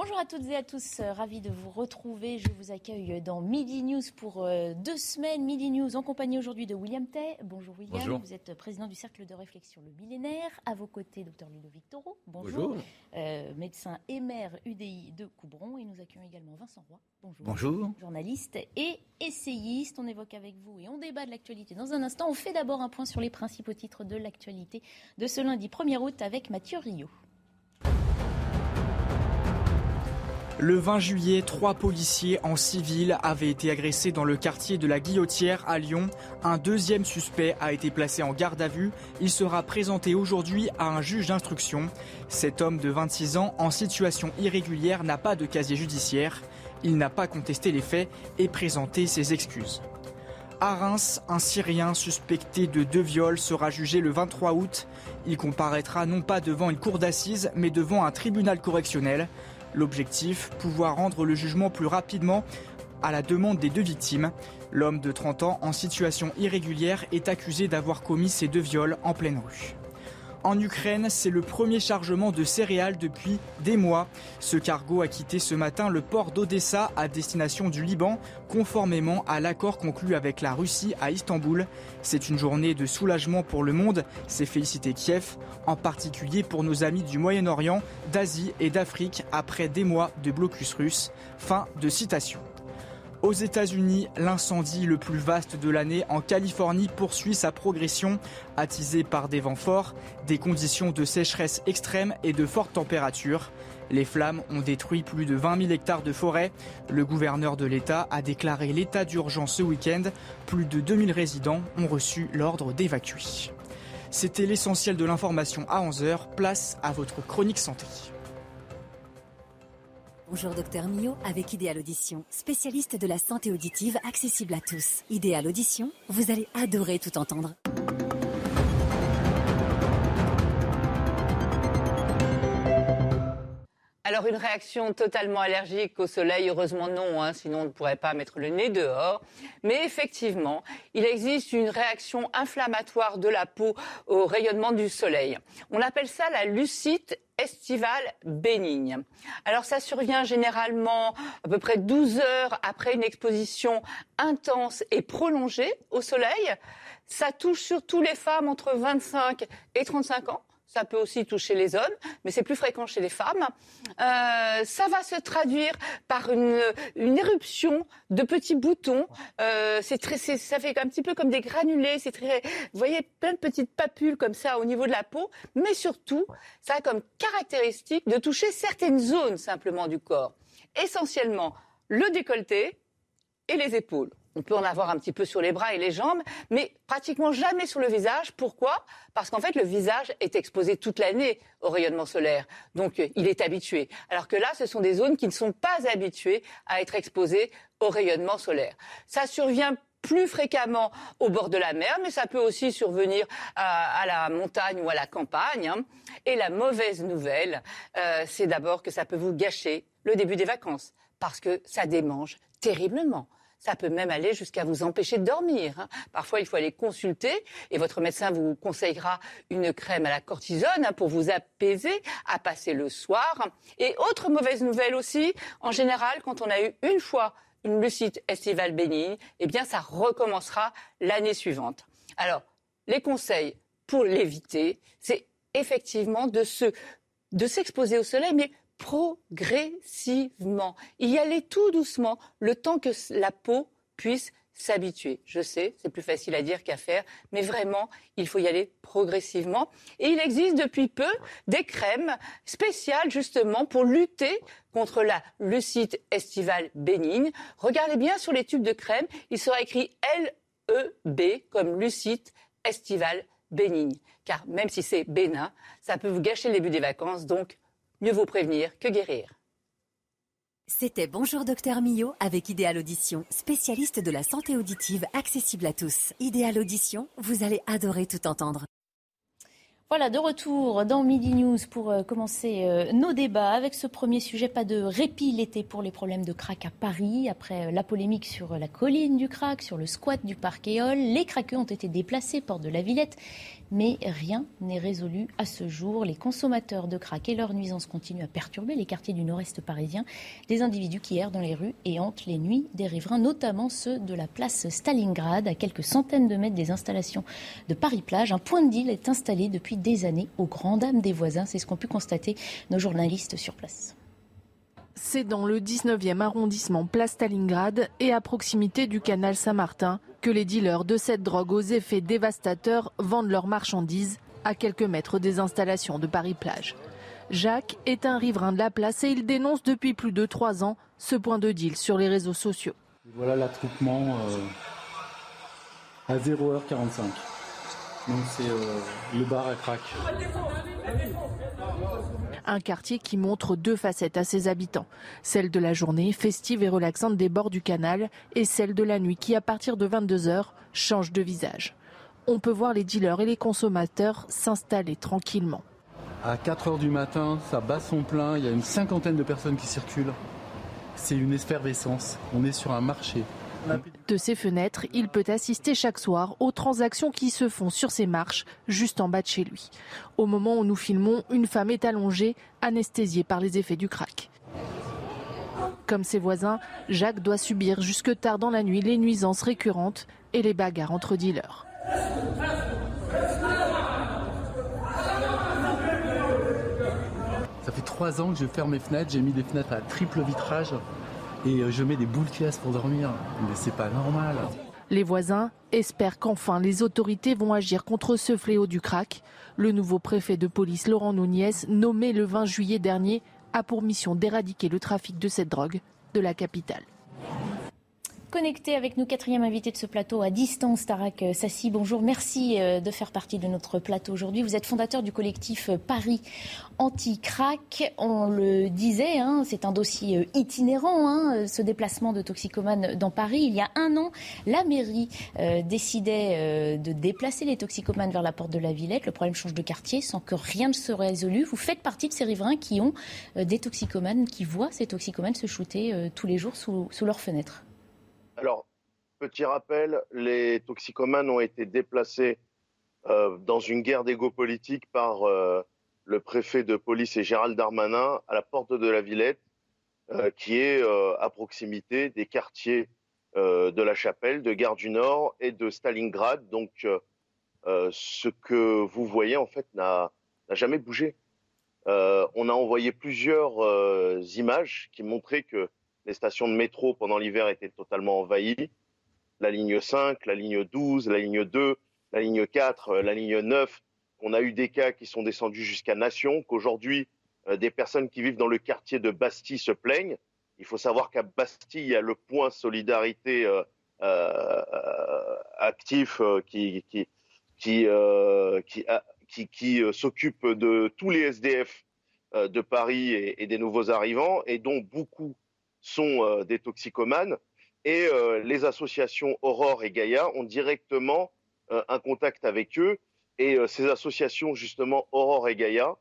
Bonjour à toutes et à tous, euh, ravi de vous retrouver. Je vous accueille dans Midi News pour euh, deux semaines. Midi News en compagnie aujourd'hui de William Tay. Bonjour William, Bonjour. vous êtes président du Cercle de réflexion Le Millénaire. À vos côtés, docteur Ludovic Toro. Bonjour. Bonjour. Euh, médecin et maire UDI de Coubron. Et nous accueillons également Vincent Roy. Bonjour. Bonjour. Journaliste et essayiste. On évoque avec vous et on débat de l'actualité dans un instant. On fait d'abord un point sur les principaux titres de l'actualité de ce lundi 1er août avec Mathieu Rio. Le 20 juillet, trois policiers en civil avaient été agressés dans le quartier de la Guillotière à Lyon. Un deuxième suspect a été placé en garde à vue. Il sera présenté aujourd'hui à un juge d'instruction. Cet homme de 26 ans en situation irrégulière n'a pas de casier judiciaire. Il n'a pas contesté les faits et présenté ses excuses. À Reims, un Syrien suspecté de deux viols sera jugé le 23 août. Il comparaîtra non pas devant une cour d'assises, mais devant un tribunal correctionnel. L'objectif, pouvoir rendre le jugement plus rapidement à la demande des deux victimes. L'homme de 30 ans en situation irrégulière est accusé d'avoir commis ces deux viols en pleine rue. En Ukraine, c'est le premier chargement de céréales depuis des mois. Ce cargo a quitté ce matin le port d'Odessa à destination du Liban, conformément à l'accord conclu avec la Russie à Istanbul. C'est une journée de soulagement pour le monde, s'est félicité Kiev, en particulier pour nos amis du Moyen-Orient, d'Asie et d'Afrique après des mois de blocus russe. Fin de citation. Aux États-Unis, l'incendie le plus vaste de l'année en Californie poursuit sa progression, attisé par des vents forts, des conditions de sécheresse extrême et de fortes températures. Les flammes ont détruit plus de 20 000 hectares de forêt. Le gouverneur de l'État a déclaré l'état d'urgence ce week-end. Plus de 2000 résidents ont reçu l'ordre d'évacuer. C'était l'essentiel de l'information à 11h. Place à votre chronique santé. Bonjour Docteur Mio avec Idéal Audition, spécialiste de la santé auditive accessible à tous. Idéal Audition, vous allez adorer tout entendre. Alors une réaction totalement allergique au soleil, heureusement non, hein, sinon on ne pourrait pas mettre le nez dehors. Mais effectivement, il existe une réaction inflammatoire de la peau au rayonnement du soleil. On appelle ça la lucite estivale bénigne. Alors ça survient généralement à peu près 12 heures après une exposition intense et prolongée au soleil. Ça touche surtout les femmes entre 25 et 35 ans. Ça peut aussi toucher les hommes, mais c'est plus fréquent chez les femmes. Euh, ça va se traduire par une, une éruption de petits boutons. Euh, c'est très, ça fait un petit peu comme des granulés. C'est très, vous voyez, plein de petites papules comme ça au niveau de la peau. Mais surtout, ça a comme caractéristique de toucher certaines zones simplement du corps. Essentiellement le décolleté et les épaules. On peut en avoir un petit peu sur les bras et les jambes, mais pratiquement jamais sur le visage. Pourquoi? Parce qu'en fait, le visage est exposé toute l'année au rayonnement solaire. Donc, euh, il est habitué. Alors que là, ce sont des zones qui ne sont pas habituées à être exposées au rayonnement solaire. Ça survient plus fréquemment au bord de la mer, mais ça peut aussi survenir à, la montagne ou à la campagne. hein. Et la mauvaise nouvelle, euh, c'est d'abord que ça peut vous gâcher le début des vacances, parce que ça démange terriblement. Ça peut même aller jusqu'à vous empêcher de dormir. hein. Parfois, il faut aller consulter et votre médecin vous conseillera une crème à la cortisone hein, pour vous apaiser à passer le soir. Et autre mauvaise nouvelle aussi, en général, quand on a eu une fois une lucite estivale bénigne, eh bien, ça recommencera l'année suivante. Alors, les conseils pour l'éviter, c'est effectivement de se de s'exposer au soleil, mais progressivement. Y aller tout doucement, le temps que la peau puisse s'habituer. Je sais, c'est plus facile à dire qu'à faire, mais vraiment, il faut y aller progressivement. Et il existe depuis peu des crèmes spéciales justement pour lutter contre la lucite estivale bénigne. Regardez bien sur les tubes de crème, il sera écrit LEB comme lucite estivale bénigne. car même si c'est bénin, ça peut vous gâcher le début des vacances, donc mieux vaut prévenir que guérir. C'était Bonjour Docteur Millot avec Idéal Audition, spécialiste de la santé auditive accessible à tous. Idéal Audition, vous allez adorer tout entendre. Voilà, de retour dans Midi News pour euh, commencer euh, nos débats avec ce premier sujet. Pas de répit l'été pour les problèmes de crack à Paris. Après euh, la polémique sur la colline du crack, sur le squat du parc Éole, les craqueux ont été déplacés porte de la Villette mais rien n'est résolu à ce jour. Les consommateurs de crack et leurs nuisances continuent à perturber les quartiers du nord-est parisien. Des individus qui errent dans les rues et hantent les nuits des riverains, notamment ceux de la place Stalingrad, à quelques centaines de mètres des installations de Paris-Plage. Un point de deal est installé depuis des années aux grandes dames des voisins. C'est ce qu'ont pu constater nos journalistes sur place. C'est dans le 19e arrondissement Place Stalingrad et à proximité du canal Saint-Martin que les dealers de cette drogue aux effets dévastateurs vendent leurs marchandises à quelques mètres des installations de Paris-Plage. Jacques est un riverain de la place et il dénonce depuis plus de trois ans ce point de deal sur les réseaux sociaux. Voilà l'attroupement euh, à 0h45. Donc c'est euh, le bar à crack. Un quartier qui montre deux facettes à ses habitants. Celle de la journée, festive et relaxante des bords du canal, et celle de la nuit qui, à partir de 22h, change de visage. On peut voir les dealers et les consommateurs s'installer tranquillement. À 4h du matin, ça bat son plein, il y a une cinquantaine de personnes qui circulent. C'est une effervescence. On est sur un marché. De ses fenêtres, il peut assister chaque soir aux transactions qui se font sur ses marches, juste en bas de chez lui. Au moment où nous filmons, une femme est allongée, anesthésiée par les effets du crack. Comme ses voisins, Jacques doit subir jusque tard dans la nuit les nuisances récurrentes et les bagarres entre dealers. Ça fait trois ans que je ferme mes fenêtres, j'ai mis des fenêtres à triple vitrage et euh, je mets des boules de pour dormir. Mais c'est pas normal. Les voisins espèrent qu'enfin les autorités vont agir contre ce fléau du crack. Le nouveau préfet de police Laurent Nouniez, nommé le 20 juillet dernier, a pour mission d'éradiquer le trafic de cette drogue de la capitale. Connecté avec nous, quatrième invité de ce plateau à distance, Tarak Sassi. Bonjour, merci euh, de faire partie de notre plateau aujourd'hui. Vous êtes fondateur du collectif euh, Paris Anti-Crack. On le disait, hein, c'est un dossier euh, itinérant, hein, ce déplacement de toxicomanes dans Paris. Il y a un an, la mairie décidait de déplacer les toxicomanes vers la porte de la Villette. Le problème change de quartier sans que rien ne se résolu. Vous faites partie de ces riverains qui ont des toxicomanes, qui voient ces toxicomanes se shooter tous les jours sous, sous leurs fenêtres. Alors, petit rappel, les toxicomanes ont été déplacés euh, dans une guerre d'égo politique par euh, le préfet de police et Gérald Darmanin à la porte de la Villette, euh, qui est à proximité des quartiers de la Chapelle, de Gare du Nord et de Stalingrad. Donc, ce que vous voyez, en fait, n'a jamais bougé. on a envoyé plusieurs images qui montraient que les stations de métro pendant l'hiver étaient totalement envahies. La ligne 5, la ligne 12, la ligne 2, la ligne 4, euh, la ligne 9. On a eu des cas qui sont descendus jusqu'à Nation, qu'aujourd'hui, euh, des personnes qui vivent dans le quartier de Bastille se plaignent. Il faut savoir qu'à Bastille, il y a le point solidarité euh, actif qui, s'occupe de tous les SDF de Paris et, des nouveaux arrivants, et dont beaucoup sont euh, des toxicomanes. Et euh, les associations Aurore et Gaïa ont directement euh, un contact avec eux. Et ces associations, justement, Aurore et Gaïa,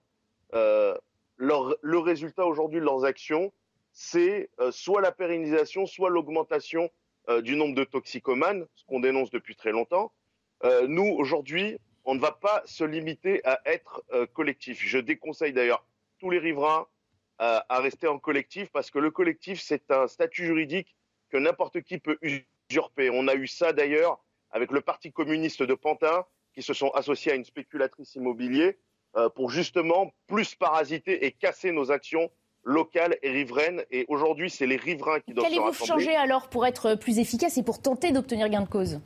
le résultat aujourd'hui de leurs actions, c'est soit la pérennisation, soit l'augmentation du nombre de toxicomanes, ce qu'on dénonce depuis très longtemps. nous, aujourd'hui, on ne va pas se limiter à être collectif. Je déconseille d'ailleurs tous les riverains, à, rester en collectif parce que le collectif, c'est un statut juridique que n'importe qui peut usurper. On a eu ça d'ailleurs avec le Parti communiste de Pantin qui se sont associés à une spéculatrice immobilière euh, pour justement plus parasiter et casser nos actions locales et riveraines. Et aujourd'hui, c'est les riverains qui doivent. Qu'allez-vous changer alors pour être plus efficace et pour tenter d'obtenir gain de cause?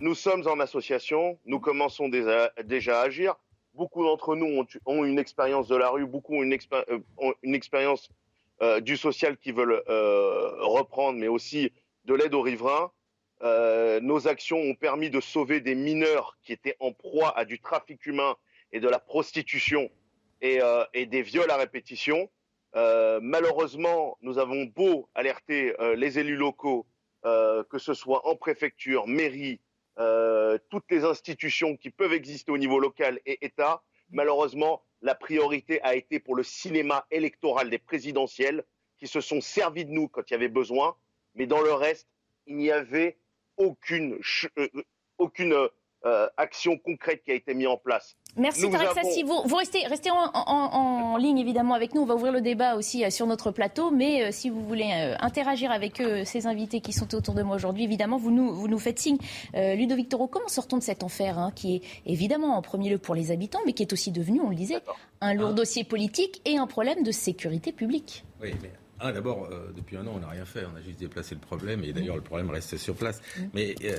Nous sommes en association, nous commençons déjà à agir. Beaucoup d'entre nous ont, une expérience de la rue, beaucoup ont une, euh, expérience euh, du social qui veulent euh, reprendre, mais aussi de l'aide aux riverains. nos actions ont permis de sauver des mineurs qui étaient en proie à du trafic humain et de la prostitution et, euh, des viols à répétition. Malheureusement, nous avons beau alerter les élus locaux, que ce soit en préfecture, mairie, toutes les institutions qui peuvent exister au niveau local et État, malheureusement, la priorité a été pour le cinéma électoral des présidentielles qui se sont servis de nous quand il y avait besoin, mais dans le reste, il n'y avait aucune, euh, aucune euh, action concrète qui a été mise en place. Merci Tarek Sassi. Vous, restez, restez en, ligne évidemment avec nous. On va ouvrir le débat aussi euh, sur notre plateau. Mais si vous voulez interagir avec ces invités qui sont autour de moi aujourd'hui, évidemment, vous nous, vous nous faites signe. Ludovic Toro, comment sortons de cet enfer hein, qui est évidemment en premier lieu pour les habitants, mais qui est aussi devenu, on le disait, un lourd dossier politique et un problème de sécurité publique? Oui, mais ah, d'abord, euh, depuis un an, on n'a rien fait. On a juste déplacé le problème. Et d'ailleurs, le problème reste sur place. Mais euh,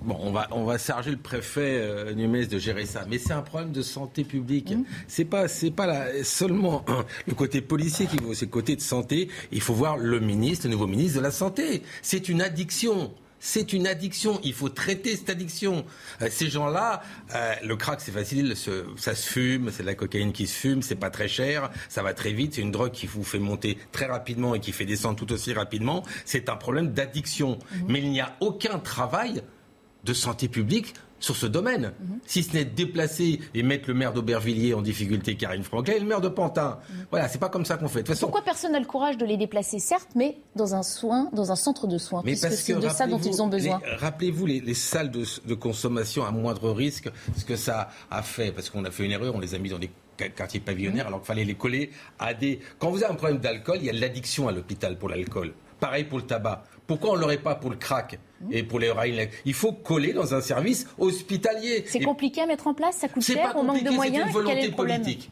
bon, on va, on va charger le préfet euh, de gérer ça. Mais c'est un problème de santé publique. Ce C'est pas, c'est pas seulement le côté policier qui vaut, c'est le côté de santé. Il faut voir le ministre, le nouveau ministre de la Santé. C'est une addiction. C'est une addiction. Il faut traiter cette addiction. Euh, ces gens-là, euh, le crack, c'est facile. ça se fume. C'est de la cocaïne qui se fume. C'est pas très cher. Ça va très vite. C'est une drogue qui vous fait monter très rapidement et qui fait descendre tout aussi rapidement. C'est un problème d'addiction. Mmh. Mais il n'y a aucun travail de santé publique sur ce domaine. Mhm. Si ce n'est de déplacer et mettre le maire d'Aubervilliers en difficulté, Karine Franklin, et le maire de Pantin. Mhm. Voilà, c'est pas comme ça qu'on fait. façon... Pourquoi personne n'a le courage de les déplacer, certes, mais dans un soin, dans un centre de soins, mais puisque c'est de ça dont ils ont besoin. Rappelez-vous les, salles de, consommation à moindre risque, ce que ça a fait, parce qu'on a fait une erreur, on les a mis dans des quartiers pavillonnaires, mhm. alors qu'il fallait les coller à des. Quand vous avez un problème d'alcool, il y a de l'addiction à l'hôpital pour l'alcool. Pareil pour le tabac. Pourquoi on ne l'aurait pas pour le crack? Et pour les oreilles Il faut coller dans un service hospitalier. C'est compliqué à mettre en place, ça coûte cher, on manque de moyens. C'est une volonté politique.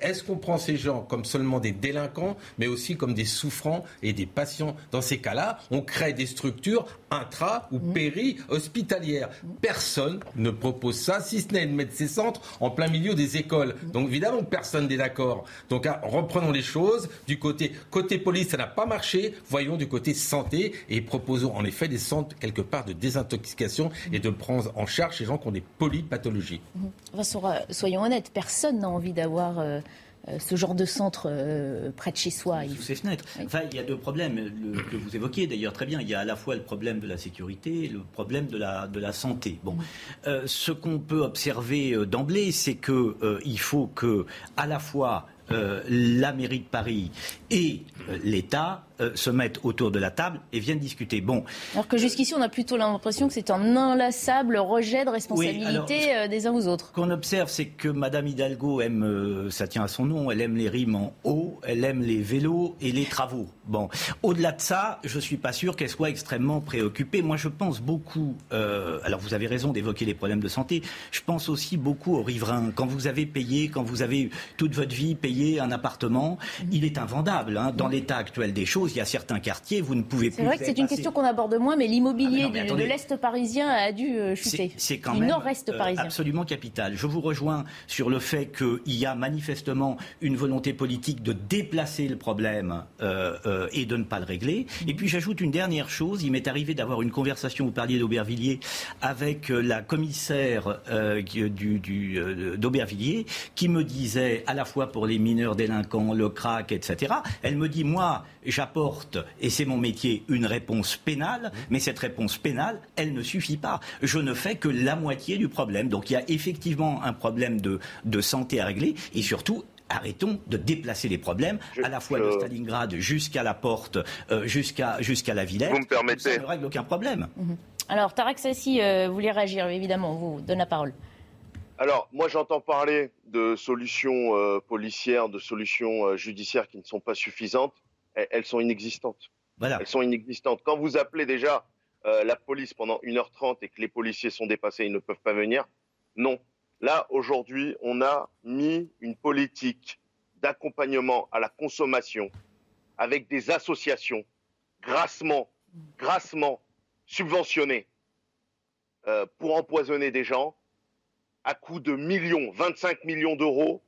Est-ce qu'on prend ces gens comme seulement des délinquants, mais aussi comme des souffrants et des patients? Dans ces cas-là, on crée des structures intra ou mm. péri-hospitalières. Personne ne propose ça, si ce n'est de mettre ces centres en plein milieu des écoles. Mm. Donc évidemment, personne n'est d'accord. Donc ah, reprenons les choses. Du côté, côté police, ça n'a pas marché. Voyons du côté santé et proposons en effet des centres quelque part de désintoxication et de prendre en charge les gens qui ont des polypathologies. Mmh. soyons honnêtes, personne n'a envie d'avoir euh, euh, ce genre de centre euh, près de chez soi. Sous ses fenêtres. Enfin, il y a deux problèmes que vous évoquiez d'ailleurs très bien. Il y a à la fois le problème de la sécurité et le problème de la, de la santé. Bon, ce qu'on peut observer d'emblée, c'est qu'il faut que à la fois la mairie de Paris et l'État euh, se mettent autour de la table et viennent discuter. Bon. Alors que jusqu'ici, on a plutôt l'impression que c'est un inlassable rejet de responsabilité euh, des uns aux autres. Ce qu'on observe, c'est que Madame Hidalgo aime, euh, ça tient à son nom, elle aime les rimes en haut, elle aime les vélos et les travaux. Bon, au-delà de ça, je suis pas sûr qu'elle soit extrêmement préoccupée. Moi, je pense beaucoup. alors, vous avez raison d'évoquer les problèmes de santé. Je pense aussi beaucoup aux riverains. Quand vous avez payé, quand vous avez toute votre vie payé un appartement, il est invendable. Hein, dans l'état actuel des choses, il y a certains quartiers, vous ne pouvez plus. C'est vrai que c'est une question qu'on aborde moins, mais l'immobilier ah, de, l'Est parisien a dû euh, chuter. C'est quand même nord-est euh, parisien. absolument capital. Je vous rejoins sur le fait qu'il y a manifestement une volonté politique de déplacer le problème euh, et de ne pas le régler. Et puis j'ajoute une dernière chose. Il m'est arrivé d'avoir une conversation, vous parliez d'Aubervilliers, avec la commissaire d'Aubervilliers qui me disait, à la fois pour les mineurs délinquants, le crack, etc., elle me dit, moi, j'apporte, et c'est mon métier, une réponse pénale, mais cette réponse pénale, elle ne suffit pas. Je ne fais que la moitié du problème. Donc il y a effectivement un problème de, santé à régler, et surtout, arrêtons de déplacer les problèmes, à la fois de Stalingrad jusqu'à la porte, euh, jusqu'à jusqu'à la Villette. Vous me permettez. Ça ne règle aucun problème. Mhm. Alors, Tarek Sassi, euh, vous voulez réagir, évidemment, vous donne la parole. Alors, moi, j'entends parler de solutions euh, policières, de solutions judiciaires qui ne sont pas suffisantes elles sont inexistantes. Elles sont inexistantes. Quand vous appelez déjà euh, la police pendant 1h30 et que les policiers sont dépassés, ils ne peuvent pas venir, non. Là, aujourd'hui, on a mis une politique d'accompagnement à la consommation avec des associations grassement, grassement subventionnées euh, pour empoisonner des gens à coût de millions, 25 millions d'euros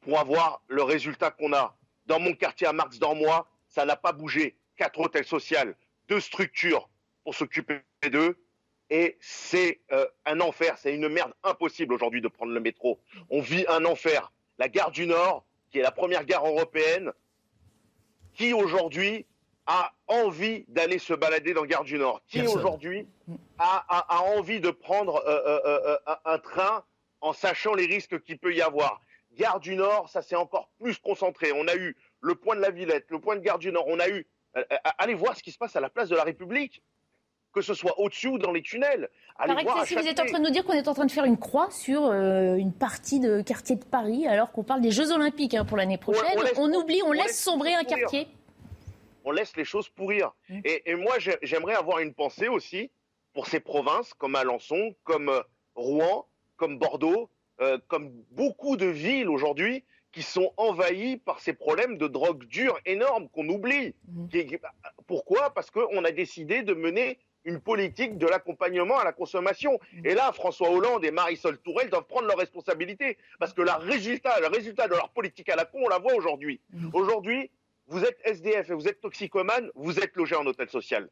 pour avoir le résultat qu'on a. Dans mon quartier à Marx-Dormois, ça n'a pas bougé. Quatre hôtels sociaux, deux structures pour s'occuper d'eux. et c'est euh, un enfer, c'est une merde impossible aujourd'hui de prendre le métro. On vit un enfer. La gare du Nord, qui est la première gare européenne, qui aujourd'hui a envie d'aller se balader dans Gare du Nord Qui aujourd'hui a, envie de prendre euh, euh, un train en sachant les risques qu'il peut y avoir Gare du Nord, ça s'est encore plus concentré. On a eu le point de la Villette, le point de Gare du Nord, on a eu... allez voir ce qui se passe à la place de la République que ce soit au-dessus ou dans les tunnels. Allez voir si vous êtes en train de nous dire qu'on est en train de faire une croix sur euh, une partie de quartier de Paris, alors qu'on parle des Jeux Olympiques hein, pour l'année prochaine. On, oublie, on, laisse, sombrer un quartier. On laisse les choses pourrir. Mmh. Et, moi, j'aimerais avoir une pensée aussi pour ces provinces comme Alençon, comme euh, Rouen, comme Bordeaux, euh, comme beaucoup de villes aujourd'hui qui sont envahies par ces problèmes de drogue dure énormes qu'on oublie. Mmh. Pourquoi? Parce qu'on a décidé de mener une politique de l'accompagnement à la consommation. Et là, François Hollande et Marisol Tourelle doivent prendre leurs responsabilités. Parce que le résultat, le résultat de leur politique à la con, on la voit aujourd'hui. Aujourd'hui, vous êtes SDF et vous êtes toxicomane, vous êtes logé en hôtel social.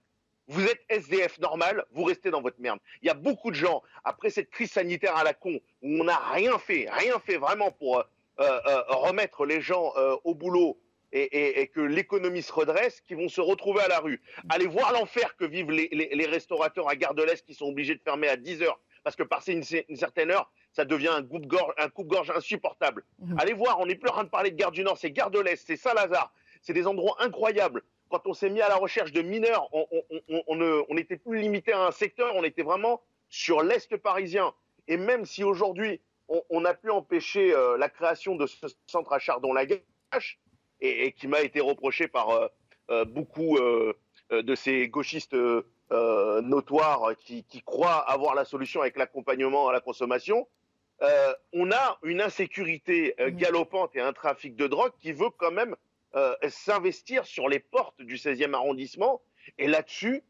Vous êtes SDF normal, vous restez dans votre merde. Il y a beaucoup de gens, après cette crise sanitaire à la con, où on n'a rien fait, rien fait vraiment pour euh, remettre les gens euh, au boulot et, que l'économie se redresse, qui vont se retrouver à la rue. Allez voir l'enfer que vivent les, restaurateurs à Gare de l'Est qui sont obligés de fermer à 10 heures, parce que passer une, certaine heure, ça devient un coupe-gorge coupe insupportable. Mmh. Allez voir, on n'est plus en train de parler de Gare du Nord, c'est Gare de l'Est, c'est Saint-Lazare, c'est des endroits incroyables. Quand on s'est mis à la recherche de mineurs, on n'était plus limité à un secteur, on était vraiment sur l'Est parisien. Et même si aujourd'hui, on, a pu empêcher euh, la création de ce centre à Chardon-Lagache, et, qui m'a été reproché par euh, euh, beaucoup de ces gauchistes notoires qui, croient avoir la solution avec l'accompagnement à la consommation. on a une insécurité galopante et un trafic de drogue qui veut quand même s'investir sur les portes du 16e arrondissement. Et là-dessus,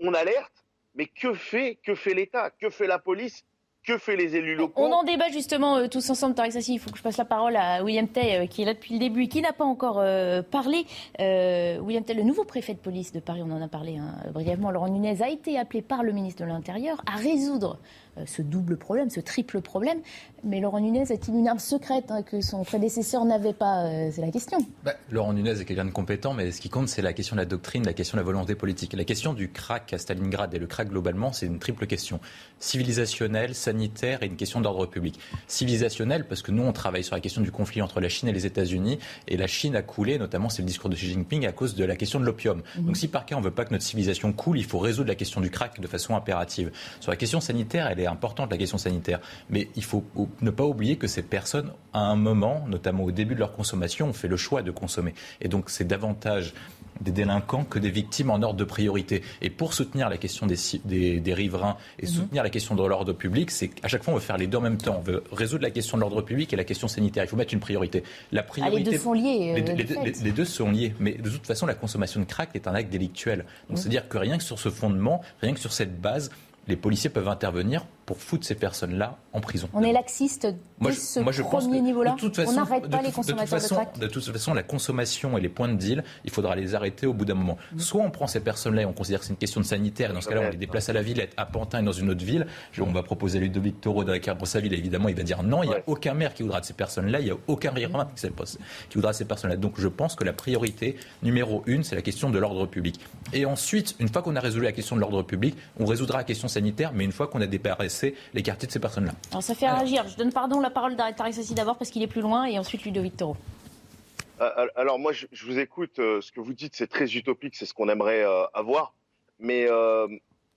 on alerte. Mais que fait, que fait l'État? Que fait la police? Que fait les élus locaux On en débat justement euh, tous ensemble, Tarek Sassi. Il faut que je passe la parole à William Tay, euh, qui est là depuis le début et qui n'a pas encore euh, parlé. William Tay, le nouveau préfet de police de Paris, on en a parlé hein, brièvement, Laurent Nunez, a été appelé par le ministre de l'Intérieur à résoudre ce double problème, ce triple problème. Mais Laurent Nunez a-t-il une arme secrète hein, que son prédécesseur n'avait pas euh, C'est la question. Bah, Laurent Nunez est quelqu'un de compétent, mais ce qui compte, c'est la question de la doctrine, la question de la volonté politique. La question du crack à Stalingrad et le crack globalement, c'est une triple question. Civilisationnelle, sanitaire et une question d'ordre public. Civilisationnelle, parce que nous, on travaille sur la question du conflit entre la Chine et les États-Unis, et la Chine a coulé, notamment c'est le discours de Xi Jinping, à cause de la question de l'opium. Mhm. Donc si par cas on ne veut pas que notre civilisation coule, il faut résoudre la question du crack de façon impérative. Sur la question sanitaire, elle est importante, la question sanitaire. Mais il faut ne pas oublier que ces personnes, à un moment, notamment au début de leur consommation, ont fait le choix de consommer. Et donc c'est davantage des délinquants que des victimes en ordre de priorité. Et pour soutenir la question des, des, riverains et mhm. soutenir la question de l'ordre public, c'est qu'à chaque fois on veut faire les deux en même temps. On veut résoudre la question de l'ordre public et la question sanitaire. Il faut mettre une priorité. La priorité ah, les deux sont liés. Euh, les, deux sont liés. Mais de toute façon, la consommation de crack est un acte délictuel. Donc mhm. c'est-à-dire que rien que sur ce fondement, rien que sur cette base, les policiers peuvent intervenir pour foutre ces personnes-là en prison. On est laxiste dès ce premier niveau-là On n'arrête pas les consommateurs de, crack De toute façon, la consommation et les points de deal, il faudra les arrêter au bout d'un moment. Mm. Soit on prend ces personnes-là et on considère que c'est une question de sanitaire, et dans ce cas-là, on les déplace à la Villette, à Pantin et dans une autre ville. On va proposer Ludovic Toro dans la carte pour sa ville, évidemment, il va dire non, il n'y a aucun maire qui voudra de ces personnes-là, il n'y a aucun riverain qui voudra de ces personnes-là. Donc je pense que la priorité numéro une, c'est la question de l'ordre public. Et ensuite, une fois qu'on a résolu la question de l'ordre public, on résoudra la question sanitaire, mais une fois qu'on a les quartiers de ces personnes-là. Alors ça fait réagir. Je donne pardon la parole d'Arrêt Sassi d'abord parce qu'il est plus loin et ensuite Ludovic Toro. Euh, alors moi, je, vous écoute. Euh, ce que vous dites, c'est très utopique, c'est ce qu'on aimerait euh, avoir. Mais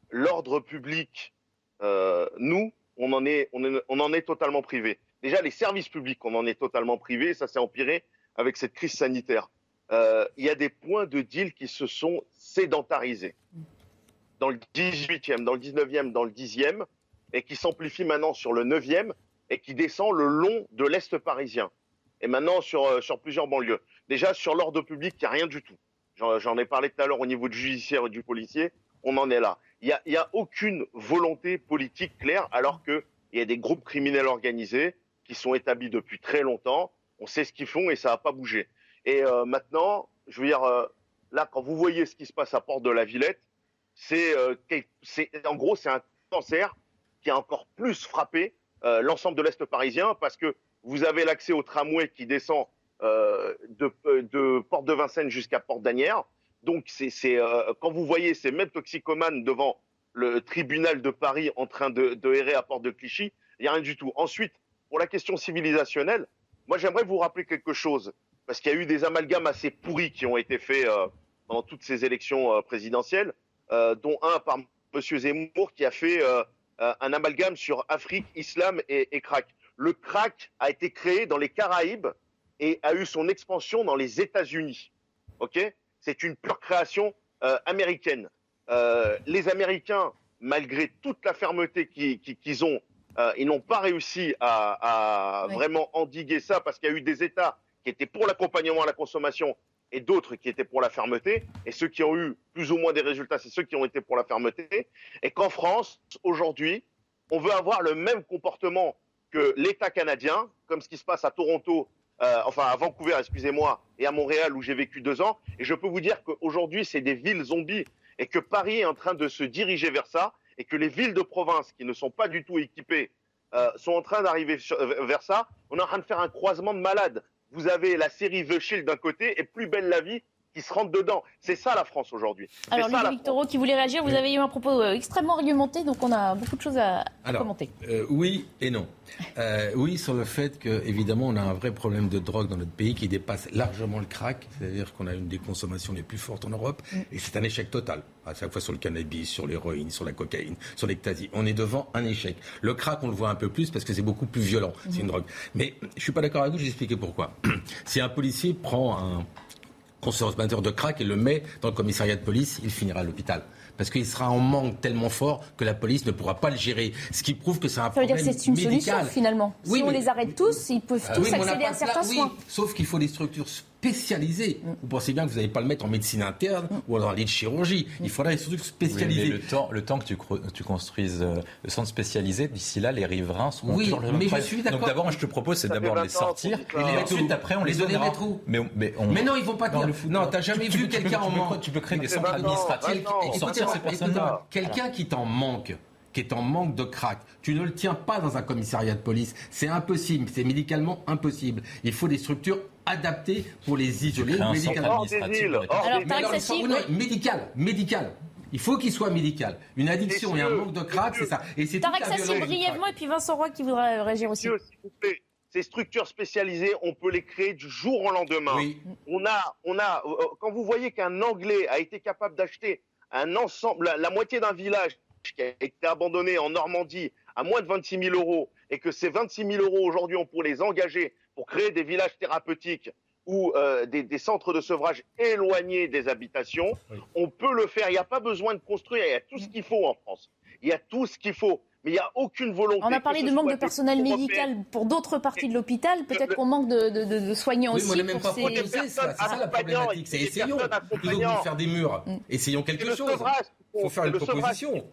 l'ordre public, nous, on en est, on, on en est totalement privé. Déjà, les services publics, on en est totalement privé. Ça s'est empiré avec cette crise sanitaire. Il y a des points de deal qui se sont sédentarisés. Dans le 18e, dans le 19e, dans le 10e, et qui s'amplifie maintenant sur le 9e et qui descend le long de l'Est parisien. Et maintenant sur, euh, sur plusieurs banlieues. Déjà, sur l'ordre public, il n'y a rien du tout. J'en ai parlé tout à l'heure au niveau du judiciaire et du policier. On en est là. Il n'y a, y a aucune volonté politique claire, alors qu'il y a des groupes criminels organisés qui sont établis depuis très longtemps. On sait ce qu'ils font et ça n'a pas bougé. Et euh, maintenant, je veux dire, euh, là, quand vous voyez ce qui se passe à Porte de la Villette, c'est, en gros, c'est un cancer qui a encore plus frappé euh, l'ensemble de l'Est parisien parce que vous avez l'accès au tramway qui descend euh, de, de, Porte de Vincennes jusqu'à Porte d'Anières. Donc, c'est euh, quand vous voyez ces mêmes toxicomanes devant le tribunal de Paris en train de, de errer à Porte de Clichy, il n'y a rien du tout. Ensuite, pour la question civilisationnelle, moi j'aimerais vous rappeler quelque chose, parce qu'il y a eu des amalgames assez pourris qui ont été faits euh, pendant toutes ces élections euh, présidentielles, euh, dont un par M. Zemmour qui a fait un amalgame sur Afrique, islam et, et crack. Le crack a été créé dans les Caraïbes et a eu son expansion dans les États-Unis. Ok? C'est une pure création américaine. les Américains, malgré toute la fermeté qu'ils ont euh, ils n'ont pas réussi à, vraiment endiguer ça parce qu'il y a eu des États qui étaient pour l'accompagnement à la consommation et d'autres qui étaient pour la fermeté. Et ceux qui ont eu plus ou moins des résultats, c'est ceux qui ont été pour la fermeté. Et qu'en France, aujourd'hui, on veut avoir le même comportement que l'État canadien, comme ce qui se passe à Toronto, euh, enfin à Vancouver, excusez-moi, et à Montréal où j'ai vécu deux ans. Et je peux vous dire qu'aujourd'hui, c'est des villes zombies et que Paris est en train de se diriger vers ça et que les villes de province qui ne sont pas du tout équipées euh, sont en train d'arriver vers ça, on est en train de faire un croisement de malades. Vous avez la série The Shield d'un côté et Plus belle la vie qui se rentrent dedans. C'est ça la France aujourd'hui. Alors, Louis Victoro qui voulait réagir, vous avez eu un propos euh, extrêmement argumenté, donc on a beaucoup de choses à, commenter. Euh, oui et non. Euh, oui, sur le fait qu'évidemment, on a un vrai problème de drogue dans notre pays qui dépasse largement le crack, c'est-à-dire qu'on a une des consommations les plus fortes en Europe, mm. et c'est un échec total. À chaque fois sur le cannabis, sur l'héroïne, sur la cocaïne, sur l'ecstasy. On est devant un échec. Le crack, on le voit un peu plus parce que c'est beaucoup plus violent. C'est une mm. drogue. Mais je suis pas d'accord avec vous, je vais expliquer pourquoi. si un policier prend un consommateur de crack et le met dans le commissariat de police, il finira à l'hôpital parce qu'il sera en manque tellement fort que la police ne pourra pas le gérer. Ce qui prouve que c'est un Ça problème veut dire que c'est une solution finalement. si on les arrête tous, ils peuvent euh, tous accéder à certains soins. sauf qu'il faut des structures spécialisé. Vous pensez bien que vous n'allez pas le mettre en médecine interne ou dans lit de chirurgie. Il faudra des structures spécialisées. le, temps, le temps que tu, tu construises euh, le centre spécialisé, d'ici là, les riverains seront oui, toujours mais je suis d'accord. Donc d'abord, je te propose, c'est d'abord de les sortir. Et ensuite, après, on les, les donnera. Mais, mais, mais, non, ils vont pas dans le foot. Non, t'as jamais vu quelqu'un en manque. Tu peux créer des centres administratifs et sortir ces personnes-là. Quelqu'un qui t'en manque qui est en manque de crack. Tu ne le tiens pas dans un commissariat de police. C'est impossible. C'est médicalement impossible. Il faut des structures adaptées pour les isoler. Médicalement. Médical, médical. Il faut qu'il soit médical. Une addiction et un manque de crack, c'est ça. Et c'est Tarek Sassi, brièvement, et puis Vincent Roy qui voudrait réagir aussi. Ces structures spécialisées, on peut les créer du jour au lendemain. On a, on a, euh, quand vous voyez qu'un Anglais a été capable d'acheter un ensemble, la moitié d'un village qui a été abandonné en Normandie à moins de 26 000 euros et que ces 26 000 euros aujourd'hui, on pourrait les engager pour créer des villages thérapeutiques ou euh, des, centres de sevrage éloignés des habitations, on peut le faire. Il n'y a pas besoin de construire. Il y a tout ce qu'il faut en France. Il y a tout ce qu'il faut. Mais il n'y a aucune volonté. On a parlé de manque de personnel médical pour d'autres parties de l'hôpital. Peut-être qu'on manque de, de, soignants oui, aussi. Mais on même pas ces... c'est ça, ça la problématique. C'est essayons. Plutôt que de faire des murs, mm. essayons quelque chose. Il faut faire une proposition.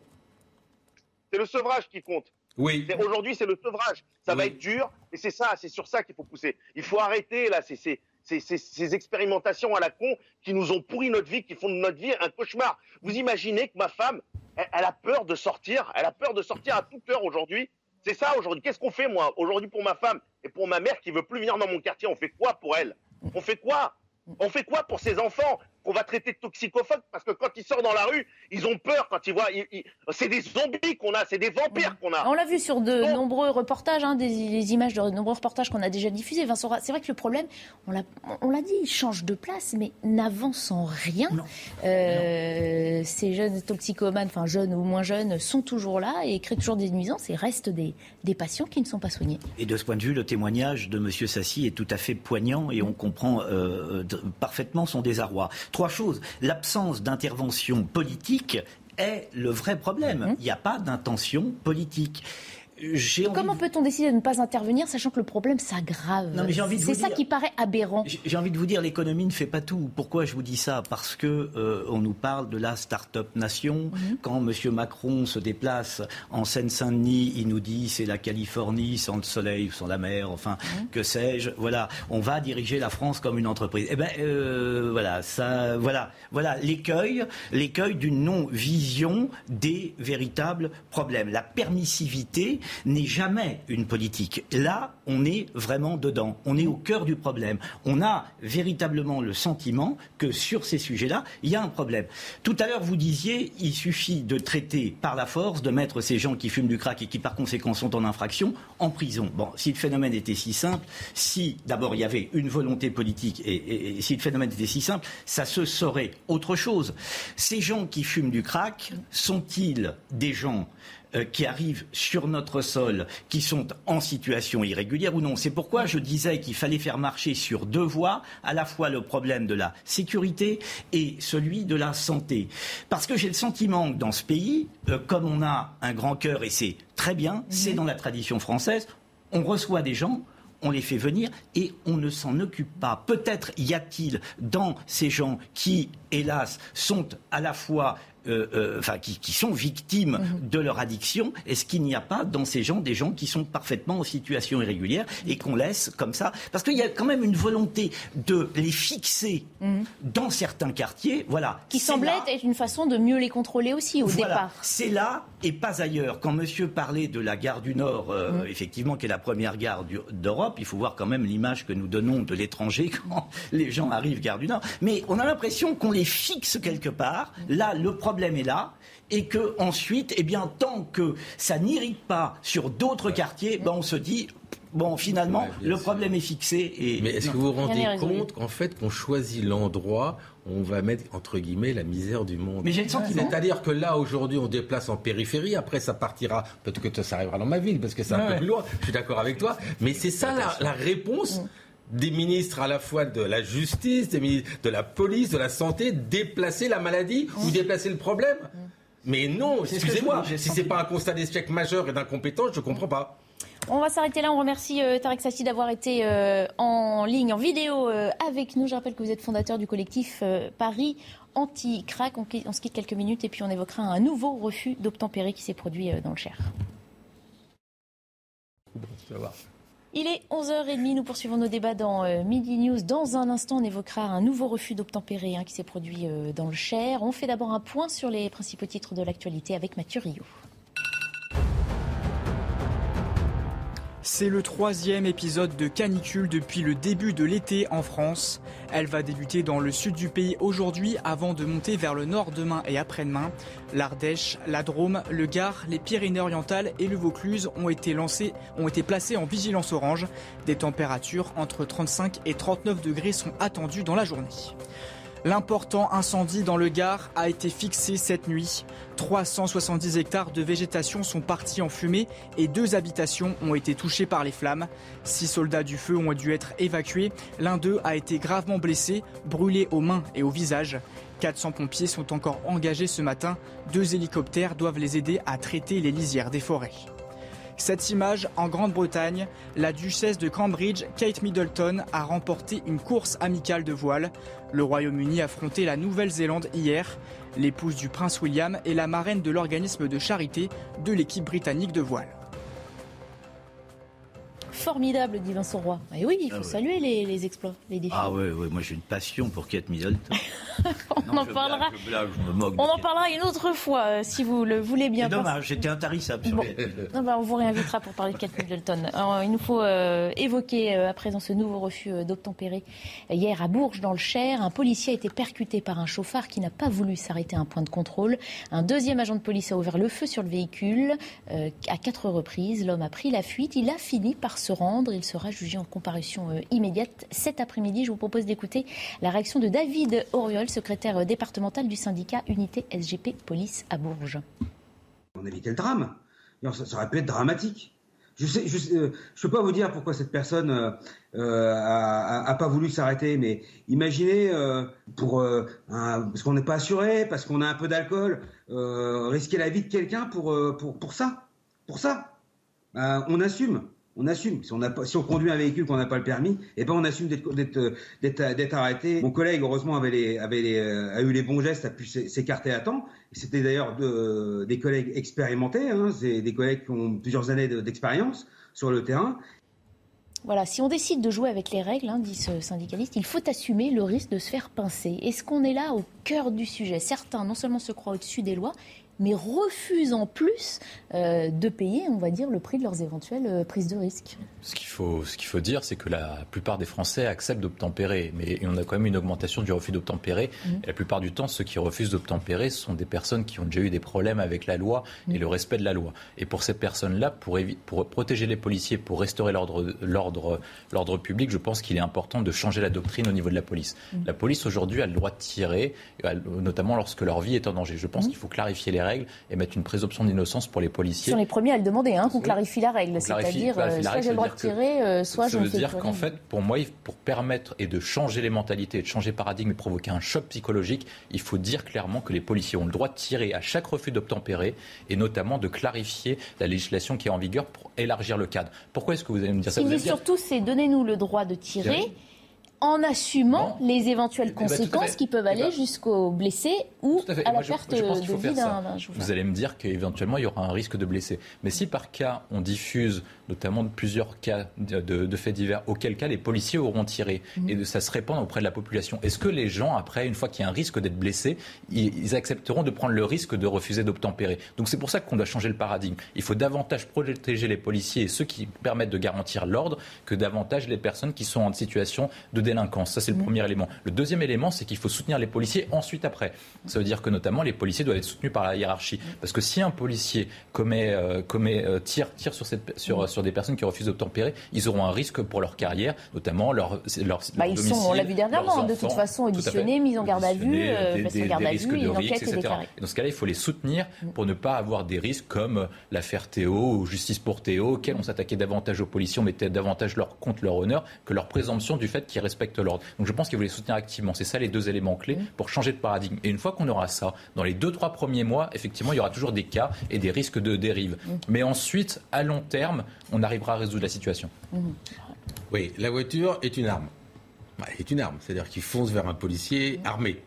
C'est le sevrage qui compte. Oui. Aujourd'hui, c'est le sevrage. Ça va être dur, et c'est ça, c'est sur ça qu'il faut pousser. Il faut arrêter là ces, ces, ces, ces, expérimentations à la con qui nous ont pourri notre vie, qui font de notre vie un cauchemar. Vous imaginez que ma femme, elle, elle a peur de sortir, elle a peur de sortir à toute heure aujourd'hui. C'est ça aujourd'hui. Qu'est-ce qu'on fait moi aujourd'hui pour ma femme et pour ma mère qui veut plus venir dans mon quartier? On fait quoi pour elle? On fait quoi? On fait quoi pour ses enfants? Qu'on va traiter de toxicophobes parce que quand ils sortent dans la rue, ils ont peur quand ils voient. c'est des zombies qu'on a, c'est des vampires qu'on a. On l'a vu sur de nombreux reportages, hein, des, images de nombreux reportages qu'on a déjà diffusés. Vincent, c'est vrai que le problème, on l'a, on l'a dit, il change de place, mais n'avance en rien. Euh, ces jeunes toxicomanes, enfin jeunes ou moins jeunes, sont toujours là et créent toujours des nuisances et restent des, des patients qui ne sont pas soignés. Et de ce point de vue, le témoignage de M. Sassi est tout à fait poignant et on comprend euh, parfaitement son désarroi trois choses. L'absence d'intervention politique est le vrai problème. Mhm. Il n'y a pas d'intention politique. Comment peut-on décider de ne pas intervenir sachant que le problème s'aggrave C'est ça qui paraît aberrant. J'ai envie de vous dire, l'économie ne fait pas tout. Pourquoi je vous dis ça? Parce que euh, on nous parle de la start-up nation. Quand M. Macron se déplace en Seine-Saint-Denis, il nous dit c'est la Californie sans le soleil, sans la mer, enfin, que sais-je. Voilà, on va diriger la France comme une entreprise. Eh ben, euh, voilà, ça, voilà, voilà l'écueil, l'écueil d'une non-vision des véritables problèmes. La permissivité n'est jamais une politique. Là, on est vraiment dedans. On est au cœur du problème. On a véritablement le sentiment que sur ces sujets-là, il y a un problème. Tout à l'heure, vous disiez, il suffit de traiter par la force, de mettre ces gens qui fument du crack et qui par conséquent sont en infraction en prison. Bon, si le phénomène était si simple, si d'abord il y avait une volonté politique et, si le phénomène était si simple, ça se saurait autre chose. Ces gens qui fument du crack sont-ils des gens qui arrivent sur notre sol, qui sont en situation irrégulière ou non. C'est pourquoi je disais qu'il fallait faire marcher sur deux voies, à la fois le problème de la sécurité et celui de la santé. Parce que j'ai le sentiment que dans ce pays, euh, comme on a un grand cœur, et c'est très bien, c'est dans la tradition française, on reçoit des gens on les fait venir et on ne s'en occupe pas. Peut-être y a-t-il dans ces gens qui, hélas, sont à la fois euh, euh, enfin, qui, sont victimes mhm. de leur addiction Est-ce qu'il n'y a pas dans ces gens des gens qui sont parfaitement en situation irrégulière et qu'on laisse comme ça? Parce qu'il y a quand même une volonté de les fixer mhm. dans certains quartiers. Voilà. Qui semblait être une façon de mieux les contrôler aussi au départ. C'est là et pas ailleurs. Quand monsieur parlait de la gare du Nord, euh, mhm. effectivement, qui est la première gare d'Europe, il faut voir quand même l'image que nous donnons de l'étranger quand les gens arrivent gare du Nord. Mais on a l'impression qu'on les fixe quelque part. Là, le problème problème est là et que ensuite, eh bien, tant que ça n'irrite pas sur d'autres quartiers, ben, on se dit bon, finalement, le problème est fixé. Et... Mais est-ce que vous vous rendez compte qu'en fait, qu'on choisit l'endroit où on va mettre, entre guillemets, la misère du monde Mais j'ai le sentiment. C'est-à-dire que là, aujourd'hui, on déplace en périphérie, après, ça partira, peut-être que ça arrivera dans ma ville, parce que c'est un peu plus loin, je suis d'accord avec toi, mais c'est ça la, réponse. Mm des ministres à la fois de la justice, des ministres de la police, de la santé, déplacer la maladie ou déplacer le problème. Mais non, excusez-moi, si c'est pas un constat d'échec majeur et d'incompétence, je ne comprends pas. On va s'arrêter là. On remercie euh, Tarek Sassi d'avoir été euh, en ligne, en vidéo euh, avec nous. Je rappelle que vous êtes fondateur du collectif Paris Anti-Crack. On, on, se quitte quelques minutes et puis on évoquera un nouveau refus d'obtempérer qui s'est produit dans le Cher. Il est 11h30, nous poursuivons nos débats dans euh, Midi News. Dans un instant, on évoquera un nouveau refus d'obtempérer hein, qui s'est produit euh, dans le Cher. On fait d'abord un point sur les principaux titres de l'actualité avec Mathieu Rio. C'est le troisième épisode de canicule depuis le début de l'été en France. Elle va débuter dans le sud du pays aujourd'hui avant de monter vers le nord demain et après-demain. L'Ardèche, la Drôme, le Gard, les Pyrénées-Orientales et le Vaucluse ont été lancés, ont été placés en vigilance orange. Des températures entre 35 et 39 degrés sont attendues dans la journée. L'important incendie dans le Gard a été fixé cette nuit. 370 hectares de végétation sont partis en fumée et deux habitations ont été touchées par les flammes. Six soldats du feu ont dû être évacués. L'un d'eux a été gravement blessé, brûlé aux mains et au visage. 400 pompiers sont encore engagés ce matin. Deux hélicoptères doivent les aider à traiter les lisières des forêts. Cette image, en Grande-Bretagne, la duchesse de Cambridge, Kate Middleton, a remporté une course amicale de voile. Le Royaume-Uni affrontait la Nouvelle-Zélande hier. L'épouse du prince William est la marraine de l'organisme de charité de l'équipe britannique de voile formidable, dit Vincent Roy. Et oui, il faut ah saluer les, exploits, les défis. Ah oui, ouais, moi j'ai une passion pour Kate Middleton. on en parlera. on en parlera une autre fois, euh, si vous le voulez bien. C'est dommage, j'étais intarissable. Bon. Bah, on vous réinvitera pour parler de Kate Middleton. il nous faut euh, évoquer euh, à présent ce nouveau refus d'obtempérer. Hier à Bourges, dans le Cher, un policier a été percuté par un chauffard qui n'a pas voulu s'arrêter à un point de contrôle. Un deuxième agent de police a ouvert le feu sur le véhicule à quatre reprises. L'homme a pris la fuite. Il a fini par se Il sera jugé en comparution euh, immédiate cet après-midi. Je vous propose d'écouter la réaction de David Auriol, secrétaire euh, départemental du syndicat Unité SGP Police à Bourges. On a évité le drame? Ça, aurait pu être dramatique. Je ne je, euh, peux pas vous dire pourquoi cette personne n'a pas voulu s'arrêter, mais imaginez pour parce qu'on n'est pas assuré, parce qu'on a un peu d'alcool, risquer la vie de quelqu'un pour, pour, pour ça, pour ça. bah, on assume on assume. Si on, a, conduit un véhicule qu'on n'a pas le permis, eh ben on assume d'être arrêté. Mon collègue, heureusement, avait avait les, a eu les bons gestes, a pu s'écarter à temps. C'était d'ailleurs de, des collègues expérimentés, hein, des collègues qui ont plusieurs années d'expérience sur le terrain. Voilà, si on décide de jouer avec les règles, hein, dit ce syndicaliste, il faut assumer le risque de se faire pincer. Est-ce qu'on est là au cœur du sujet? Certains, non seulement se croient au-dessus des lois, mais refusent en plus euh, de payer, on va dire, le prix de leurs éventuelles euh, prises de risque. Ce qu'il faut, ce qu'il faut dire, c'est que la plupart des Français acceptent d'obtempérer, mais on a quand même une augmentation du refus d'obtempérer. Mmh. Et la plupart du temps, ceux qui refusent d'obtempérer sont des personnes qui ont déjà eu des problèmes avec la loi et mmh. le respect de la loi. Et pour ces personnes-là, pour, pour protéger les policiers, pour restaurer l'ordre public, je pense qu'il est important de changer la doctrine au niveau de la police. Mmh. La police aujourd'hui a le droit de tirer, notamment lorsque leur vie est en danger. Je pense qu'il faut clarifier les règles et mettre une présomption d'innocence pour les policiers. Ils sont les premiers à le demander, hein, qu'on clarifie la règle. C'est-à-dire, euh, soit j'ai le droit de tirer, euh, soit je ne fais Ça veut dire qu'en fait, pour moi, pour permettre et de changer les mentalités, de changer paradigme et provoquer un choc psychologique, il faut dire clairement que les policiers ont le droit de tirer à chaque refus d'obtempérer et notamment de clarifier la législation qui est en vigueur pour élargir le cadre. Pourquoi est-ce que vous allez me dire ça? Ce qu'il dit surtout, c'est donnez-nous le droit de tirer en assumant les éventuelles eh ben, conséquences qui peuvent eh aller ben, jusqu'au blessé ou à, la perte de vie d'un. Vous allez me dire qu'éventuellement il y aura un risque de blessé. Mais si par cas on diffuse notamment de plusieurs cas de, faits divers, auquel cas les policiers auront tiré mhm. et ça se répand auprès de la population, est-ce que les gens après, une fois qu'il y a un risque d'être blessé, ils, accepteront de prendre le risque de refuser d'obtempérer? Donc c'est pour ça qu'on doit changer le paradigme. Il faut davantage protéger les policiers et ceux qui permettent de garantir l'ordre que davantage les personnes qui sont en situation de délinquance. Ça, c'est le mm. premier élément. Le deuxième élément, c'est qu'il faut soutenir les policiers ensuite après. Ça veut dire que notamment les policiers doivent être soutenus par la hiérarchie. Parce que si un policier commet, euh, commet euh, tire, tire sur, cette, sur. Sur des personnes qui refusent d'obtempérer, ils auront un risque pour leur carrière, notamment leur, leur, bah, ils sont, on l'a vu dernièrement, de toute façon auditionnés, mis en garde à vue, euh, des, garde à vue, une enquête etc. Et dans ce cas-là, il faut les soutenir mm. pour ne pas avoir des risques comme l'affaire Théo ou Justice pour Théo, auxquels on s'attaquait davantage aux policiers, on mettait davantage leur, contre leur honneur que leur présomption du fait qu'ils respectent l'ordre. Donc je pense qu'il faut les soutenir activement. C'est ça les deux éléments clés pour changer de paradigme. Et une fois qu'on aura ça, dans les deux, trois premiers mois, effectivement, il y aura toujours des cas et des risques de dérive. Mais ensuite, à long terme, on arrivera à résoudre la situation. Oui, la voiture est une arme. Elle est une arme, c'est-à-dire qu'il fonce vers un policier armé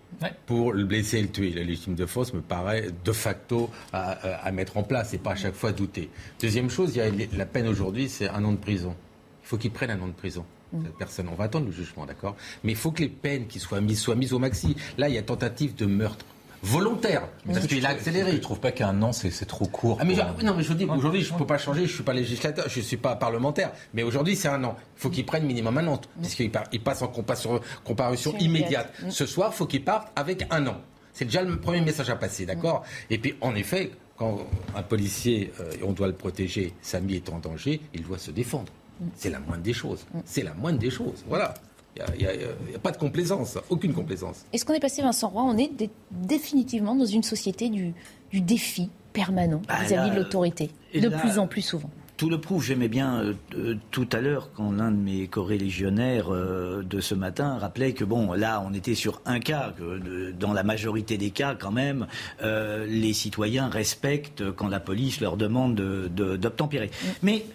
pour le blesser et le tuer. La légitime de force me paraît de facto à, mettre en place et pas à chaque fois douter. Deuxième chose, il y a la peine aujourd'hui, c'est un an de prison. Il faut qu'il prenne un an de prison. Mm. personne. On va attendre le jugement, d'accord? Mais il faut que les peines qui soient mises soient mises au maxi. Là, il y a tentative de meurtre volontaire. Parce qu'il a accéléré. Je ne trouve pas qu'un an, c'est trop court. Ah, mais non, mais je vous dis, aujourd'hui, je ne peux pas changer, je ne suis pas législateur, je ne suis pas parlementaire. Mais aujourd'hui, c'est un an. Il faut qu'il prenne minimum un an, puisqu'il passe en comparution immédiate. Mm. Ce soir, il faut qu'il parte avec un an. C'est déjà le premier message à passer, d'accord? Et puis, en effet, quand un policier, euh, on doit le protéger, sa vie est en danger, il doit se défendre. C'est la moindre des choses. C'est la moindre des choses. Voilà. Il n'y a, pas de complaisance, aucune complaisance. Est-ce qu'on est passé, Vincent Roy On est définitivement dans une société du, défi permanent bah vis-à-vis de l'autorité, de plus en plus souvent? Tout le prouve. J'aimais bien euh, euh, tout à l'heure quand l'un de mes corélégionnaires euh, de ce matin rappelait que bon, là, on était sur un cas, que dans la majorité des cas, quand même, les citoyens respectent quand la police leur demande d'obtempérer. De, Mais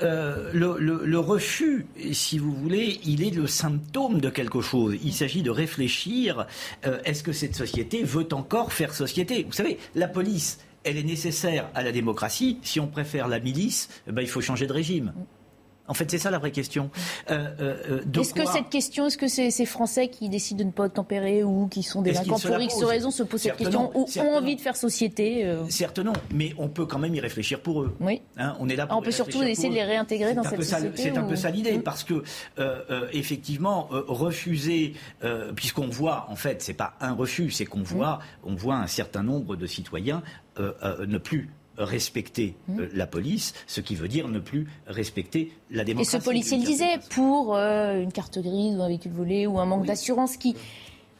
le, le, refus, si vous voulez, il est le symptôme de quelque chose. Il s'agit de réfléchir est-ce que cette société veut encore faire société? Vous savez, la police elle est nécessaire à la démocratie. Si on préfère la milice, eh ben, il faut changer de régime. En fait, c'est ça la vraie question. Euh, euh, euh, est-ce que cette question, est-ce que ces Français qui décident de ne pas tempérer ou qui sont délinquants pour X raisons se posent cette question ou ont envie de faire société Certes non, mais on peut quand même y réfléchir pour eux. Oui. Hein, on est là pour On peut surtout essayer de les réintégrer dans cette société. C'est un peu ça l'idée, parce que effectivement, refuser, puisqu'on voit, en fait, c'est pas un refus, c'est qu'on voit, on voit un certain nombre de citoyens ne plus respecter mmh. euh, la police, ce qui veut dire ne plus respecter la démocratie. Et ce policier le disait, pour euh, une carte grise ou un véhicule volé ou un manque d'assurance qui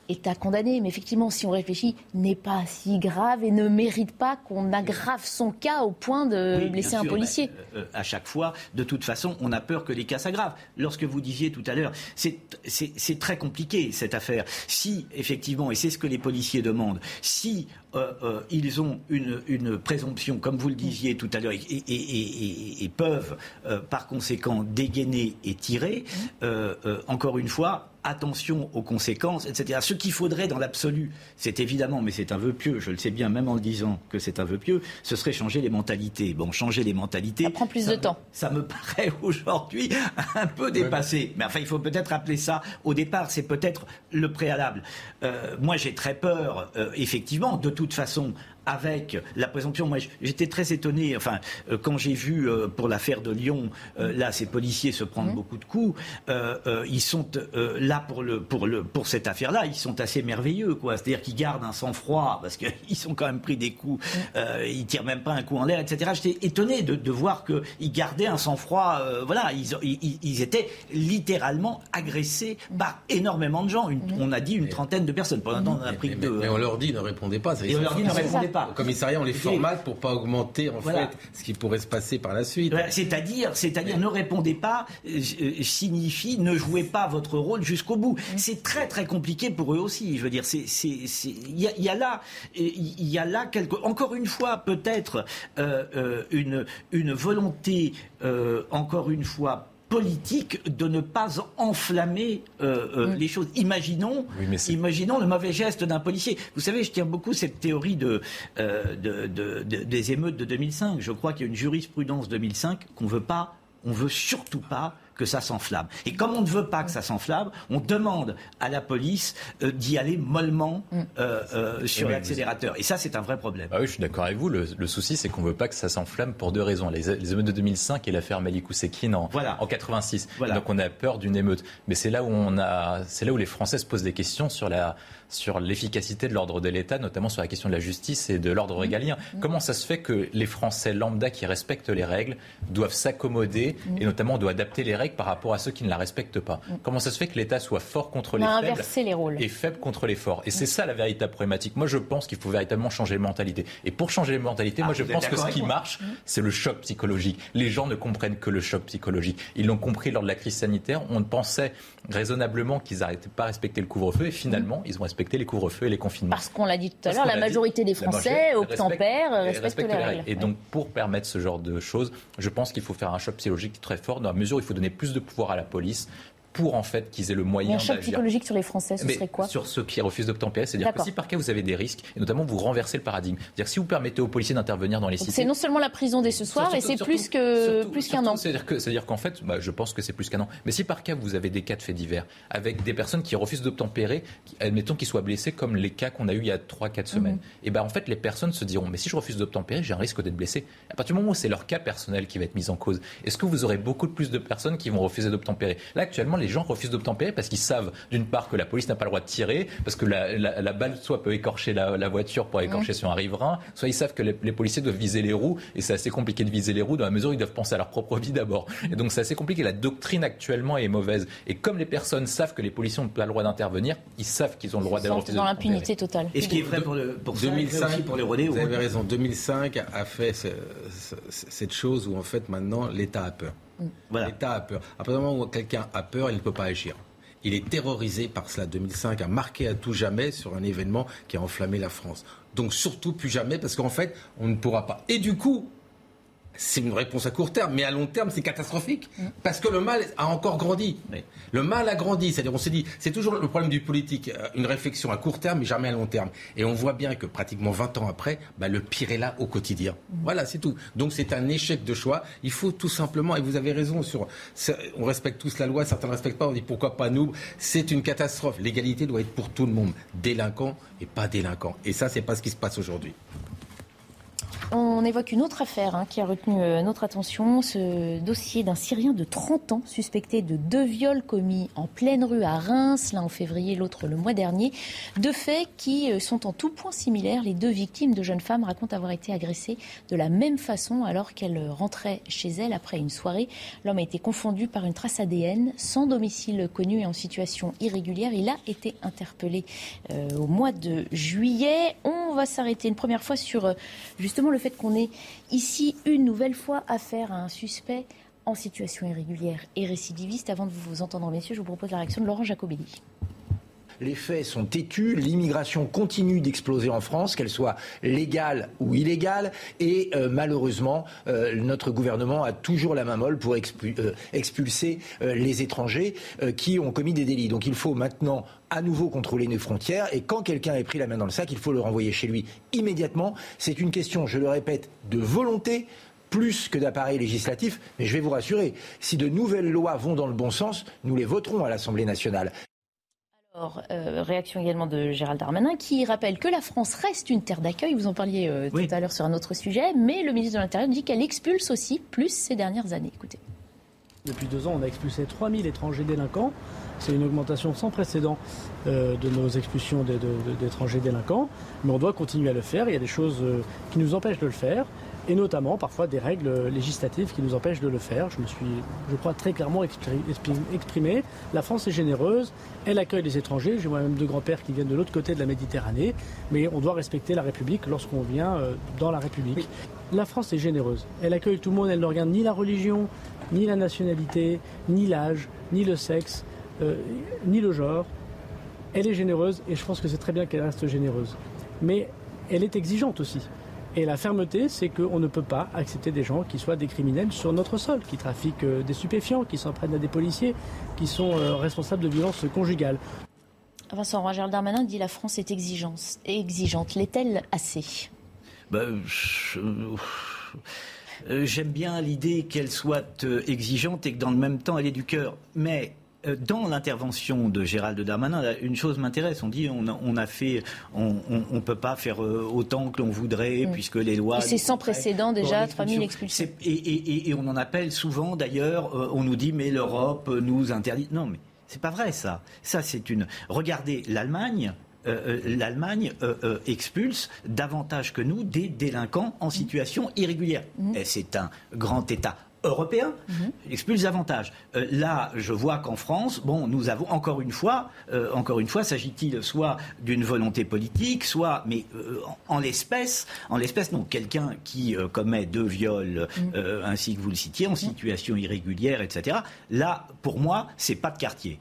est à condamner. Mais effectivement, si on réfléchit, n'est pas si grave et ne mérite pas qu'on aggrave son cas au point de blesser un policier. Euh, euh, à chaque fois, de toute façon, on a peur que les cas s'aggravent. Lorsque vous disiez tout à l'heure, c'est très compliqué cette affaire. Si, effectivement, et c'est ce que les policiers demandent, si euh, ils ont une, présomption, comme vous le disiez tout à l'heure, et, peuvent par conséquent dégainer et tirer, encore une fois, attention aux conséquences, etc. Ce qu'il faudrait dans l'absolu, c'est évidemment, mais c'est un vœu pieux, je le sais bien, même en le disant que c'est un vœu pieux, ce serait changer les mentalités. Bon, changer les mentalités. Ça prend plus de temps. Ça me paraît aujourd'hui un peu dépassé. Mais enfin, il faut peut-être appeler ça au départ, c'est peut-être le préalable. Euh, moi, j'ai très peur, euh, effectivement, de toute façon, avec la présomption. Moi, j'étais très étonné. Enfin, euh, quand j'ai vu euh, pour l'affaire de Lyon, euh, là, ces policiers se prendre mmh. beaucoup de coups. ils sont là pour le pour le pour cette affaire-là. Ils sont assez merveilleux, quoi. C'est-à-dire qu'ils gardent un sang-froid parce qu'ils sont quand même pris des coups. Mmh. ils tirent même pas un coup en l'air, etc. J'étais étonné de, de voir qu'ils gardaient un sang-froid. voilà, ils, ils, étaient littéralement agressés mmh. par énormément de gens. on a dit une trentaine de personnes. Pour l'instant, on a pris deux. Mais, on leur dit ne répondez pas. et on leur dit ne répondez pas. Au commissariat, on les formate pour pas augmenter en fait ce qui pourrait se passer par la suite. C'est-à-dire, c'est-à-dire, ne répondez pas euh, euh, signifie ne jouez pas votre rôle jusqu'au bout. C'est très très compliqué pour eux aussi. Je veux dire, c'est, il y, a là, il y a là quelque, encore une fois peut-être euh, une une volonté, encore une fois politique de ne pas enflammer euh, euh, les choses. Imaginons, imaginons le mauvais geste d'un policier. Vous savez, je tiens beaucoup cette théorie de, euh, des émeutes de 2005. Je crois qu'il y a une jurisprudence 2005 qu'on veut pas, on veut surtout pas que ça s'enflamme. Et comme on ne veut pas que ça s'enflamme, on demande à la police euh, d'y aller mollement mm. euh, euh, sur l'accélérateur. Et ça, c'est un vrai problème. Ah oui, je suis d'accord avec vous. Le, souci, c'est qu'on ne veut pas que ça s'enflamme pour deux raisons. Les, émeutes de 2005 et l'affaire Malikou Sekine en, en 86. Donc on a peur d'une émeute. Mais c'est là où on a, c'est là où les Français se posent des questions sur la sur l'efficacité de l'ordre de l'État, notamment sur la question de la justice et de l'ordre régalien. Mmh. Comment ça se fait que les Français lambda qui respectent les règles doivent s'accommoder mmh. et notamment doivent adapter les règles par rapport à ceux qui ne la respectent pas mmh. Comment ça se fait que l'État soit fort contre les faibles les rôles. et faible contre les forts? Et c'est ça la véritable problématique. Moi, je pense qu'il faut véritablement changer les mentalités. Et pour changer les mentalités, moi, ah, je pense que ce qui marche, c'est le choc psychologique. Les gens ne comprennent que le choc psychologique. Ils l'ont compris lors de la crise sanitaire. On pensait raisonnablement qu'ils n'arrêtaient pas à respecter le couvre-feu et finalement, ils ont respecté les couvre-feux et les confinements. Parce qu'on l'a dit tout à l'heure, la majorité des Français obtempèrent, respectent, les règles. Et donc, pour permettre ce genre de choses, je pense qu'il faut faire un choc psychologique très fort, dans la mesure où il faut donner plus de pouvoir à la police, pour en fait qu'ils aient le moyen. Un choc psychologique sur les Français, ce serait quoi Sur ceux qui refusent d'obtempérer, c'est-à-dire que si par cas vous avez des risques, et notamment vous renversez le paradigme, c'est-à-dire si vous permettez aux policiers d'intervenir dans les cités. C'est non seulement la prison dès ce soir, et c'est plus que plus qu'un an. C'est-à-dire que, c'est-à-dire qu'en fait, bah, je pense que c'est plus qu'un an. Mais si par cas vous avez des cas de faits divers avec des personnes qui refusent d'obtempérer, admettons qu'ils soient blessés, comme les cas qu'on a eu il y a 3-4 semaines, mhm. et ben en fait les personnes se diront mais si je refuse d'obtempérer, j'ai un risque d'être blessé. À partir du moment où c'est leur cas personnel qui va être mis en cause, est-ce que vous aurez beaucoup plus de personnes qui vont refuser d'obtempérer? Là actuellement, les gens refusent d'obtempérer parce qu'ils savent d'une part que la police n'a pas le droit de tirer, parce que la, balle soit peut écorcher la, voiture pour écorcher mmh. sur un riverain, soit ils savent que les, policiers doivent viser les roues, et c'est assez compliqué de viser les roues dans la mesure où ils doivent penser à leur propre vie d'abord. Et donc c'est assez compliqué. La doctrine actuellement est mauvaise. Et comme les personnes savent que les policiers n'ont pas le droit d'intervenir, ils savent qu'ils ont le droit d'aller dans l'impunité totale. Et ce qui est vrai pour, le, pour 2005, pour les rodéos. Vous avez raison. 2005 a fait cette chose où en fait maintenant l'État a peur. L'État a peur. À partir du moment où quelqu'un a peur, il ne peut pas agir. Il est terrorisé par cela. 2005 a marqué à tout jamais sur un événement qui a enflammé la France. Donc surtout plus jamais parce qu'en fait, on ne pourra pas. Et du coup, c'est une réponse à court terme, mais à long terme, c'est catastrophique. Mm. Parce que le mal a encore grandi. Le mal a grandi. C'est-à-dire, on s'est dit, c'est toujours le problème du politique, euh, une réflexion à court terme, mais jamais à long terme. Et on voit bien que pratiquement 20 ans après, bah, le pire est là au quotidien. Mm. Voilà, c'est tout. Donc c'est un échec de choix. Il faut tout simplement, et vous avez raison sur, on respecte tous la loi, certains ne respectent pas, on dit pourquoi pas nous. C'est une catastrophe. L'égalité doit être pour tout le monde, délinquant et pas délinquant. Et ça, c'est pas ce qui se passe aujourd'hui. On évoque une autre affaire hein, qui a retenu euh, notre attention, ce dossier d'un Syrien de 30 ans suspecté de deux viols commis en pleine rue à Reims, l'un en février, l'autre le mois dernier. Deux faits qui euh, sont en tout point similaires. Les deux victimes de jeunes femmes racontent avoir été agressées de la même façon alors qu'elles rentraient chez elles après une soirée. L'homme a été confondu par une trace ADN, sans domicile connu et en situation irrégulière. Il a été interpellé euh, au mois de juillet. On va s'arrêter une première fois sur justement le fait qu'on ait ici une nouvelle fois affaire à un suspect en situation irrégulière et récidiviste. Avant de vous entendre, messieurs, je vous propose la réaction de Laurent Jacobelli. Les faits sont têtus, l'immigration continue d'exploser en France, qu'elle soit légale ou illégale, et euh, malheureusement, euh, notre gouvernement a toujours la main molle pour euh, expulser les étrangers qui ont commis des délits. Donc il faut maintenant à nouveau contrôler nos frontières, et quand quelqu'un est pris la main dans le sac, il faut le renvoyer chez lui immédiatement. C'est une question, je le répète, de volonté plus que d'appareil législatif. Mais je vais vous rassurer, si de nouvelles lois vont dans le bon sens, nous les voterons à l'Assemblée nationale. Alors, euh, réaction également de Gérald Darmanin qui rappelle que la France reste une terre d'accueil. Vous en parliez euh, tout à l'heure sur un autre sujet, mais le ministre de l'Intérieur dit qu'elle expulse aussi plus ces dernières années. Écoutez. Depuis deux ans, on a expulsé 3000 étrangers délinquants. C'est une augmentation sans précédent euh, de nos expulsions d'étrangers délinquants, mais on doit continuer à le faire. Il y a des choses qui nous empêchent de le faire et notamment parfois des règles législatives qui nous empêchent de le faire. Je me suis, je crois, très clairement exprimé. La France est généreuse, elle accueille les étrangers. J'ai moi-même deux grands-pères qui viennent de l'autre côté de la Méditerranée, mais on doit respecter la République lorsqu'on vient euh, dans la République. La France est généreuse. Elle accueille tout le monde, elle ne regarde ni la religion, ni la nationalité, ni l'âge, ni le sexe, euh, ni le genre. Elle est généreuse et je pense que c'est très bien qu'elle reste généreuse. Mais elle est exigeante aussi. Et la fermeté, c'est qu'on ne peut pas accepter des gens qui soient des criminels sur notre sol, qui trafiquent euh, des stupéfiants, qui s'en prennent à des policiers, qui sont euh, responsables de violences conjugales. Vincent Roger Darmanin dit la France est exigeante. exigeante. L'est-elle assez? Ben, euh, J'aime bien l'idée qu'elle soit exigeante et que dans le même temps elle ait du cœur. Mais dans l'intervention de Gérald Darmanin, une chose m'intéresse. On dit on a, on a fait, on ne peut pas faire euh, autant que l'on voudrait mm. puisque les lois. c'est sans précédent déjà, 3000 expulsions. Et, et, et, on en appelle souvent d'ailleurs. Euh, on nous dit mais l'Europe nous interdit. Non mais c'est pas vrai ça. Ça c'est une. Regardez l'Allemagne. l'Allemagne expulse davantage que nous des délinquants en situation irrégulière. Mm. C'est un grand État européen expulse davantage. Euh, là, je vois qu'en France, bon, nous avons encore une fois, euh, encore une fois, s'agit-il soit d'une volonté politique, soit, mais euh, en, l'espèce, en l'espèce, non, quelqu'un qui commet deux viols, mhm. ainsi que vous le citiez, en mhm. situation irrégulière, etc. Là, pour moi, c'est pas de quartier.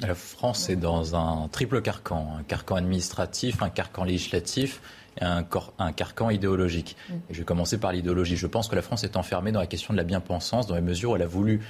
La France est dans un triple carcan, un carcan administratif, un carcan législatif un, un carcan idéologique. Mm. je vais commencer par l'idéologie. Je pense que la France est enfermée dans la question de la bien-pensance, dans la mesure où elle a voulu,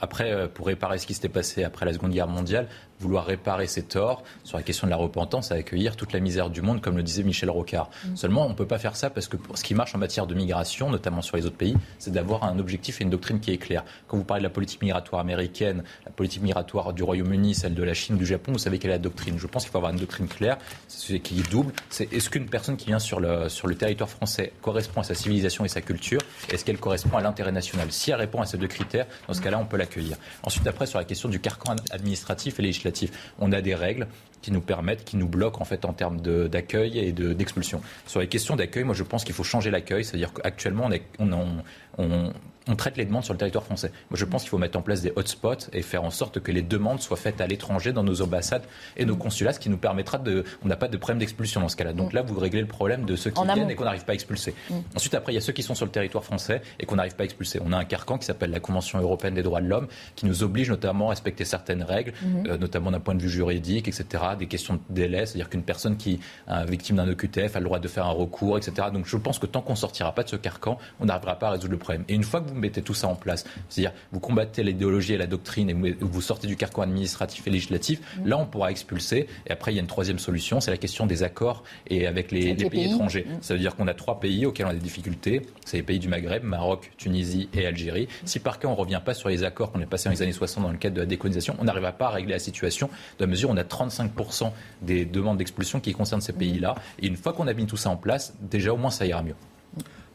après, euh, pour réparer ce qui s'était passé après la Seconde Guerre mondiale, vouloir réparer ses torts sur la question de la repentance, à accueillir toute la misère du monde, comme le disait Michel Rocard. Mm. Seulement, on ne peut pas faire ça parce que ce qui marche en matière de migration, notamment sur les autres pays, c'est d'avoir un objectif et une doctrine qui est claire. Quand vous parlez de la politique migratoire américaine, la politique migratoire du Royaume-Uni, celle de la Chine, du Japon, vous savez quelle est la doctrine. Je pense qu'il faut avoir une doctrine claire, qui est double. C'est est-ce qu'une personne qui vient sur le, sur le territoire français correspond à sa civilisation et sa culture? Est-ce qu'elle correspond à l'intérêt national? Si elle répond à ces deux critères, dans ce cas-là, on peut l'accueillir. Ensuite, après, sur la question du carcan administratif et législatif, on a des règles qui nous permettent, qui nous bloquent en fait en termes d'accueil et d'expulsion. Sur les questions d'accueil, moi je pense qu'il faut changer l'accueil, c'est-à-dire qu'actuellement on, on, on, on traite les demandes sur le territoire français. Moi, je pense qu'il faut mettre en place des hotspots et faire en sorte que les demandes soient faites à l'étranger, dans nos ambassades et nos consulats, ce qui nous permettra de. On n'a pas de problème d'expulsion dans ce cas-là. Donc mm. là, vous réglez le problème de ceux qui viennent et qu'on n'arrive pas à expulser. Mm. Ensuite, après, il y a ceux qui sont sur le territoire français et qu'on n'arrive pas à expulser. On a un carcan qui s'appelle la Convention européenne des droits de l'homme, qui nous oblige notamment à respecter certaines règles, mm-hmm. euh, notamment d'un point de vue juridique, etc., des questions de délai, c'est-à-dire qu'une personne qui est victime d'un OQTF a le droit de faire un recours, etc. Donc je pense que tant qu'on sortira pas de ce carcan, on n'arrivera pas à résoudre le problème. Et une fois que vous mettez tout ça en place, c'est-à-dire, vous combattez l'idéologie et la doctrine et vous sortez du carcan administratif et législatif. Mm. Là, on pourra expulser. Et après, il y a une troisième solution, c'est la question des accords et avec les, pays, étrangers. Mm. Ça veut dire qu'on a trois pays auxquels on a des difficultés. C'est les pays du Maghreb, Maroc, Tunisie et Algérie. Si par cas, on ne revient pas sur les accords qu'on a passés dans les années 60 dans le cadre de la décolonisation, on n'arrivera pas à régler la situation. De la mesure on a 35% 50% des demandes d'expulsion qui concernent ces pays-là. Et une fois qu'on a mis tout ça en place, déjà au moins ça ira mieux.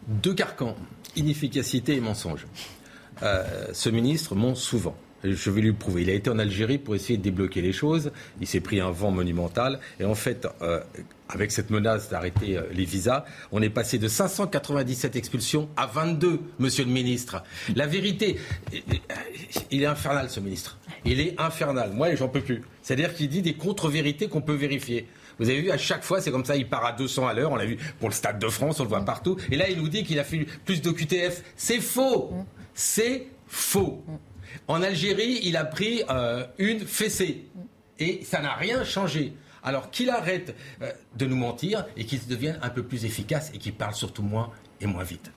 Deux carcans, inefficacité et mensonge. Euh, ce ministre ment souvent. Je vais lui prouver. Il a été en Algérie pour essayer de débloquer les choses. Il s'est pris un vent monumental. Et en fait, euh, avec cette menace d'arrêter euh, les visas, on est passé de 597 expulsions à 22, monsieur le ministre. La vérité, il est infernal, ce ministre. Il est infernal. Moi, j'en peux plus. C'est-à-dire qu'il dit des contre-vérités qu'on peut vérifier. Vous avez vu, à chaque fois, c'est comme ça, il part à 200 à l'heure. On l'a vu pour le Stade de France, on le voit partout. Et là, il nous dit qu'il a fait plus de QTF. C'est faux. C'est faux. En Algérie, il a pris euh, une fessée. Et ça n'a rien changé. Alors qu'il arrête euh, de nous mentir et qu'il devienne un peu plus efficace et qu'il parle surtout moins et moins vite.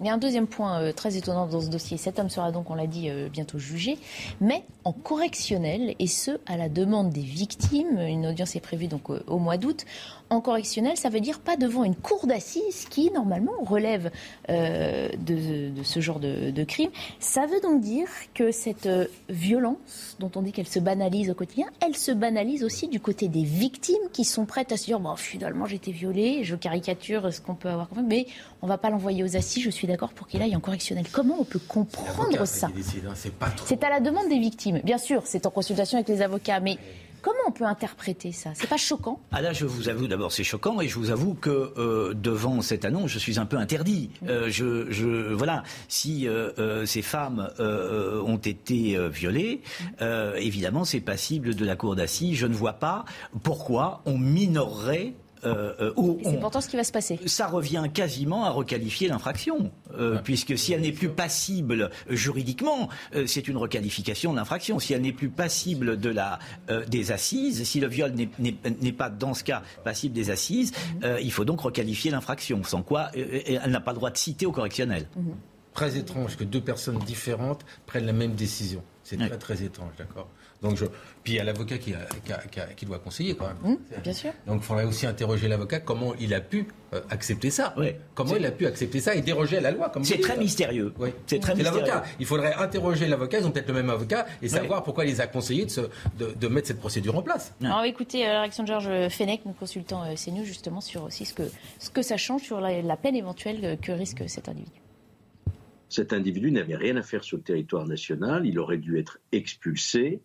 Il y a un deuxième point euh, très étonnant dans ce dossier. Cet homme sera donc, on l'a dit, bientôt jugé, mais en correctionnel, et ce, à la demande des victimes. Une audience est prévue donc au mois d'août en correctionnel, ça veut dire pas devant une cour d'assises qui, normalement, relève euh, de, ce genre de, crime. Ça veut donc dire que cette euh, violence, dont on dit qu'elle se banalise au quotidien, elle se banalise aussi du côté des victimes qui sont prêtes à se dire bon, finalement, j'ai été violée, je caricature ce qu'on peut avoir, mais on va pas l'envoyer aux assises, je suis d'accord pour qu'il aille en correctionnel. Comment on peut comprendre ça hein, C'est à la demande des victimes. Bien sûr, c'est en consultation avec les avocats, mais Comment on peut interpréter ça? C'est pas choquant? Ah là, je vous avoue d'abord, c'est choquant, et je vous avoue que euh, devant cette annonce, je suis un peu interdit. Euh, je, je, voilà, si euh, ces femmes ont été violées, évidemment, c'est passible de la cour d'assises. Je ne vois pas pourquoi on minorerait euh, euh c'est pourtant ce qui va se passer. Ça revient quasiment à requalifier l'infraction, euh, puisque si elle n'est plus passible juridiquement, euh, c'est une requalification de l'infraction. Si elle n'est plus passible de la, des assises, si le viol n'est pas dans ce cas passible des assises, mhm. il faut donc requalifier l'infraction, sans quoi elle n'a pas le droit de citer au correctionnel. Mhm. Très étrange que deux personnes différentes prennent la même décision. C'est très très étrange, d'accord? Donc je... Puis il y a l'avocat qui, qui, doit conseiller quand même. Mmh, bien sûr. Donc il faudrait aussi interroger l'avocat comment il a pu euh, accepter ça. Comment il a pu accepter ça et déroger à la loi. C'est très mystérieux. Oui. C'est très mystérieux. l'avocat. Il faudrait interroger l'avocat, ils ont peut-être le même avocat, et savoir pourquoi il les a conseillés de, de, mettre cette procédure en place. Alors écoutez euh, la réaction de Georges Fenech, nous consultant euh, CNews, justement sur aussi ce que, ce que ça change sur la, la peine éventuelle que risque cet individu. Cet individu n'avait rien à faire sur le territoire national, il aurait dû être expulsé.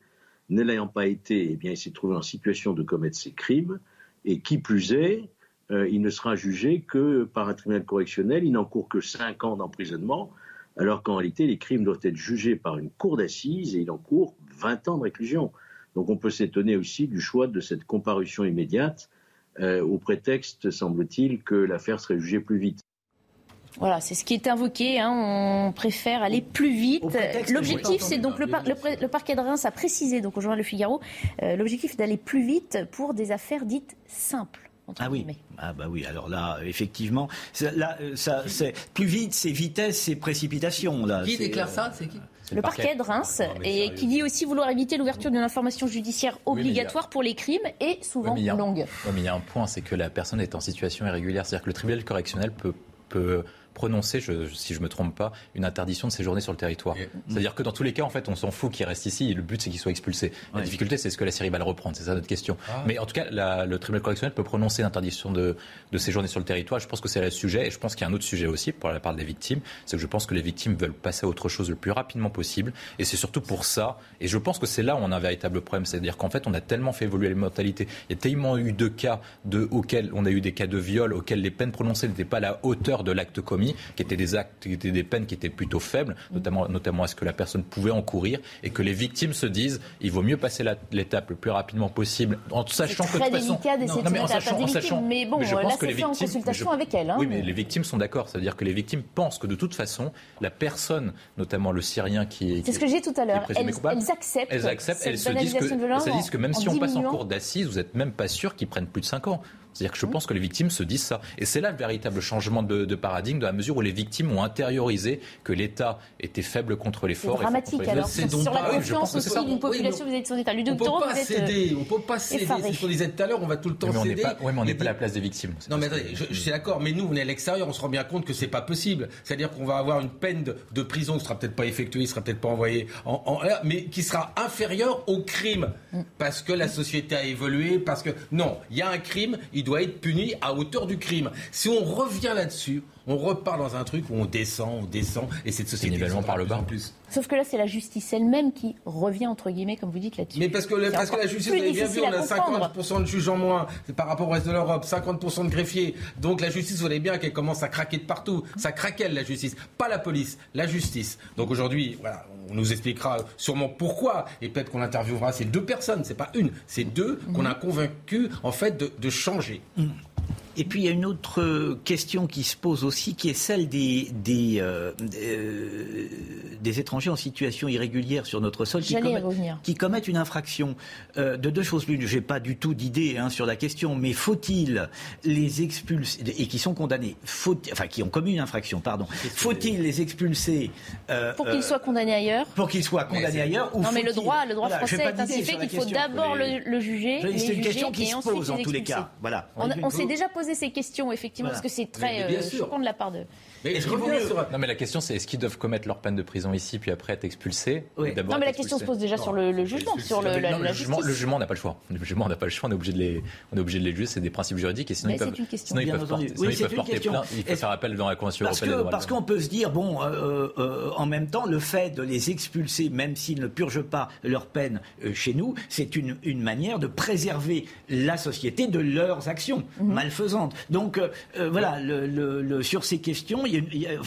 Ne l'ayant pas été, eh bien, il s'est trouvé en situation de commettre ces crimes. Et qui plus est, euh, il ne sera jugé que par un tribunal correctionnel. Il n'encourt que 5 ans d'emprisonnement, alors qu'en réalité, les crimes doivent être jugés par une cour d'assises et il encourt 20 ans de réclusion. Donc on peut s'étonner aussi du choix de cette comparution immédiate, euh, au prétexte, semble-t-il, que l'affaire serait jugée plus vite. Voilà, c'est ce qui est invoqué. Hein. On préfère aller plus vite. L'objectif, c'est donc le, parquet de Reims a précisé donc au journal Le Figaro, euh, l'objectif est d'aller plus vite pour des affaires dites simples. Ah oui. Ah bah oui. Alors là, effectivement, là, euh, ça, c'est plus vite, c'est vitesse, c'est précipitation. Là, qui déclare euh, ça? C'est qui? le, parquet, de Reims, et qui dit aussi vouloir éviter l'ouverture d'une information judiciaire obligatoire pour les crimes et souvent longue. mais il y a un point, c'est que la personne est en situation irrégulière. C'est-à-dire que le tribunal correctionnel peut, peut prononcer, si je ne me trompe pas, une interdiction de séjourner sur le territoire. C'est-à-dire que dans tous les cas, en fait, on s'en fout qu'il reste ici. Le but, c'est qu'il soit expulsé. La difficulté, c'est ce que la Syrie va le reprendre. C'est ça notre question. Ah. Mais en tout cas, le tribunal correctionnel peut prononcer l'interdiction de, de, séjourner sur le territoire. Je pense que c'est le sujet. Et je pense qu'il y a un autre sujet aussi pour la part des victimes. C'est que je pense que les victimes veulent passer à autre chose le plus rapidement possible. Et c'est surtout pour ça. Et je pense que c'est là où on a un véritable problème. C'est-à-dire qu'en fait, on a tellement fait évoluer les mentalités. Il y a tellement eu de cas de, auxquels on a eu des cas de viol auxquels les peines prononcées n'étaient pas à la hauteur de l'acte commis, qui étaient des actes, qui étaient des peines qui étaient plutôt faibles, notamment, notamment à ce que la personne pouvait encourir, et que les victimes se disent il vaut mieux passer l'étape le plus rapidement possible, en sachant que de toute façon. Non, mais en sachant, en sachant, mais bon, je pense que les victimes, en consultation avec elle. Hein, oui, mais les victimes sont d'accord. C'est-à-dire que les victimes pensent que de toute façon, la personne, notamment le Syrien qui est. C'est ce que j'ai tout à l'heure. Elles, acceptent. Elles acceptent. Elles se disent que, que même si on passe en cours d'assises, vous n'êtes même pas sûr qu'ils prennent plus de 5 ans. C'est-à-dire que je pense que les victimes se disent ça. Et c'est là le véritable changement de, de paradigme, dans la mesure où les victimes ont intériorisé que l'État était faible contre les forts. C'est dramatique alors. Sur la confiance aussi d'une population vis-à-vis de son État. On ne peut pas céder. On peut pas céder. C'est ce qu'on disait tout à l'heure. On va tout le temps céder. Oui, mais on n'est pas à la place des victimes. Non, mais je, suis d'accord. Mais nous, on est à l'extérieur. On se rend bien compte que c'est pas possible. C'est-à-dire qu'on va avoir une peine de, prison qui sera peut-être pas effectuée, qui sera peut-être pas envoyée en, mais qui sera inférieure au crime mm. parce que la société a évolué. Parce que non, il y a un crime, il doit être puni à hauteur du crime. Si on revient là-dessus, on repart dans un truc où on descend, on descend, et cette société évidemment par le bas. En plus. Sauf que là, c'est la justice elle-même qui revient, entre guillemets, comme vous dites là-dessus. Mais parce que, parce que la justice, vous avez bien vu, on a 50% de juges en moins par rapport au reste de l'Europe, 50% de greffiers. Donc la justice, vous voyez bien qu'elle commence à craquer de partout. Ça craquelle, la justice. Pas la police, la justice. Donc aujourd'hui, voilà, on nous expliquera sûrement pourquoi, et peut-être qu'on interviewera ces deux personnes, c'est pas une, c'est deux qu'on a convaincu, en fait, de, de changer. Mm. Et puis il y a une autre question qui se pose aussi, qui est celle des, des, euh, euh, des étrangers en situation irrégulière sur notre sol qui, commettent, qui commettent, une infraction. Euh, de deux choses l'une, je n'ai pas du tout d'idée hein, sur la question, mais faut-il les expulser, et qui sont condamnés, faut, enfin qui ont commis une infraction, pardon, faut-il les expulser Pour qu'ils soient condamnés ailleurs? Pour qu'ils soient condamnés ailleurs ou Non mais le droit, le droit français est ainsi fait qu'il faut d'abord le, juger. C'est une question qui se pose en tous les cas. Voilà. On, on s'est déjà posé poser ces questions, effectivement, parce que c'est très euh, choquant de la part de. Mais Non, mais la question, c'est est-ce qu'ils doivent commettre leur peine de prison ici, puis après être expulsés Non, mais la question se pose déjà sur le, jugement, sur le, la, le, jugement, le jugement, on n'a pas le choix. Le jugement, on n'a pas le choix. On est obligé de les, on est obligé de les juger. C'est des principes juridiques, et sinon ils peuvent, sinon ils peuvent porter, sinon ils peuvent porter plainte. Il faut faire appel dans la Convention européenne des droits Parce qu'on peut se dire, bon, euh, euh, en même temps, le fait de les expulser, même s'ils ne purgent pas leur peine chez nous, c'est une, une manière de préserver la société de leurs actions mhm. malfaisantes. Donc euh, voilà, le, sur ces questions,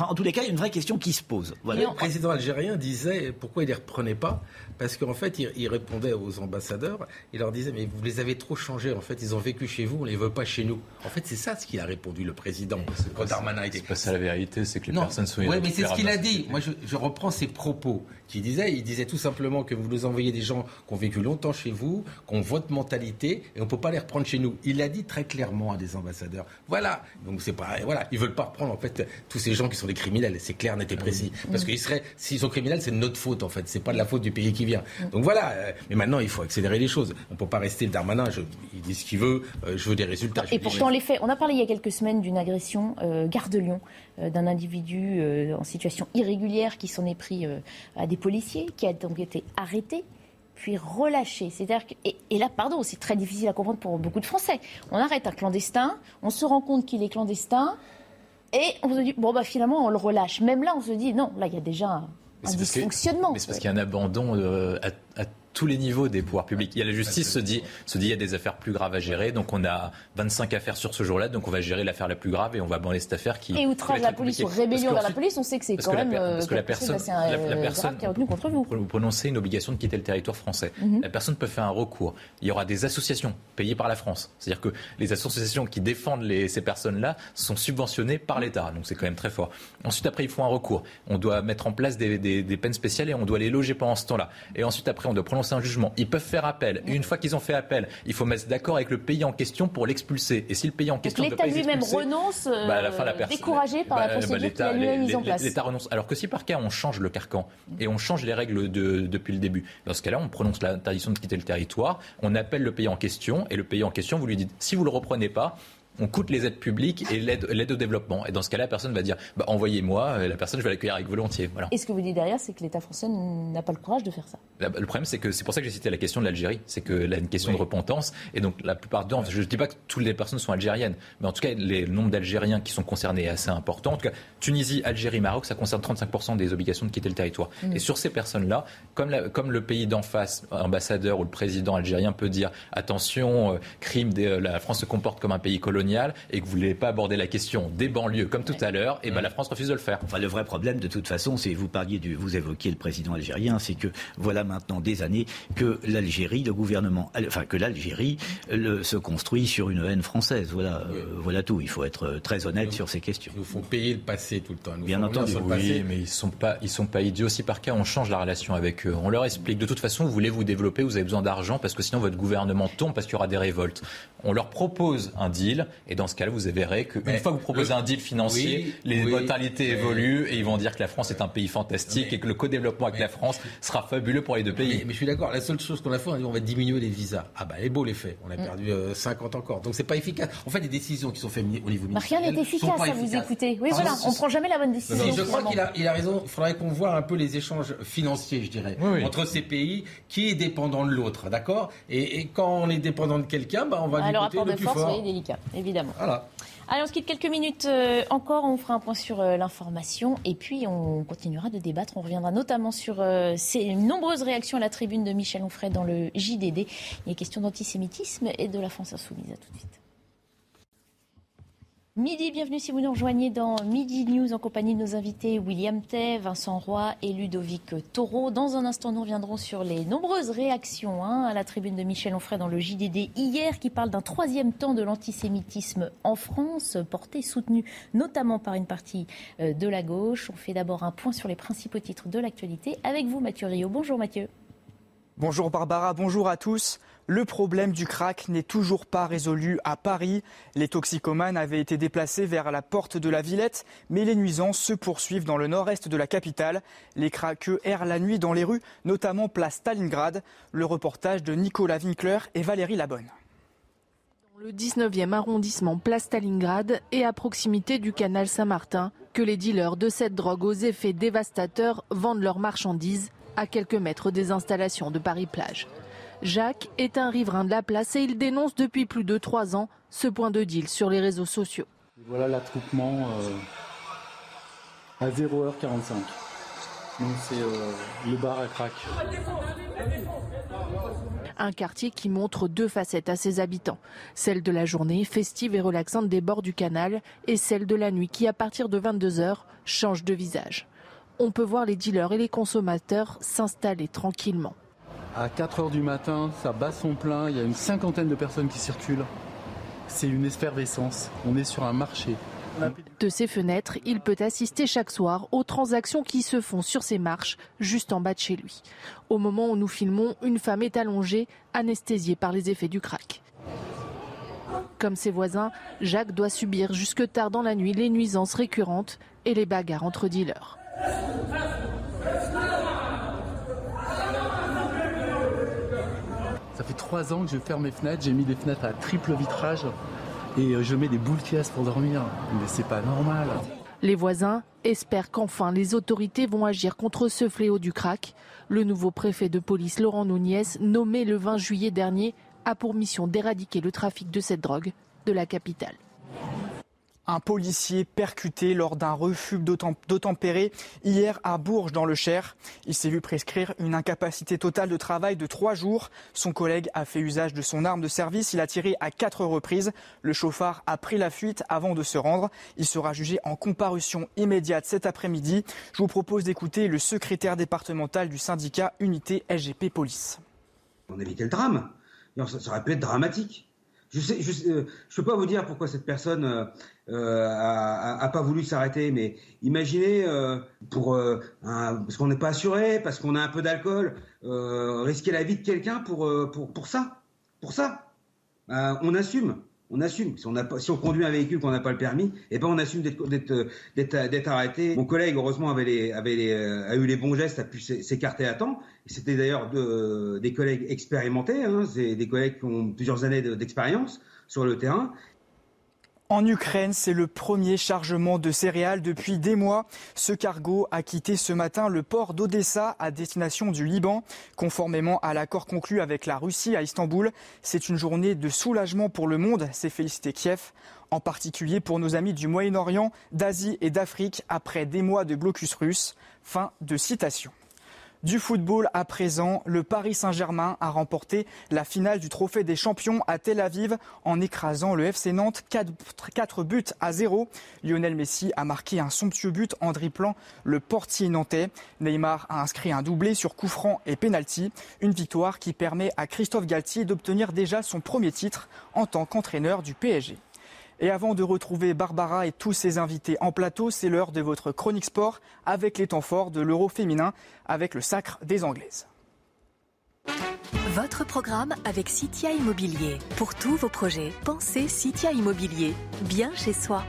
en tous les cas, il y a une vraie question qui se pose. Le président algérien disait pourquoi il ne les reprenait pas parce qu'en fait, il, répondait aux ambassadeurs, il leur disait mais vous les avez trop changés, en fait, ils ont vécu chez vous, on les veut pas chez nous. En fait, c'est ça ce qu'il a répondu le président quand Darmanin était. C'est pas ça la vérité, c'est que les personnes sont. Oui, mais c'est ce qu'il a dit. Moi, je, je reprends ses propos qui disait, il disait tout simplement que vous nous envoyez des gens qui ont vécu longtemps chez vous, qui ont votre mentalité, et on ne peut pas les reprendre chez nous. Il l'a dit très clairement à des ambassadeurs. Voilà. Donc c'est pas, voilà, ils veulent pas reprendre en fait tous ces gens qui sont des criminels. C'est clair, net et précis. Parce qu'ils seraient, s'ils sont criminels, c'est de notre faute en fait. C'est pas de la faute du pays qui vient. Donc voilà. Euh, mais maintenant, il faut accélérer les choses. On peut pas rester le Darmanin. il dit ce qu'il veut. Euh, je veux des résultats. Et pourtant, les faits. On a parlé il y a quelques semaines d'une agression euh, gare de Lyon d'un individu en situation irrégulière qui s'en est pris à des policiers, qui a donc été arrêté puis relâché. C'est-à-dire et, là, pardon, c'est très difficile à comprendre pour beaucoup de Français. On arrête un clandestin, on se rend compte qu'il est clandestin, et on se dit bon bah finalement on le relâche. Même là, on se dit non, là il y a déjà un, dysfonctionnement. mais c'est parce qu'il y a un abandon euh, à tous les niveaux des pouvoirs publics. Il y a la justice se dit, se dit il y a des affaires plus graves à gérer, donc on a 25 affaires sur ce jour-là, donc on va gérer l'affaire la plus grave et on va abandonner cette affaire qui. Et outrage la police ou rébellion vers la police, on sait que c'est quand même euh, parce que la personne, la, la personne qui a retenu contre vous. Vous prononcez une obligation de quitter le territoire français. Mhm. La personne peut faire un recours. Il y aura des associations payées par la France, c'est-à-dire que les associations qui défendent les, ces personnes-là sont subventionnées par l'État, donc c'est quand même très fort. Ensuite après il faut un recours. On doit mettre en place des, des, des peines spéciales et on doit les loger pendant ce temps-là. Et ensuite après on doit prononcer un jugement. Ils peuvent faire appel. Et une fois qu'ils ont fait appel, il faut mettre d'accord avec le pays en question pour l'expulser. Et si le pays en question l'État lui-même renonce, bah, la fin, la découragé par la bah, procédure qu'il a lui mise en place. L'État renonce. Alors que si par cas on change le carcan et on change les règles de, depuis le début, dans ce cas-là, on prononce l'interdiction de quitter le territoire, on appelle le pays en question et le pays en question, vous lui dites si vous le reprenez pas, on coûte les aides publiques et l'aide au développement. Et dans ce cas-là, la personne va dire bah, envoyez-moi, la personne, je vais l'accueillir avec volontiers. Voilà. Et ce que vous dites derrière, c'est que l'État français n'a pas le courage de faire ça. Le problème, c'est que c'est pour ça que j'ai cité la question de l'Algérie. C'est que là, une question de repentance. Et donc, la plupart d'entre je ne dis pas que toutes les personnes sont algériennes, mais en tout cas, le nombre d'Algériens qui sont concernés est assez important. En tout cas, Tunisie, Algérie, Maroc, ça concerne 35% des obligations de quitter le territoire. Mm. Et sur ces personnes-là, comme, comme le pays d'en face, ambassadeur ou le président algérien peut dire attention, euh, crime, la France se comporte comme un pays colonial et que vous voulez pas aborder la question des banlieues comme tout à l'heure, et ben la France refuse de le faire. Enfin, le vrai problème, de toute façon, c'est vous parliez du, vous évoquiez le président algérien, c'est que voilà maintenant des années que l'Algérie, le gouvernement, enfin que l'Algérie se construit sur une haine française. Voilà, euh, voilà tout. Il faut être très honnête sur ces questions. Ils nous font payer le passé tout le temps. Bien entendu. Oui, mais ils sont pas, ils sont pas idiots. Si par cas on change la relation avec eux, on leur explique de toute façon, vous voulez vous développer, vous avez besoin d'argent parce que sinon votre gouvernement tombe parce qu'il y aura des révoltes On leur propose un deal, et dans ce cas-là, vous verrez qu'une fois que vous proposez un deal financier, les modalités évoluent et ils vont dire que la France est un pays fantastique et que le co-développement avec la France sera fabuleux pour les deux pays. Mais, je suis d'accord. La seule chose qu'on a fait, on a dit on va diminuer les visas. Ah bah, les beau les faits. On a mm. perdu 50 euh, encore. Donc c'est pas efficace. En fait, les décisions qui sont faites au niveau ministériel. Rien n'est efficace à vous écouter. Oui, voilà, on prend jamais la bonne décision. je crois qu'il a, il a raison. Il faudrait qu'on voit un peu les échanges financiers, je dirais, entre ces pays. Qui est dépendant de l'autre, d'accord? Et, quand on est dépendant de quelqu'un, bah, on va Alors, lui le plus force, fort. délicat, évidemment. Voilà. Allez, on se quitte quelques minutes euh, encore. On fera un point sur euh, l'information et puis on continuera de débattre. On reviendra notamment sur euh, ces nombreuses réactions à la tribune de Michel Onfray dans le JDD. Il est question d'antisémitisme et de la France insoumise. À tout de suite. Midi, bienvenue si vous nous rejoignez dans Midi News en compagnie de nos invités William Tay, Vincent Roy et Ludovic Taureau. Dans un instant, nous reviendrons sur les nombreuses réactions hein, à la tribune de Michel Onfray dans le JDD hier qui parle d'un troisième temps de l'antisémitisme en France, porté, soutenu notamment par une partie euh, de la gauche. On fait d'abord un point sur les principaux titres de l'actualité avec vous Mathieu Rio. Bonjour Mathieu. Bonjour Barbara, bonjour à tous. Le problème du crack n'est toujours pas résolu à Paris. Les toxicomanes avaient été déplacés vers la porte de la Villette, mais les nuisances se poursuivent dans le nord-est de la capitale. Les craqueux errent la nuit dans les rues, notamment place Stalingrad. Le reportage de Nicolas Winkler et Valérie Labonne. Le 19e arrondissement place Stalingrad et à proximité du canal Saint-Martin, que les dealers de cette drogue aux effets dévastateurs vendent leurs marchandises à quelques mètres des installations de Paris-Plage. Jacques est un riverain de la place et il dénonce depuis plus de trois ans ce point de deal sur les réseaux sociaux. Voilà l'attroupement euh, à 0h45. Donc c'est euh, le bar à crack. Un quartier qui montre deux facettes à ses habitants. Celle de la journée, festive et relaxante des bords du canal, et celle de la nuit qui, à partir de 22h, change de visage. On peut voir les dealers et les consommateurs s'installer tranquillement. À 4 h du matin, ça bat son plein, il y a une cinquantaine de personnes qui circulent. C'est une effervescence. On est sur un marché. De ses fenêtres, il peut assister chaque soir aux transactions qui se font sur ses marches, juste en bas de chez lui. Au moment où nous filmons, une femme est allongée, anesthésiée par les effets du crack. Comme ses voisins, Jacques doit subir jusque tard dans la nuit les nuisances récurrentes et les bagarres entre dealers. Ça fait trois ans que je ferme mes fenêtres, j'ai mis des fenêtres à triple vitrage et euh, je mets des boules pièces pour dormir. Mais c'est pas normal. Les voisins espèrent qu'enfin les autorités vont agir contre ce fléau du crack. Le nouveau préfet de police Laurent Nouniez, nommé le 20 juillet dernier, a pour mission d'éradiquer le trafic de cette drogue de la capitale. Un policier percuté lors d'un refus d'obtempérer hier à Bourges dans le Cher. Il s'est vu prescrire une incapacité totale de travail de trois jours. Son collègue a fait usage de son arme de service. Il a tiré à quatre reprises. Le chauffard a pris la fuite avant de se rendre. Il sera jugé en comparution immédiate cet après-midi. Je vous propose d'écouter le secrétaire départemental du syndicat Unité SGP Police. On évitait le drame. Ça aurait pu être dramatique. Je je, euh, peux pas vous dire pourquoi cette personne euh, euh, a, pas voulu s'arrêter, mais imaginez pour parce qu'on n'est pas assuré, parce qu'on a un peu d'alcool, risquer la vie de quelqu'un pour, ça, on assume on assume. Si on, conduit un véhicule qu'on n'a pas le permis, eh ben on assume d'être arrêté. Mon collègue, heureusement, avait, avait euh, a eu les bons gestes, a pu s'écarter à temps. C'était d'ailleurs des collègues expérimentés, hein, des collègues qui ont plusieurs années d'expérience sur le terrain en Ukraine, c'est le premier chargement de céréales depuis des mois. Ce cargo a quitté ce matin le port d'Odessa à destination du Liban, conformément à l'accord conclu avec la Russie à Istanbul. C'est une journée de soulagement pour le monde, s'est félicité Kiev, en particulier pour nos amis du Moyen-Orient, d'Asie et d'Afrique après des mois de blocus russe. Fin de citation. Du football à présent, le Paris Saint-Germain a remporté la finale du Trophée des Champions à Tel Aviv en écrasant le FC Nantes 4, buts à 0. Lionel Messi a marqué un somptueux but en driblant le portier nantais. Neymar a inscrit un doublé sur coup franc et penalty. Une victoire qui permet à Christophe Galtier d'obtenir déjà son premier titre en tant qu'entraîneur du PSG. Et avant de retrouver Barbara et tous ses invités en plateau, c'est l'heure de votre chronique sport avec les temps forts de l'Euro féminin avec le sacre des Anglaises. Votre programme avec Citia Immobilier. Pour tous vos projets, pensez Citia Immobilier. Bien chez soi.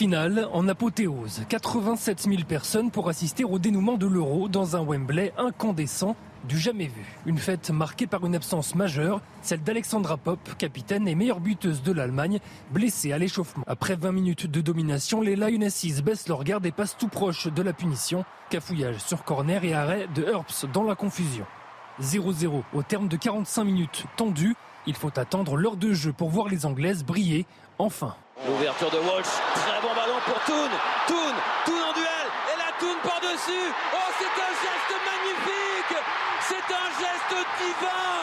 Finale en apothéose. 87 000 personnes pour assister au dénouement de l'euro dans un Wembley incandescent du jamais vu. Une fête marquée par une absence majeure, celle d'Alexandra Pop, capitaine et meilleure buteuse de l'Allemagne, blessée à l'échauffement. Après 20 minutes de domination, les Lionesses baissent leur garde et passent tout proche de la punition. Cafouillage sur corner et arrêt de Herbst dans la confusion. 0-0 au terme de 45 minutes tendues. Il faut attendre l'heure de jeu pour voir les Anglaises briller enfin. L'ouverture de Walsh, très bon ballon pour Toon. Toon, Toon en duel, et la Toon par-dessus. Oh, c'est un geste magnifique C'est un geste divin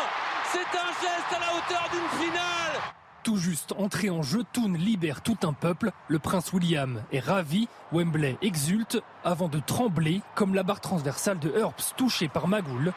C'est un geste à la hauteur d'une finale tout juste entré en jeu, Toon libère tout un peuple. Le prince William est ravi. Wembley exulte avant de trembler comme la barre transversale de Herbst touchée par Magoul.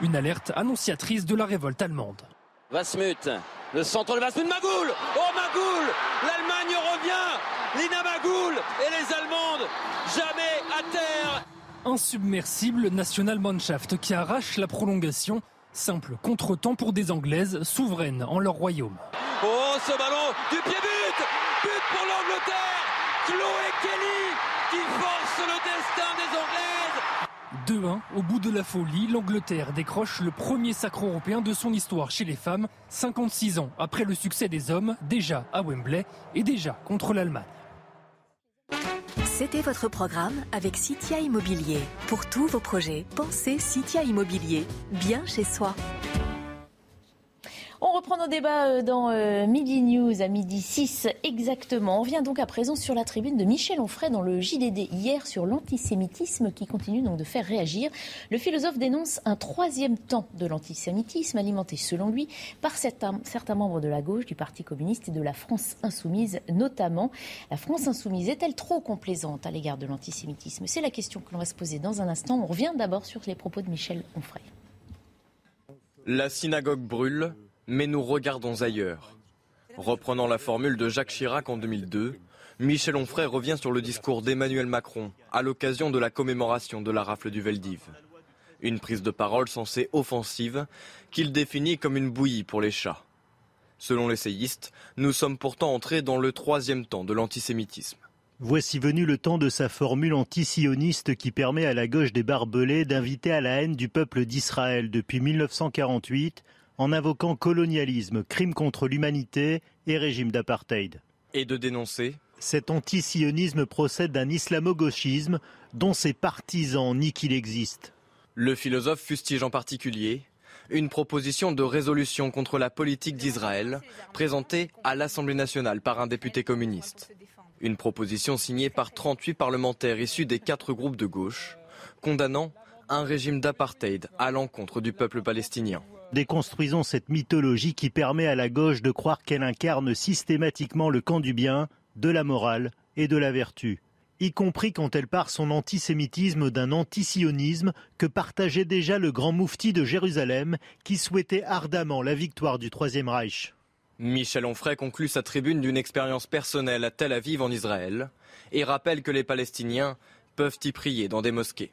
Une alerte annonciatrice de la révolte allemande. Vasmut, le centre de Vasmut, Magoul. Oh Magoul L'Allemagne revient. Lina Magoul et les Allemandes jamais à terre. Insubmersible National Mannschaft qui arrache la prolongation. Simple contretemps pour des Anglaises souveraines en leur royaume. Oh ce ballon du pied but. But pour l'Angleterre. Chloé Kelly qui force le destin des Anglaises 2-1, au bout de la folie, l'Angleterre décroche le premier sacre européen de son histoire chez les femmes, 56 ans après le succès des hommes, déjà à Wembley et déjà contre l'Allemagne. C'était votre programme avec Citia Immobilier. Pour tous vos projets, pensez Citia Immobilier. Bien chez soi. On reprend nos débats euh, dans euh, Midi News à midi 6 exactement. On revient donc à présent sur la tribune de Michel Onfray dans le JDD hier sur l'antisémitisme qui continue donc de faire réagir. Le philosophe dénonce un troisième temps de l'antisémitisme alimenté selon lui par certains membres de la gauche, du Parti communiste et de la France insoumise notamment. La France insoumise est-elle trop complaisante à l'égard de l'antisémitisme? C'est la question que l'on va se poser dans un instant. On revient d'abord sur les propos de Michel Onfray. La synagogue brûle, mais nous regardons ailleurs. Reprenant la formule de Jacques Chirac en 2002, Michel Onfray revient sur le discours d'Emmanuel Macron à l'occasion de la commémoration de la rafle du Veldiv. Une prise de parole censée offensive qu'il définit comme une bouillie pour les chats. Selon l'essayiste, nous sommes pourtant entrés dans le troisième temps de l'antisémitisme. Voici venu le temps de sa formule antisioniste qui permet à la gauche des barbelés d'inviter à la haine du peuple d'Israël depuis 1948 en invoquant colonialisme, crime contre l'humanité et régime d'apartheid. Et de dénoncer Cet antisionisme procède d'un islamo-gauchisme dont ses partisans nient qu'il existe. Le philosophe fustige en particulier une proposition de résolution contre la politique d'Israël présentée à l'Assemblée nationale par un député communiste. Une proposition signée par 38 parlementaires issus des quatre groupes de gauche, condamnant un régime d'apartheid à l'encontre du peuple palestinien. Déconstruisons cette mythologie qui permet à la gauche de croire qu'elle incarne systématiquement le camp du bien, de la morale et de la vertu, y compris quand elle part son antisémitisme d'un antisionisme que partageait déjà le grand moufti de Jérusalem qui souhaitait ardemment la victoire du Troisième Reich. Michel Onfray conclut sa tribune d'une expérience personnelle à Tel Aviv en Israël et rappelle que les Palestiniens peuvent y prier dans des mosquées.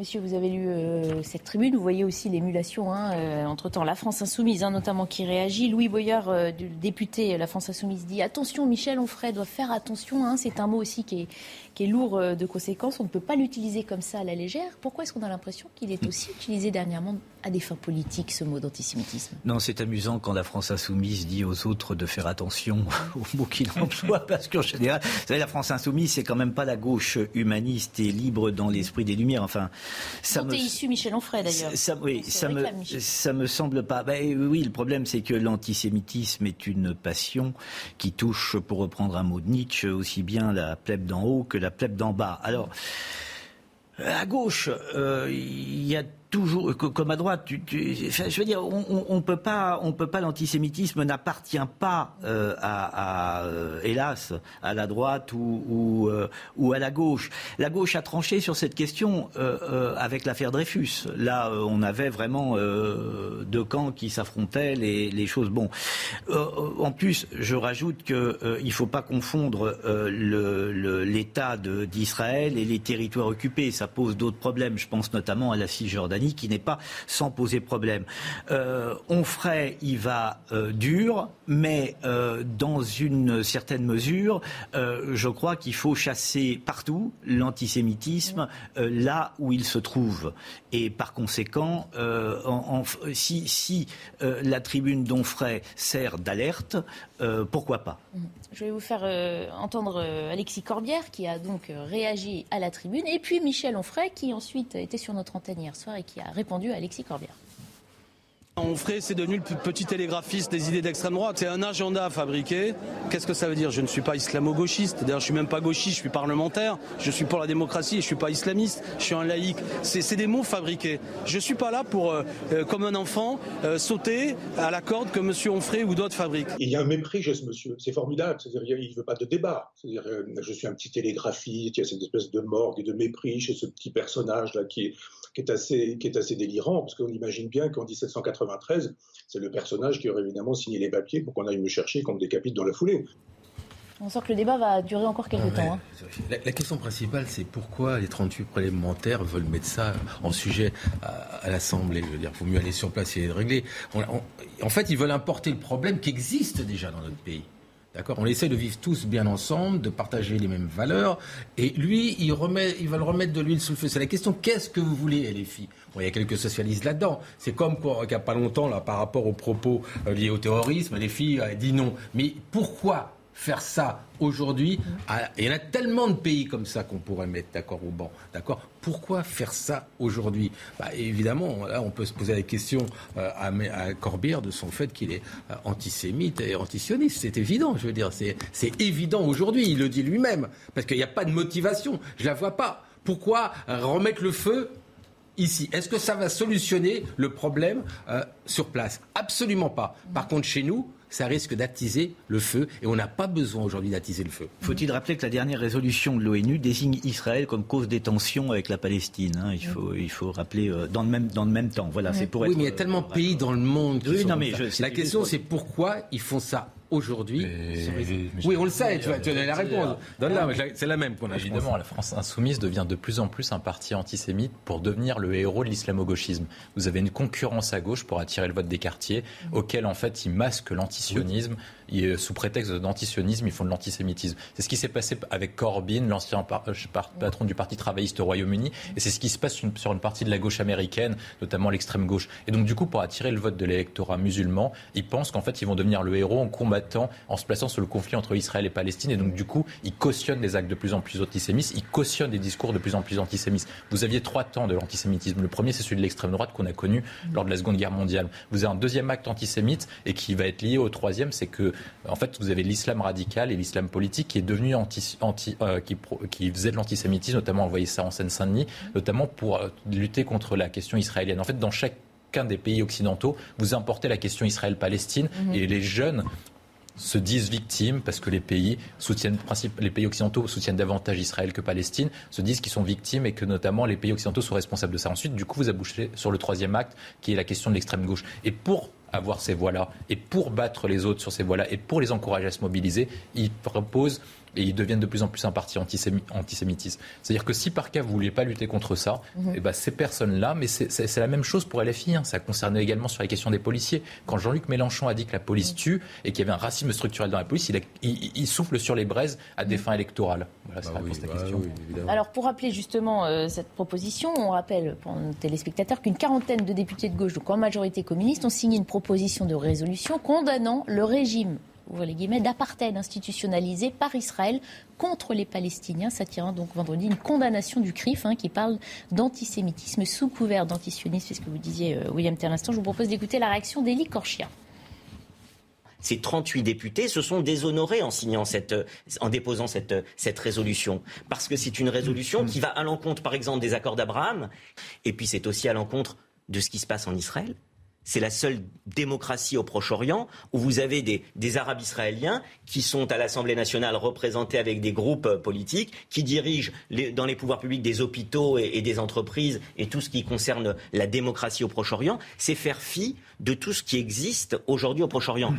Monsieur, vous avez lu euh, cette tribune, vous voyez aussi l'émulation, hein, euh, entre-temps, la France insoumise, hein, notamment, qui réagit. Louis Boyard, euh, du député La France insoumise, dit Attention, Michel Onfray doit faire attention. Hein, c'est un mot aussi qui est, qui est lourd de conséquences. On ne peut pas l'utiliser comme ça à la légère. Pourquoi est-ce qu'on a l'impression qu'il est aussi utilisé dernièrement à des fins politiques, ce mot d'antisémitisme? Non, c'est amusant quand la France insoumise dit aux autres de faire attention aux mots qu'il emploie, parce qu'en général, vous savez, la France insoumise, c'est quand même pas la gauche humaniste et libre dans l'esprit des Lumières. Enfin, ça me... issu Michel Onfray d'ailleurs. Ça, oui, ça me, ça me semble pas. Ben, oui, le problème c'est que l'antisémitisme est une passion qui touche, pour reprendre un mot de Nietzsche, aussi bien la plèbe d'en haut que la plèbe d'en bas. Alors, à gauche, euh, il y a toujours comme à droite. je veux dire, on, peut pas, on peut pas. L'antisémitisme n'appartient pas euh, à, euh, hélas, à la droite ou, euh, ou, à la gauche. La gauche a tranché sur cette question avec l'affaire Dreyfus. Là, on avait vraiment deux camps qui s'affrontaient, les, les, choses. Bon, en plus, je rajoute qu'il ne faut pas confondre l'État d'Israël et les territoires occupés. Ça pose d'autres problèmes. Je pense notamment à la Cisjordanie qui n'est pas sans poser problème. Euh, Onfray, il va euh, dur, mais euh, dans une certaine mesure, euh, je crois qu'il faut chasser partout l'antisémitisme là où il se trouve. Et par conséquent, si, si la tribune d'Onfray sert d'alerte, pourquoi pas? Je vais vous faire entendre Alexis Corbière qui a donc réagi à la tribune, et puis Michel Onfray qui ensuite était sur notre antenne hier soir et qui a répondu à Alexis Corbière. Onfray, c'est devenu le petit télégraphiste des idées d'extrême droite. C'est un agenda fabriqué. Qu'est-ce que ça veut dire? Je ne suis pas islamo-gauchiste. D'ailleurs, je suis même pas gauchiste, je suis parlementaire. Je suis pour la démocratie et je suis pas islamiste. Je suis un laïc. C'est des mots fabriqués. Je suis pas là pour, euh, euh, comme un enfant, euh, sauter à la corde que M. Onfray ou d'autres fabriquent. Il y a un mépris chez ce monsieur. C'est formidable. C'est-à-dire, il veut pas de débat. C'est-à-dire, je suis un petit télégraphiste. Il y a cette espèce de morgue et de mépris chez ce petit personnage là qui est qui est assez, qui est assez délirant, parce qu'on imagine bien qu'en 1793, c'est le personnage qui aurait évidemment signé les papiers pour qu'on aille me chercher et qu'on me décapite dans la foulée. On sent que le débat va durer encore quelques temps. Hein. La, question principale, c'est pourquoi les 38 parlementaires veulent mettre ça en sujet à, l'Assemblée. Je veux dire, il faut mieux aller sur place et le régler. en fait, ils veulent importer le problème qui existe déjà dans notre pays. D'accord On essaie de vivre tous bien ensemble, de partager les mêmes valeurs. Et lui, il, va le remettre de l'huile sous le feu. C'est la question qu'est-ce que vous voulez, les filles Il y a quelques socialistes là-dedans. C'est comme il n'y a pas longtemps, là, par rapport aux propos euh, liés au terrorisme, les filles ont euh, dit non. Mais pourquoi faire ça aujourd'hui Il y en a tellement de pays comme ça qu'on pourrait mettre d'accord au banc. D'accord? Pourquoi faire ça aujourd'hui? Bah, Évidemment, là, on peut se poser la question euh, à, à, Corbière de son fait qu'il est euh, antisémite et antisioniste. C'est évident, je veux dire. C'est évident aujourd'hui. Il le dit lui-même. Parce qu'il n'y a pas de motivation. Je ne la vois pas. Pourquoi remettre le feu ici? Est-ce que ça va solutionner le problème euh, sur place? Absolument pas. Par contre, chez nous, ça risque d'attiser le feu et on n'a pas besoin aujourd'hui d'attiser le feu. Faut-il rappeler que la dernière résolution de l'ONU désigne Israël comme cause des tensions avec la Palestine hein? Il, faut, il faut rappeler euh, dans, le même, dans le même temps. Voilà, c'est pour oui, mais il y a euh, tellement de pays dans le monde qui sont mais La question, c'est pourquoi ils font ça? Aujourd'hui. Oui, on le sait, tu vas donner la réponse. Donne-la, c'est la même qu'on a. Évidemment, la France insoumise devient de plus en plus un parti antisémite pour devenir le héros de l'islamo-gauchisme. Vous avez une concurrence à gauche pour attirer le vote des quartiers, auquel en fait ils masquent l'antisionisme sous prétexte d'antisionisme, ils font de l'antisémitisme. C'est ce qui s'est passé avec Corbyn, l'ancien euh, patron du Parti travailliste au Royaume-Uni, et c'est ce qui se passe sur une partie de la gauche américaine, notamment l'extrême gauche. Et donc du coup, pour attirer le vote de l'électorat musulman, ils pensent qu'en fait, ils vont devenir le héros en combattant, en se plaçant sur le conflit entre Israël et Palestine, et donc du coup, ils cautionnent des actes de plus en plus antisémites, ils cautionnent des discours de plus en plus antisémites. Vous aviez trois temps de l'antisémitisme. Le premier, c'est celui de l'extrême droite qu'on a connu lors de la Seconde Guerre mondiale. Vous avez un deuxième acte antisémite et qui va être lié au troisième, c'est que en fait, vous avez l'islam radical et l'islam politique qui est devenu anti, anti euh, qui, qui, faisait de l'antisémitisme, notamment envoyer ça en Seine-Saint-Denis, notamment pour euh, lutter contre la question israélienne. En fait, dans chacun des pays occidentaux, vous importez la question Israël-Palestine mhm. et les jeunes se disent victimes parce que les pays soutiennent les pays occidentaux soutiennent davantage Israël que Palestine, se disent qu'ils sont victimes et que notamment les pays occidentaux sont responsables de ça. Ensuite, du coup, vous abouchez sur le troisième acte qui est la question de l'extrême gauche. Et pour avoir ces voix-là. Et pour battre les autres sur ces voix-là et pour les encourager à se mobiliser, il propose et ils deviennent de plus en plus un parti antisémitisme. C'est-à-dire que si par cas vous ne vouliez pas lutter contre ça, et eh ben ces personnes-là, mais c'est la même chose pour LFI, hein, ça concernait également sur la question des policiers. Quand Jean-Luc Mélenchon a dit que la police mhm. tue et qu'il y avait un racisme structurel dans la police, il, souffle sur les braises à des mhm. fins électorales. Voilà, ça bah oui, bah question. Alors pour rappeler justement euh, cette proposition, on rappelle pour nos téléspectateurs qu'une quarantaine de députés de gauche, donc en majorité communiste, ont signé une proposition de résolution condamnant le régime les guillemets, d'apartheid institutionnalisé par Israël contre les Palestiniens, s'attirant donc vendredi une condamnation du CRIF hein, qui parle d'antisémitisme sous couvert d'antisionisme. C'est ce que vous disiez, euh, William Terrestan. Je vous propose d'écouter la réaction d'Elie Korchia. ces 38 députés se sont déshonorés en signant cette, en déposant cette, cette résolution. Parce que c'est une résolution qui va à l'encontre, par exemple, des accords d'Abraham, et puis c'est aussi à l'encontre de ce qui se passe en Israël. C'est la seule démocratie au Proche-Orient où vous avez des, Arabes israéliens qui sont à l'Assemblée nationale représentés avec des groupes euh, politiques, qui dirigent dans les pouvoirs publics des hôpitaux et, des entreprises et tout ce qui concerne la démocratie au Proche-Orient. C'est faire fi de tout ce qui existe aujourd'hui au Proche-Orient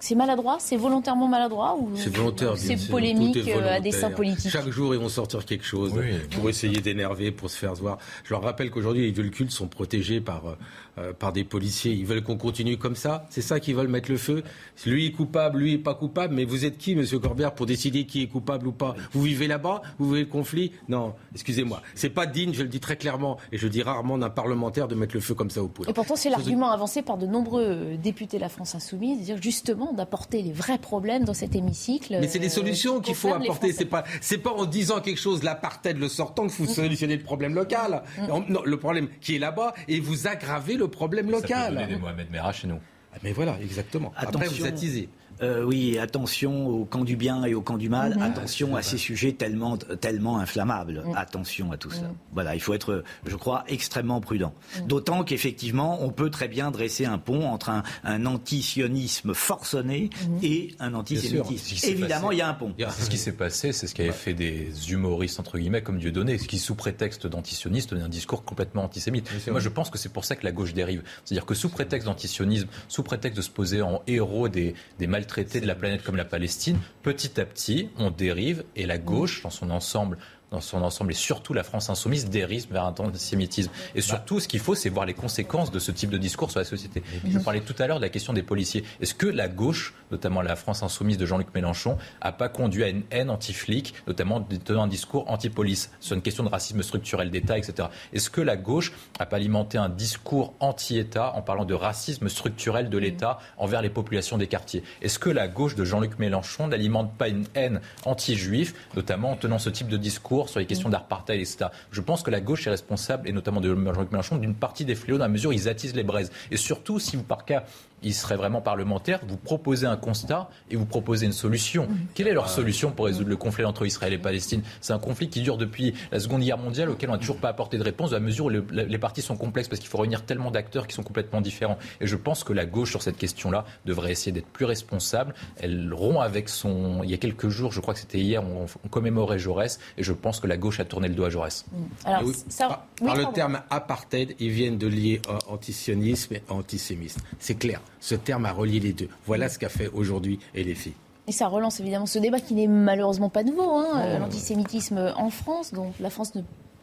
c'est maladroit, c'est volontairement maladroit ou c'est volontaire C'est polémique euh, à dessein politique. Chaque jour, ils vont sortir quelque chose pour essayer d'énerver, pour se faire voir. Je leur rappelle qu'aujourd'hui, les lieux cultes sont protégés par euh, euh, par des policiers. Ils veulent qu'on continue comme ça. C'est ça qu'ils veulent mettre le feu. Lui est coupable, lui est pas coupable. Mais vous êtes qui, Monsieur Corbière, pour décider qui est coupable ou pas? Vous vivez là-bas? Vous vivez le conflit? Non, excusez-moi. C'est pas digne, je le dis très clairement, et je dis rarement d'un parlementaire de mettre le feu comme ça au poudre. Et pourtant, c'est l'argument avancé par de nombreux députés de la France insoumise, dire justement d'apporter les vrais problèmes dans cet hémicycle. Mais c'est des solutions qu'il faut apporter. C'est pas, c'est pas en disant quelque chose l'apartheid le sortant que vous mm. solutionner le problème local. Mm. Non, le problème qui est là-bas et vous aggravez le problème local. Ça peut des Mohamed Merah chez nous. Ah, mais voilà, exactement. Après, vous attisez. Euh, oui, attention au camp du bien et au camp du mal. Mhm. Attention à ces sujets tellement, tellement inflammables. Mhm. Attention à tout ça. Mhm. Voilà, il faut être, je crois, extrêmement prudent. D'autant qu'effectivement, on peut très bien dresser un pont entre un, un antisionisme forcené et un antisémitisme. Évidemment, il y a un pont. C'est ce qui s'est passé, c'est ce qui avait fait des humoristes, entre guillemets, comme Dieudonné, ce qui, sous prétexte d'antisionisme, donnait un discours complètement antisémite. Moi, je pense que c'est pour ça que la gauche dérive. C'est-à-dire que sous prétexte d'antisionisme, sous prétexte de se poser en héros des, des mal traité de la planète comme la Palestine, petit à petit, on dérive et la gauche, dans son ensemble, dans son ensemble et surtout la France insoumise dérive vers un antisémitisme. Et surtout, ce qu'il faut, c'est voir les conséquences de ce type de discours sur la société. Je parlais tout à l'heure de la question des policiers. Est-ce que la gauche, notamment la France insoumise de Jean-Luc Mélenchon, n'a pas conduit à une haine anti-flic, notamment tenant un discours anti-police sur une question de racisme structurel d'État, etc. Est-ce que la gauche n'a pas alimenté un discours anti-État en parlant de racisme structurel de l'État envers les populations des quartiers? Est-ce que la gauche de Jean-Luc Mélenchon n'alimente pas une haine anti-juif, notamment en tenant ce type de discours sur les questions d'apartheid, etc. Je pense que la gauche est responsable, et notamment de Jean-Luc Mélenchon, d'une partie des fléaux dans la mesure où ils attisent les braises. Et surtout, si vous, par cas, il serait vraiment parlementaire, vous proposez un constat et vous proposez une solution. Quelle est leur solution pour résoudre le conflit entre Israël et Palestine? C'est un conflit qui dure depuis la Seconde Guerre mondiale, auquel on n'a toujours pas apporté de réponse, à mesure où les parties sont complexes, parce qu'il faut réunir tellement d'acteurs qui sont complètement différents. Et je pense que la gauche, sur cette question-là, devrait essayer d'être plus responsable. Elle rompt avec son... Il y a quelques jours, je crois que c'était hier, on, commémorait Jaurès, et je pense que la gauche a tourné le dos à Jaurès. Alors, ça... par, le terme apartheid, ils viennent de lier euh, antisionisme et antisémisme. C'est clair ce terme a relié les deux. Voilà ce qu'a fait aujourd'hui LFI. Et ça relance évidemment ce débat qui n'est malheureusement pas nouveau, hein, euh, l'antisémitisme en France, dont la France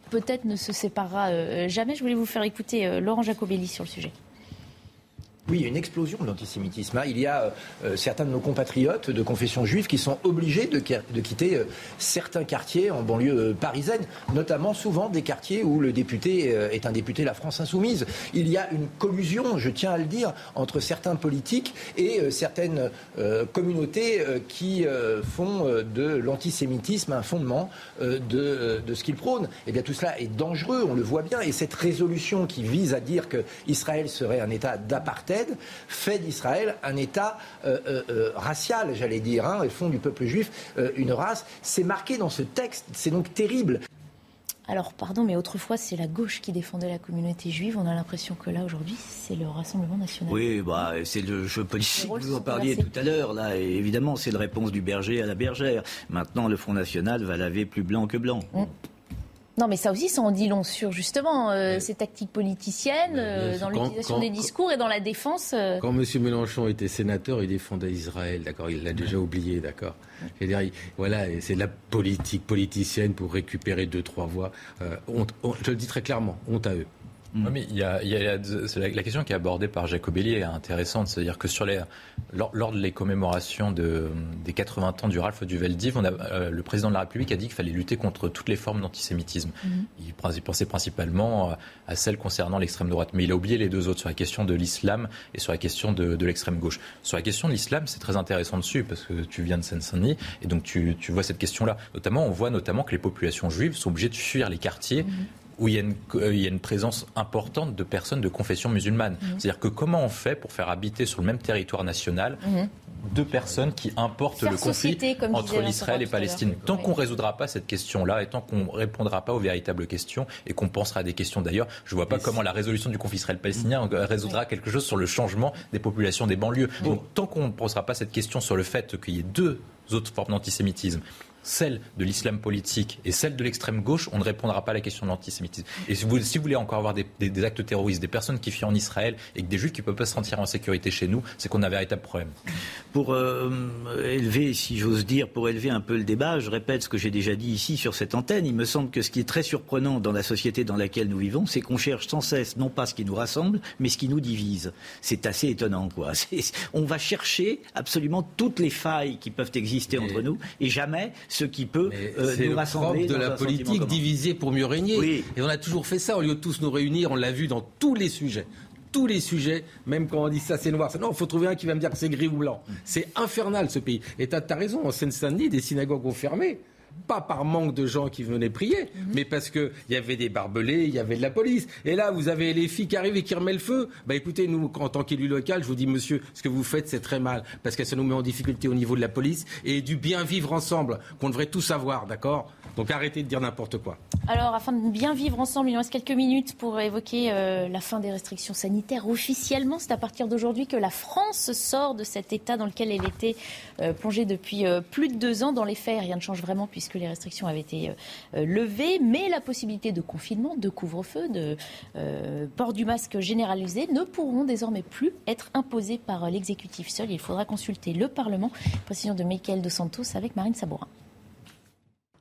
peut-être ne se séparera euh, jamais. Je voulais vous faire écouter euh, Laurent Jacobelli sur le sujet. Oui, il y a une explosion de l'antisémitisme. Hein. Il y a euh, euh, certains de nos compatriotes de confession juive qui sont obligés de, quitter euh, certains quartiers en banlieue parisienne, notamment souvent des quartiers où le député est un député de la France insoumise. Il y a une collusion, je tiens à le dire, entre certains politiques et certaines communautés qui font de l'antisémitisme un fondement de, ce qu'ils prônent. Eh bien, tout cela est dangereux, on le voit bien. Et cette résolution qui vise à dire qu'Israël serait un État d'apartheid, fait d'Israël un État euh, euh, euh, racial, j'allais dire, hein, et font du peuple juif une race. C'est marqué dans ce texte, c'est donc terrible. Alors, pardon, mais autrefois, c'est la gauche qui défendait la communauté juive. On a l'impression que là, aujourd'hui, c'est le Rassemblement national. Oui, bah, c'est le jeu politique. Vous en parliez tout à l'heure, là. Et évidemment, c'est la réponse du berger à la bergère. Maintenant, le Front National va laver plus blanc que blanc. Mm. Non, mais ça aussi, ça en dit long sur justement euh, ces tactiques politiciennes, euh, dans l'utilisation des discours et dans la défense. Euh. Quand M. Mélenchon était sénateur, il défendait Israël, d'accord Il l'a déjà oublié, d'accord voilà, c'est la politique politicienne pour récupérer deux, trois voix. je le dis très clairement, honte à eux. Mm. mais il y a, la, question qui est abordée par Jacobelli est intéressante, c'est-à-dire que sur les, lors, lors des commémorations de, des 80 ans du Ralph du Veldiv, on a, euh, le président de la République a dit qu'il fallait lutter contre toutes les formes d'antisémitisme. Mm. Il pensait principalement à celles concernant l'extrême droite, mais il a oublié les deux autres sur la question de l'islam et sur la question de, de l'extrême gauche. Sur la question de l'islam, c'est très intéressant dessus parce que tu viens de Seine-Saint-Denis et donc tu, tu vois cette question-là. Notamment, on voit notamment que les populations juives sont obligées de fuir les quartiers. Mm où il y, a une, il y, a une, présence importante de personnes de confession musulmane. Mmh. C'est-à-dire que comment on fait pour faire habiter sur le même territoire national mmh deux personnes qui importent le conflit entre l'Israël et Palestine. Tant qu'on ne résoudra pas cette question-là et tant qu'on ne répondra pas aux véritables questions et qu'on pensera à des questions d'ailleurs, je ne vois pas comment la résolution du conflit israël-palestinien résoudra quelque chose sur le changement des populations des banlieues. Donc tant qu'on ne posera pas cette question sur le fait qu'il y ait deux autres formes d'antisémitisme celle de l'islam politique et celle de l'extrême gauche, on ne répondra pas à la question de l'antisémitisme. Et si vous, si vous voulez encore avoir des, des, des, actes terroristes, des personnes qui fuient en Israël et que des juifs qui ne peuvent pas se sentir en sécurité chez nous, c'est qu'on a un véritable problème. Pour euh, élever, si j'ose dire, pour élever un peu le débat, je répète ce que j'ai déjà dit ici sur cette antenne, il me semble que ce qui est très surprenant dans la société dans laquelle nous vivons, c'est qu'on cherche sans cesse non pas ce qui nous rassemble, mais ce qui nous divise. C'est assez étonnant, quoi. On va chercher absolument toutes les failles qui peuvent exister mais... entre nous et jamais ce qui peut euh, nous le rassembler. de la politique diviser pour mieux régner. Oui. Et on a toujours fait ça au lieu de tous nous réunir. On l'a vu dans tous les sujets tous les sujets, même quand on dit ça c'est noir. Non, il faut trouver un qui va me dire que c'est gris ou blanc. C'est infernal ce pays. Et tu as, raison, en Seine-Saint-Denis, des synagogues ont fermé pas par manque de gens qui venaient prier, mmh. mais parce qu'il y avait des barbelés, il y avait de la police. Et là, vous avez les filles qui arrivent et qui remettent le feu. Bah écoutez, nous, en tant qu'élu local, je vous dis, monsieur, ce que vous faites, c'est très mal, parce que ça nous met en difficulté au niveau de la police et du bien vivre ensemble, qu'on devrait tous avoir, d'accord? Donc arrêtez de dire n'importe quoi. Alors, afin de bien vivre ensemble, il nous reste quelques minutes pour évoquer euh, la fin des restrictions sanitaires. Officiellement, c'est à partir d'aujourd'hui que la France sort de cet état dans lequel elle était euh, plongée depuis euh, plus de deux ans. Dans les faits, rien ne change vraiment puisque les restrictions avaient été levées. Mais la possibilité de confinement, de couvre-feu, de port du masque généralisé ne pourront désormais plus être imposées par l'exécutif seul. Il faudra consulter le Parlement. Précision de Michael Dos Santos avec Marine Sabourin.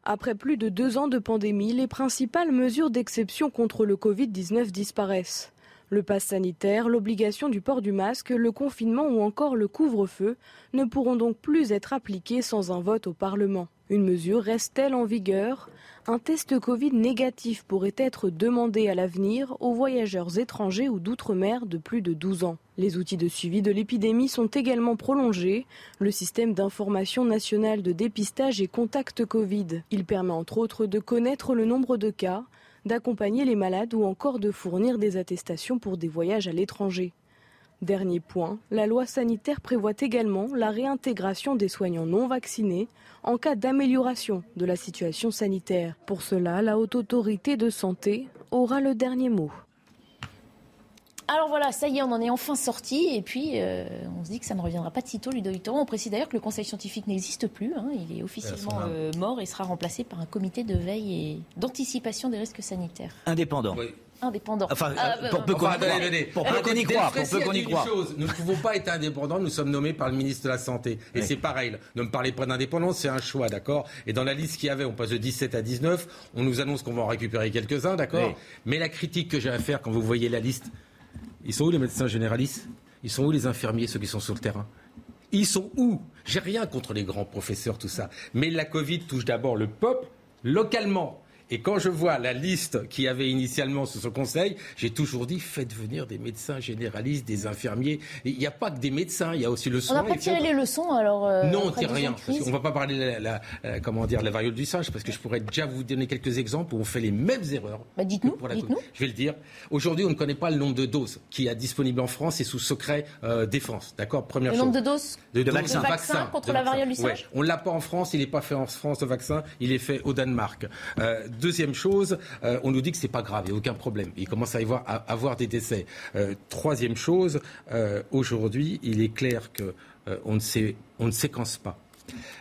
Après plus de deux ans de pandémie, les principales mesures d'exception contre le Covid-19 disparaissent. Le pass sanitaire, l'obligation du port du masque, le confinement ou encore le couvre-feu ne pourront donc plus être appliqués sans un vote au Parlement. Une mesure reste-t-elle en vigueur? Un test Covid négatif pourrait être demandé à l'avenir aux voyageurs étrangers ou d'outre-mer de plus de 12 ans. Les outils de suivi de l'épidémie sont également prolongés. Le système d'information nationale de dépistage et contact Covid. Il permet entre autres de connaître le nombre de cas, d'accompagner les malades ou encore de fournir des attestations pour des voyages à l'étranger. Dernier point, la loi sanitaire prévoit également la réintégration des soignants non vaccinés en cas d'amélioration de la situation sanitaire. Pour cela, la haute autorité de santé aura le dernier mot. Alors voilà, ça y est, on en est enfin sorti. Et puis, euh, on se dit que ça ne reviendra pas de sitôt, Ludovic Toro. On précise d'ailleurs que le Conseil scientifique n'existe plus. Hein. Il est officiellement euh, mort et sera remplacé par un comité de veille et d'anticipation des risques sanitaires. Indépendant. Oui. Indépendant. Enfin, euh, pour peu qu'on enfin, y croit. Pour peu qu'on y croit. Pour peu qu'on y croit. Nous ne pouvons pas être indépendants. Nous sommes nommés par le ministre de la Santé. Et oui. c'est pareil. Ne me parlez pas d'indépendance, c'est un choix, d'accord? Et dans la liste qu'il y avait, on passe de 17 à 19. On nous annonce qu'on va en récupérer quelques-uns, d'accord? Oui. Mais la critique que j'ai à faire quand vous voyez la liste, ils sont où les médecins généralistes? Ils sont où les infirmiers, ceux qui sont sur le terrain? Ils sont où? J'ai rien contre les grands professeurs, tout ça. Mais la Covid touche d'abord le peuple localement. Et quand je vois la liste qu'il y avait initialement sur ce conseil, j'ai toujours dit faites venir des médecins généralistes, des infirmiers. Il n'y a pas que des médecins, il y a aussi le soin. On n'a pas tiré les leçons alors euh, Non, on ne tire rien. Parce on ne va pas parler de la, la, la, comment dire, la variole du singe, parce que je pourrais déjà vous donner quelques exemples où on fait les mêmes erreurs. Bah, dites-nous. Dites je vais le dire. Aujourd'hui, on ne connaît pas le nombre de doses qui est disponible en France et sous secret euh, défense. D'accord? Première le chose. nombre de doses de, de, de vaccins. vaccin contre de la variole du singe ouais. On ne l'a pas en France, il n'est pas fait en France, le vaccin, il est fait au Danemark. Euh, deuxième chose, euh, on nous dit que c'est pas grave, il n'y a aucun problème. Il commence à y avoir, à avoir des décès. Euh, troisième chose, euh, aujourd'hui, il est clair que on ne, on ne séquence pas.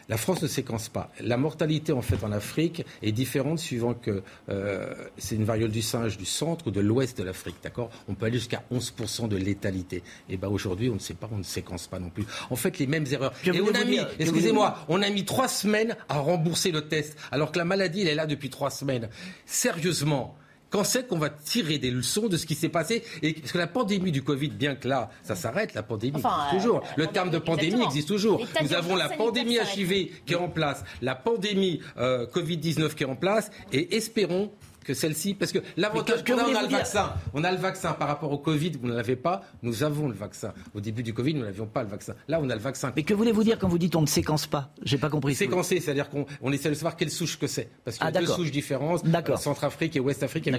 La France ne séquence pas. La mortalité en fait en Afrique est différente suivant que euh, c'est une variole du singe du centre ou de l'ouest de l'Afrique, d'accord? On peut aller jusqu'à 11% de létalité. Et ben aujourd'hui, on ne sait pas, on ne séquence pas non plus. En fait, les mêmes erreurs. Je Et on a mis, excusez-moi, on a mis trois semaines à rembourser le test, alors que la maladie, elle est là depuis trois semaines. Sérieusement quand c'est qu'on va tirer des leçons de ce qui s'est passé et parce que la pandémie du Covid, bien que là, ça s'arrête, la pandémie enfin, existe toujours. Euh, le terme de pandémie existe toujours. Nous avons la pandémie HIV qui est en place, la pandémie euh, Covid-19 qui est en place, et espérons que celle-ci Parce que l'avantage qu'on a, on a le vaccin. On a le vaccin par rapport au Covid, vous ne l'avez pas. Nous avons le vaccin. Au début du Covid, nous n'avions pas le vaccin. Là, on a le vaccin. Mais que voulez-vous dire quand vous dites on ne séquence pas J'ai pas compris. Séquencer, c'est-à-dire qu'on essaie de savoir quelle souche que c'est. Parce qu'il y a ah, deux souches différentes. D'accord. Centrafrique et Ouest-Afrique.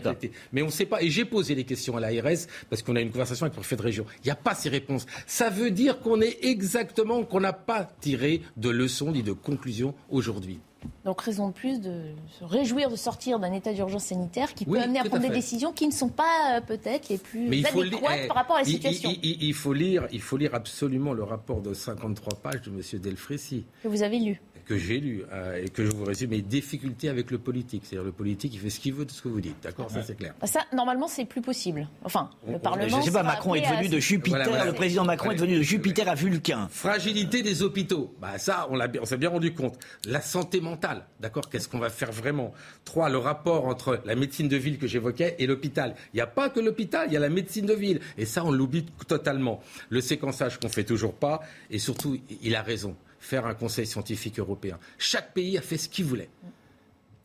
Mais on ne sait pas. Et j'ai posé les questions à l'ARS parce qu'on a une conversation avec le préfet de région. Il n'y a pas ces réponses. Ça veut dire qu'on est exactement, qu'on n'a pas tiré de leçons ni de conclusions aujourd'hui. Donc raison de plus de se réjouir de sortir d'un état d'urgence sanitaire qui peut amener à prendre des décisions qui ne sont pas euh, peut-être les plus adéquates eh, par rapport à la situation. Il, faut lire, il faut lire absolument le rapport de 53 pages de M. Delfrécy. Que vous avez lu que j'ai lu euh, et que je vous résume mes difficultés avec le politique. C'est-à-dire le politique, il fait ce qu'il veut de ce que vous dites. D'accord Ça, c'est clair. Bah, ça, normalement, c'est plus possible. Enfin, le Parlement. Je ne sais pas, Macron est devenu de Jupiter. le président Macron est devenu de Jupiter à Vulcain. Fragilité des hôpitaux. Bah, ça, on, on s'est bien rendu compte. La santé mentale. D'accord Qu'est-ce qu'on va faire vraiment? Trois, le rapport entre la médecine de ville que j'évoquais et l'hôpital. Il n'y a pas que l'hôpital, il y a la médecine de ville. Et ça, on l'oublie totalement. Le séquençage qu'on fait toujours pas. Et surtout, il a raison faire un conseil scientifique européen. Chaque pays a fait ce qu'il voulait.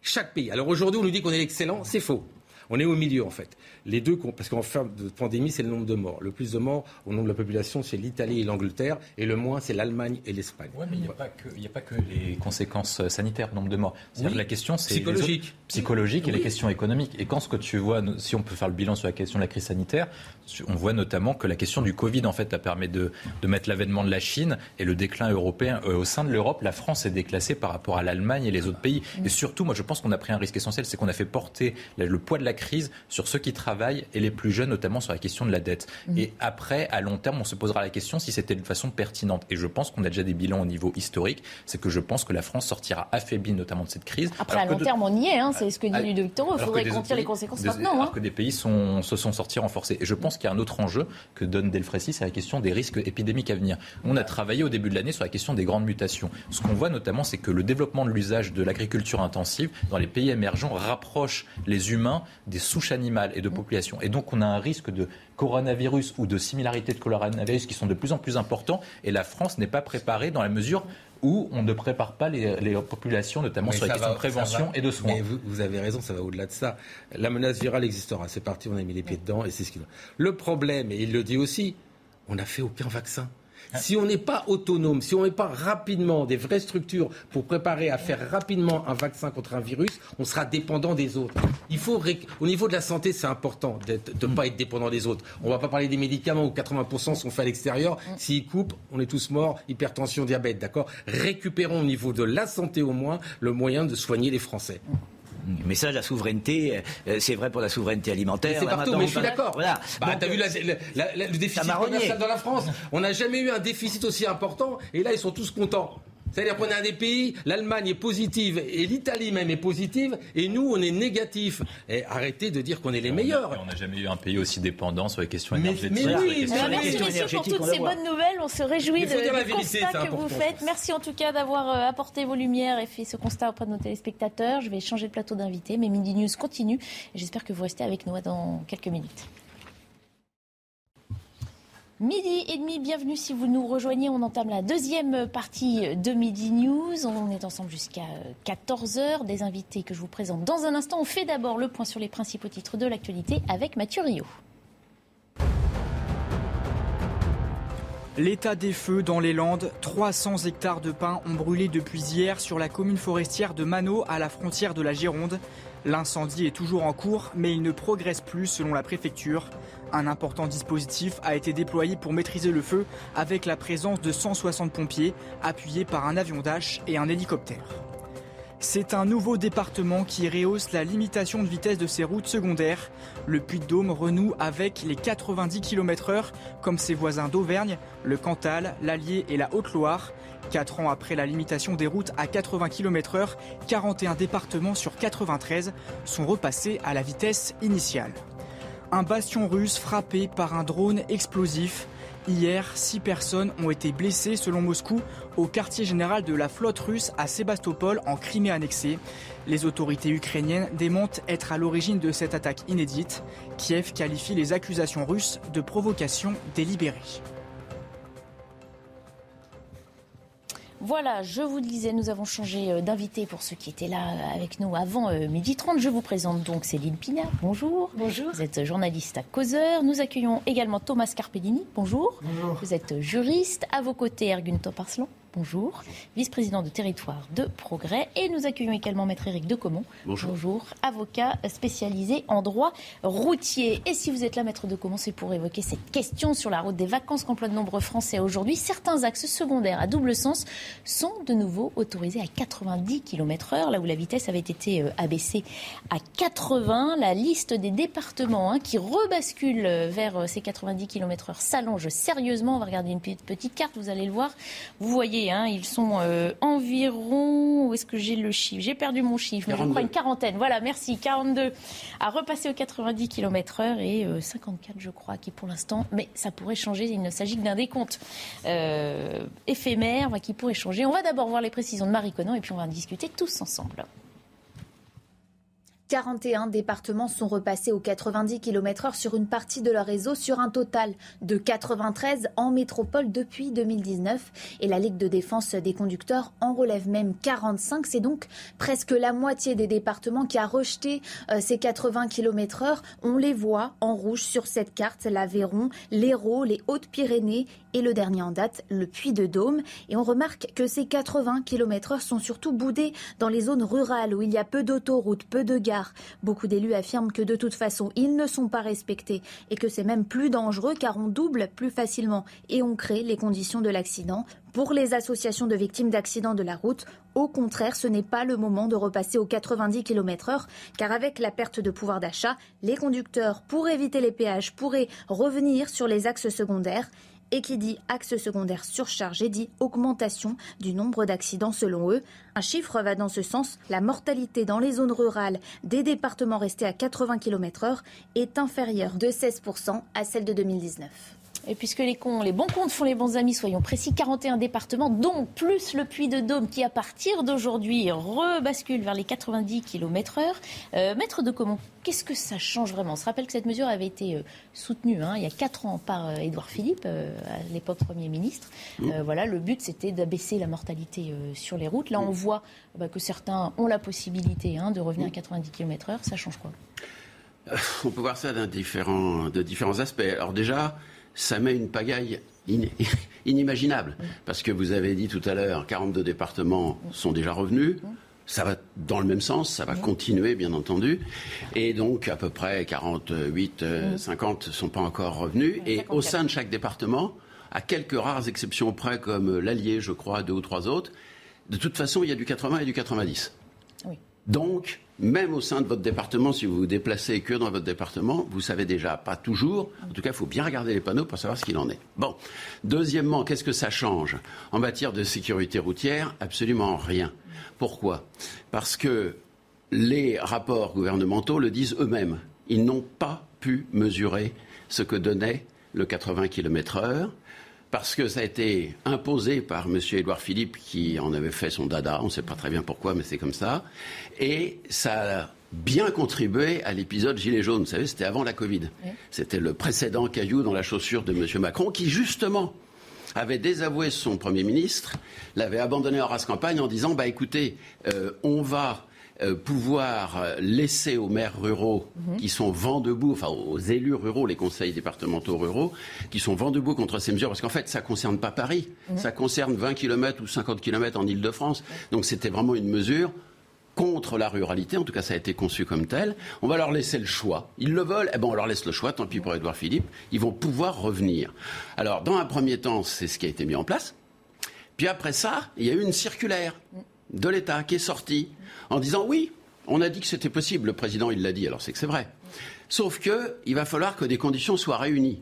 Chaque pays. Alors aujourd'hui, on nous dit qu'on est excellent, c'est faux. On est au milieu, en fait. Les deux, parce qu'en fin de pandémie, c'est le nombre de morts. Le plus de morts au nombre de la population, c'est l'Italie et l'Angleterre, et le moins, c'est l'Allemagne et l'Espagne. Oui, mais il n'y a, pas que les conséquences sanitaires, le nombre de morts. la question, c'est psychologique, psychologique et les questions économiques. Et quand ce que tu vois, si on peut faire le bilan sur la question de la crise sanitaire, on voit notamment que la question du Covid, en fait, a permis de, de mettre l'avènement de la Chine et le déclin européen. Euh, au sein de l'Europe, la France est déclassée par rapport à l'Allemagne et les autres pays. Et surtout, moi, je pense qu'on a pris un risque essentiel, c'est qu'on a fait porter le poids de la crise sur ceux qui travaillent et les plus jeunes, notamment sur la question de la dette. Mmh. Et après, à long terme, on se posera la question si c'était de façon pertinente. Et je pense qu'on a déjà des bilans au niveau historique. C'est que je pense que la France sortira affaiblie, notamment de cette crise. Après, à long terme, on y est. Hein, c'est ce que dit Ludovic Toro. Il faudrait qu'on tire les conséquences maintenant. Alors hein. que des pays sont, se sont sortis renforcés. Et je pense qu'il y a un autre enjeu que donne Delfrécy, c'est la question des risques épidémiques à venir. On a travaillé au début de l'année sur la question des grandes mutations. Ce qu'on voit notamment, c'est que le développement de l'usage de l'agriculture intensive dans les pays émergents rapproche les humains des souches animales et de populations. Et donc on a un risque de coronavirus ou de similarité de coronavirus qui sont de plus en plus importants. Et la France n'est pas préparée dans la mesure où on ne prépare pas les, populations, notamment sur la question de prévention et de soins. Mais vous, avez raison, ça va au-delà de ça. La menace virale existera. C'est parti, on a mis les pieds dedans et c'est ce qu'il Le problème, et il le dit aussi, on n'a fait aucun vaccin. Si on n'est pas autonome, si on n'est pas rapidement des vraies structures pour préparer à faire rapidement un vaccin contre un virus, on sera dépendant des autres. Il faut, au niveau de la santé, c'est important de ne pas être dépendant des autres. On ne va pas parler des médicaments où 80% sont faits à l'extérieur. S'ils coupent, on est tous morts, hypertension, diabète, d'accord? Récupérons au niveau de la santé au moins le moyen de soigner les Français. Mais ça, la souveraineté, euh, c'est vrai pour la souveraineté alimentaire. C'est partout, mais je suis d'accord. Voilà. Bah, t'as vu le déficit commercial dans la France On n'a jamais eu un déficit aussi important, et là, ils sont tous contents. C'est-à-dire qu'on est un des pays, l'Allemagne est positive et l'Italie même est positive et nous on est négatif. Et arrêtez de dire qu'on est les meilleurs. On n'a jamais eu un pays aussi dépendant sur les questions énergétiques. Mais, oui, merci messieurs pour toutes ces bonnes nouvelles. On se réjouit de, du constat que vous faites. Merci en tout cas d'avoir euh, apporté vos lumières et fait ce constat auprès de nos téléspectateurs. Je vais changer de plateau d'invités, mais Midi News continue. J'espère que vous restez avec nous dans quelques minutes. Midi et demi, bienvenue si vous nous rejoignez. On entame la deuxième partie de Midi News. On est ensemble jusqu'à 14h. Des invités que je vous présente dans un instant. On fait d'abord le point sur les principaux titres de l'actualité avec Mathieu Rio. L'état des feux dans les Landes, 300 hectares de pins ont brûlé depuis hier sur la commune forestière de Mano à la frontière de la Gironde. L'incendie est toujours en cours, mais il ne progresse plus selon la préfecture. Un important dispositif a été déployé pour maîtriser le feu avec la présence de 160 pompiers appuyés par un avion Dash et un hélicoptère. C'est un nouveau département qui rehausse la limitation de vitesse de ses routes secondaires. Le Puy-de-Dôme renoue avec les 90 km/h comme ses voisins d'Auvergne, le Cantal, l'Allier et la Haute-Loire. Quatre ans après la limitation des routes à 80 km/h, 41 départements sur 93 sont repassés à la vitesse initiale. Un bastion russe frappé par un drone explosif. Hier, six personnes ont été blessées selon Moscou au quartier général de la flotte russe à Sébastopol en Crimée annexée. Les autorités ukrainiennes démentent être à l'origine de cette attaque inédite. Kiev qualifie les accusations russes de provocation délibérée. Voilà, je vous disais, nous avons changé euh, d'invité pour ceux qui étaient là euh, avec nous avant euh, midi 30. Je vous présente donc Céline Pina. Bonjour. Bonjour. Vous êtes journaliste à Causeur. Nous accueillons également Thomas Carpellini. Bonjour. Bonjour. Vous êtes juriste. À vos côtés, Ergun Toparslan. Bonjour. Vice-président de territoire de Progrès. Et nous accueillons également Maître Éric Decomont. Bonjour. Avocat spécialisé en droit routier. Et si vous êtes là, Maître Decomont, c'est pour évoquer cette question sur la route des vacances qu'emploient de nombreux Français aujourd'hui. Certains axes secondaires à double sens sont de nouveau autorisés à 90 km/h, là où la vitesse avait été euh, abaissée à 80. La liste des départements hein, qui rebasculent euh, vers euh, ces 90 km/h s'allonge sérieusement. On va regarder une petite carte, vous allez le voir. Vous voyez, hein, ils sont euh, environ. Où est-ce que j'ai le chiffre? J'ai perdu mon chiffre, mais je 42. crois une quarantaine. Voilà, merci. 42 à repasser aux 90 km/h et euh, 54, je crois, qui pour l'instant. Mais ça pourrait changer. Il ne s'agit que d'un décompte euh, éphémère enfin, qui pourrait changer. On va d'abord voir les précisions de Marie Conan et puis on va en discuter tous ensemble. 41 départements sont repassés aux 90 km/h sur une partie de leur réseau sur un total de 93 en métropole depuis 2019. Et la Ligue de défense des conducteurs en relève même 45. C'est donc presque la moitié des départements qui a rejeté euh, ces 80 km/h. On les voit en rouge sur cette carte l'Aveyron, l'Hérault, les Hautes-Pyrénées et le dernier en date, le Puy-de-Dôme. Et on remarque que ces 80 km/h sont surtout boudés dans les zones rurales où il y a peu d'autoroutes, peu de gares. Beaucoup d'élus affirment que de toute façon, ils ne sont pas respectés et que c'est même plus dangereux car on double plus facilement et on crée les conditions de l'accident. Pour les associations de victimes d'accidents de la route, au contraire, ce n'est pas le moment de repasser aux 90 km/h, car avec la perte de pouvoir d'achat, les conducteurs, pour éviter les péages, pourraient revenir sur les axes secondaires. Et qui dit axe secondaire surchargé dit augmentation du nombre d'accidents selon eux. Un chiffre va dans ce sens. La mortalité dans les zones rurales des départements restés à 80 km/h est inférieure de 16% à celle de 2019. Et puisque les, cons, les bons comptes font les bons amis, soyons précis, 41 départements, dont plus le Puy de Dôme qui, à partir d'aujourd'hui, rebascule vers les 90 km/h. Euh, maître de comment Qu'est-ce que ça change vraiment? On se rappelle que cette mesure avait été euh, soutenue hein, il y a 4 ans par euh, Édouard Philippe, euh, à l'époque Premier ministre. Euh, voilà, le but, c'était d'abaisser la mortalité sur les routes. Là, on voit bah, que certains ont la possibilité hein, de revenir à 90 km/h. Ça change quoi? On peut voir ça d'un différent- de différents aspects. Alors déjà, ça met une pagaille in- inimaginable. Parce que vous avez dit tout à l'heure, 42 départements sont déjà revenus. Ça va dans le même sens, ça va continuer, bien entendu. Et donc, à peu près 48, euh, 50 ne sont pas encore revenus. Et au sein de chaque département, à quelques rares exceptions près, comme l'Allier, je crois, deux ou trois autres, de toute façon, il y a du 80 et du 90. Donc, même au sein de votre département, si vous vous déplacez que dans votre département, vous savez déjà, pas toujours, en tout cas, il faut bien regarder les panneaux pour savoir ce qu'il en est. Bon. Deuxièmement, qu'est-ce que ça change? En matière de sécurité routière, absolument rien. Pourquoi? Parce que les rapports gouvernementaux le disent eux-mêmes. Ils n'ont pas pu mesurer ce que donnait le 80 km/h parce que ça a été imposé par M. Édouard Philippe qui en avait fait son dada, on ne sait pas très bien pourquoi, mais c'est comme ça, et ça a bien contribué à l'épisode Gilets jaunes. Vous savez, c'était avant la Covid. C'était le précédent caillou dans la chaussure de M. Macron qui, justement, avait désavoué son Premier ministre, l'avait abandonné en race campagne en disant, bah écoutez, euh, on va euh, pouvoir euh, laisser aux maires ruraux qui sont vent debout, enfin aux élus ruraux, les conseils départementaux ruraux, qui sont vent debout contre ces mesures, parce qu'en fait, ça ne concerne pas Paris, ça concerne 20 km ou 50 km en Ile-de-France. Donc c'était vraiment une mesure contre la ruralité, en tout cas ça a été conçu comme tel. On va leur laisser le choix. Ils le veulent, eh ben on leur laisse le choix, tant pis pour Édouard Philippe, ils vont pouvoir revenir. Alors dans un premier temps, c'est ce qui a été mis en place. Puis après ça, il y a eu une circulaire de l'État qui est sortie en disant oui, on a dit que c'était possible. Le président, il l'a dit, alors c'est que c'est vrai. Sauf que il va falloir que des conditions soient réunies,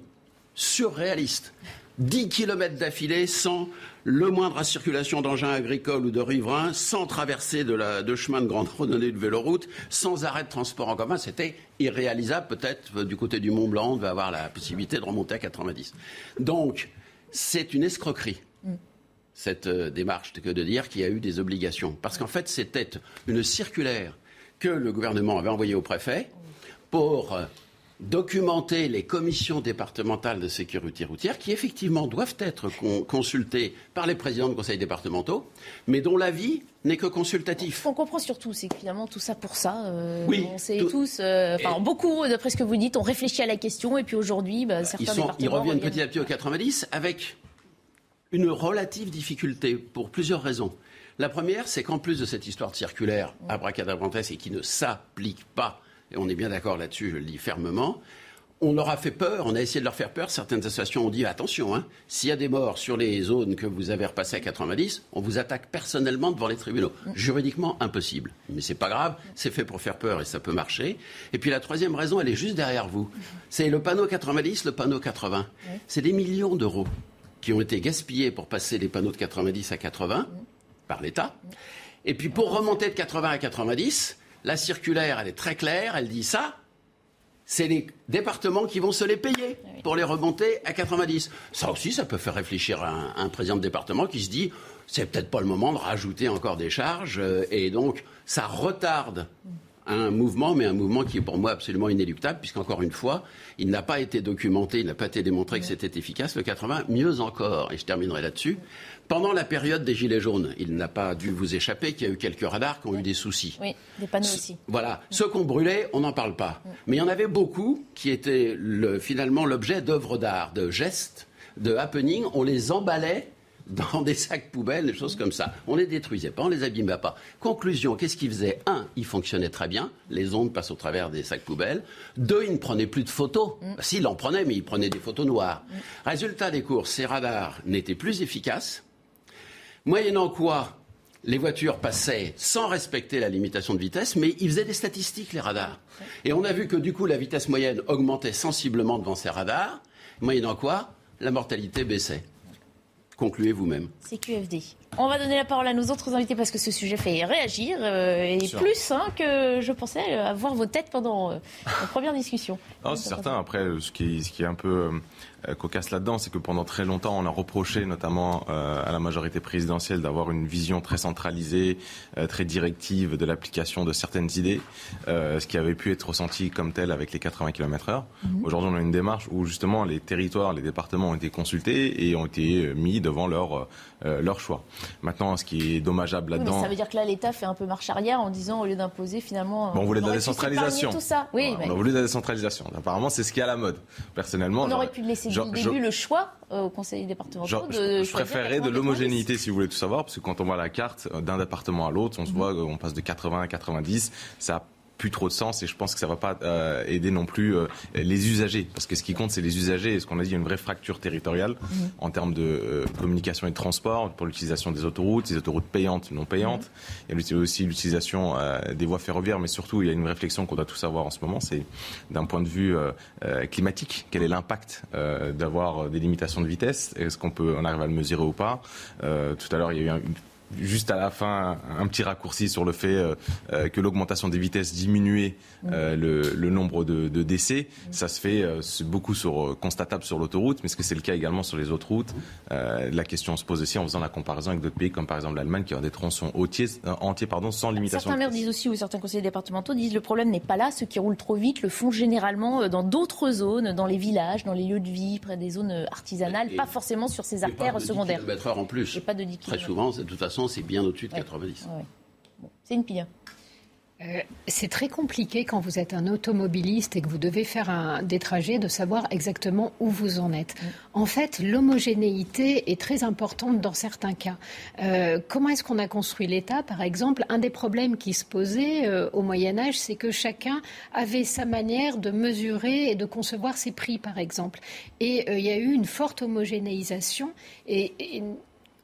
surréalistes. 10 km d'affilée sans le moindre circulation d'engins agricoles ou de riverains, sans traversée de, la, de chemin de grande randonnée de véloroute, sans arrêt de transport en commun. C'était irréalisable. Peut-être euh, du côté du Mont Blanc, on va avoir la possibilité de remonter à 90. Donc, c'est une escroquerie cette euh, démarche que de dire qu'il y a eu des obligations. Parce qu'en fait, c'était une circulaire que le gouvernement avait envoyée au préfet pour euh, documenter les commissions départementales de sécurité routière qui effectivement doivent être consultées par les présidents de conseils départementaux, mais dont l'avis n'est que consultatif. On comprend surtout, c'est que finalement tout ça pour ça. Euh, oui, on sait tous, euh, enfin beaucoup, d'après ce que vous dites, on réfléchit à la question et puis aujourd'hui, bah, certains ils, ils reviennent petit à petit au 90 avec une relative difficulté pour plusieurs raisons. La première, c'est qu'en plus de cette histoire de circulaire abracadabrantesque et qui ne s'applique pas et on est bien d'accord là-dessus, je le dis fermement, on leur a fait peur, on a essayé de leur faire peur. Certaines associations ont dit attention, hein, s'il y a des morts sur les zones que vous avez repassées à 90, on vous attaque personnellement devant les tribunaux. Juridiquement impossible. Mais c'est pas grave, c'est fait pour faire peur et ça peut marcher. Et puis la troisième raison, elle est juste derrière vous. C'est le panneau 90, le panneau 80. C'est des millions d'euros qui ont été gaspillés pour passer les panneaux de 90 à 80 par l'État. Et puis pour remonter de 80 à 90, la circulaire, elle est très claire, elle dit ça, c'est les départements qui vont se les payer pour les remonter à 90. Ça aussi, ça peut faire réfléchir un, un président de département qui se dit, c'est peut-être pas le moment de rajouter encore des charges, euh, et donc ça retarde un mouvement, mais un mouvement qui est pour moi absolument inéluctable, puisqu'encore une fois, il n'a pas été documenté, il n'a pas été démontré que c'était efficace. Le 80, mieux encore, et je terminerai là-dessus, pendant la période des Gilets jaunes, il n'a pas dû vous échapper qu'il y a eu quelques radars qui ont eu des soucis. Oui, des panneaux aussi. Voilà. Ceux qu'on brûlait, on n'en parle pas. Mais il y en avait beaucoup qui étaient finalement l'objet d'œuvres d'art, de gestes, de happenings. On les emballait dans des sacs poubelles, des choses comme ça. On les détruisait pas, on les abîmait pas. Conclusion, qu'est-ce qu'ils faisaient? Un, ils fonctionnaient très bien, les ondes passent au travers des sacs poubelles. Deux, ils ne prenaient plus de photos. Mm. Bah, s'ils en prenaient, mais ils prenaient des photos noires. Mm. Résultat des courses, ces radars n'étaient plus efficaces. Moyennant quoi, les voitures passaient sans respecter la limitation de vitesse, mais ils faisaient des statistiques, les radars. Et on a vu que du coup, la vitesse moyenne augmentait sensiblement devant ces radars, moyennant quoi, la mortalité baissait. Concluez vous-même. C'est QFD. On va donner la parole à nos autres invités parce que ce sujet fait réagir euh, et plus hein, que je pensais avoir vos têtes pendant euh, la première discussion. c'est certain. Après, ce qui, ce qui est un peu euh, cocasse là-dedans, c'est que pendant très longtemps, on a reproché notamment euh, à la majorité présidentielle d'avoir une vision très centralisée, euh, très directive de l'application de certaines idées, ce qui avait pu être ressenti comme tel avec les 80 km/h. Aujourd'hui, on a une démarche où justement les territoires, les départements ont été consultés et ont été mis devant leur leur choix. Maintenant, ce qui est dommageable là-dedans, ça veut dire que là, l'État fait un peu marche arrière en disant au lieu d'imposer, finalement, on, voulait de la décentralisation. Tout ça. Oui, On a voulu de la décentralisation. Apparemment, c'est ce qui est à la mode. Personnellement, on aurait pu laisser dès le début le choix euh, au conseil départemental de Je, préférerais de l'homogénéité si vous voulez tout savoir, parce que quand on voit la carte euh, d'un département à l'autre, on se mhm. voit qu'on passe de 80 à 90. Ça plus trop de sens et je pense que ça va pas euh, aider non plus euh, les usagers. Parce que ce qui compte c'est les usagers et ce qu'on a dit il y a une vraie fracture territoriale en termes de euh, communication et de transport pour l'utilisation des autoroutes, des autoroutes payantes non payantes. Il y a aussi l'utilisation des voies ferroviaires mais surtout il y a une réflexion qu'on doit tous avoir en ce moment c'est d'un point de vue climatique quel est l'impact d'avoir des limitations de vitesse? Est-ce qu'on peut on arrive à le mesurer ou pas? Tout à l'heure il y a eu une juste à la fin un petit raccourci sur le fait euh, euh, que l'augmentation des vitesses diminuait euh, le, nombre de, décès. Ça se fait beaucoup sur, constatable sur l'autoroute, mais est-ce que c'est le cas également sur les autres routes? La question se pose aussi en faisant la comparaison avec d'autres pays comme par exemple l'Allemagne qui a des tronçons entiers, entiers pardon, sans limitation. Certains maires disent aussi, ou certains conseillers départementaux disent le problème n'est pas là. Ceux qui roulent trop vite le font généralement dans d'autres zones, dans les villages, dans les lieux de vie, près des zones artisanales, pas forcément sur ces artères secondaires. en plus. pas de Très souvent, de toute façon, c'est bien au-dessus de 90. c'est une pire. Euh, c'est très compliqué quand vous êtes un automobiliste et que vous devez faire un, des trajets de savoir exactement où vous en êtes. En fait, l'homogénéité est très importante dans certains cas. Euh, comment est-ce qu'on a construit l'État? Par exemple, un des problèmes qui se posait euh, au Moyen Âge, c'est que chacun avait sa manière de mesurer et de concevoir ses prix, par exemple. Et il y a eu une forte homogénéisation et, et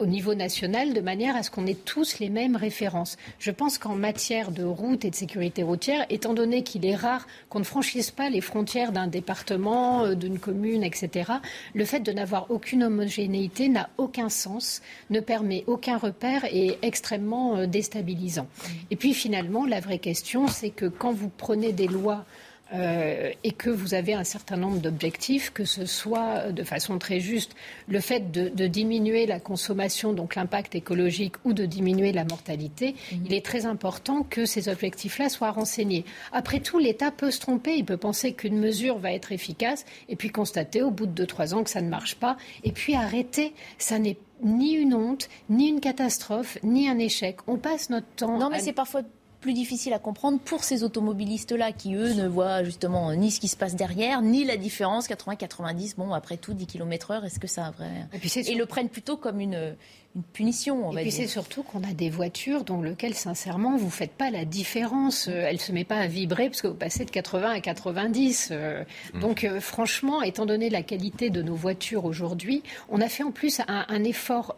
au niveau national de manière à ce qu'on ait tous les mêmes références. Je pense qu'en matière de route et de sécurité routière, étant donné qu'il est rare qu'on ne franchisse pas les frontières d'un département, euh, d'une commune, etc., le fait de n'avoir aucune homogénéité n'a aucun sens, ne permet aucun repère et est extrêmement euh, déstabilisant. Et puis finalement, la vraie question, c'est que quand vous prenez des lois euh, et que vous avez un certain nombre d'objectifs, que ce soit euh, de façon très juste le fait de, diminuer la consommation, donc l'impact écologique, ou de diminuer la mortalité, mhm. il est très important que ces objectifs-là soient renseignés. Après tout, l'État peut se tromper, il peut penser qu'une mesure va être efficace, et puis constater au bout de 2-3 ans que ça ne marche pas, et puis arrêter. Ça n'est ni une honte, ni une catastrophe, ni un échec. On passe notre temps. Non, mais c'est parfois plus difficile à comprendre pour ces automobilistes-là qui, eux, ne voient justement ni ce qui se passe derrière, ni la différence 80-90. Bon, après tout, 10 km/h, est-ce que ça a vrai Et puis Ils le prennent plutôt comme une, une punition. On et puis c'est surtout qu'on a des voitures dans lesquelles, sincèrement, vous ne faites pas la différence. Euh, elle ne se met pas à vibrer parce que vous passez de 80 à 90. Euh. Mmh. Donc, euh, franchement, étant donné la qualité de nos voitures aujourd'hui, on a fait en plus un, effort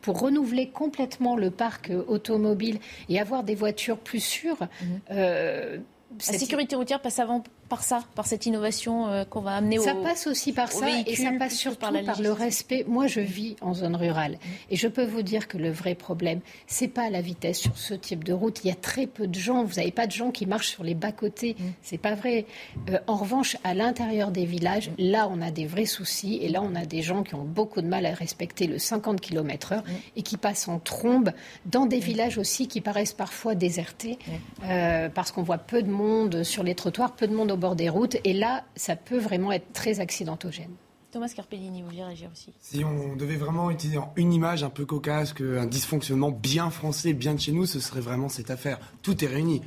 pour renouveler complètement le parc automobile et avoir des voitures plus sûres. Mmh. la sécurité routière passe avant par ça, par cette innovation euh, qu'on va amener ça passe aussi par ça et ça passe surtout par, le respect. Moi, je vis en zone rurale mm. et je peux vous dire que le vrai problème, c'est pas la vitesse sur ce type de route. Il y a très peu de gens. Vous n'avez pas de gens qui marchent sur les bas côtés. Ce mm. C'est pas vrai. Euh, en revanche, à l'intérieur des villages, mm. là, on a des vrais soucis et là, on a des gens qui ont beaucoup de mal à respecter le 50 km/h et qui passent en trombe dans des villages aussi qui paraissent parfois désertés euh, parce qu'on voit peu de monde sur les trottoirs, peu de monde au bord des routes. Et là, ça peut vraiment être très accidentogène. Thomas Carpellini, vous voulez réagir aussi? Si on devait vraiment utiliser une image un peu cocasse, un dysfonctionnement bien français, bien de chez nous, ce serait vraiment cette affaire. Tout est réuni.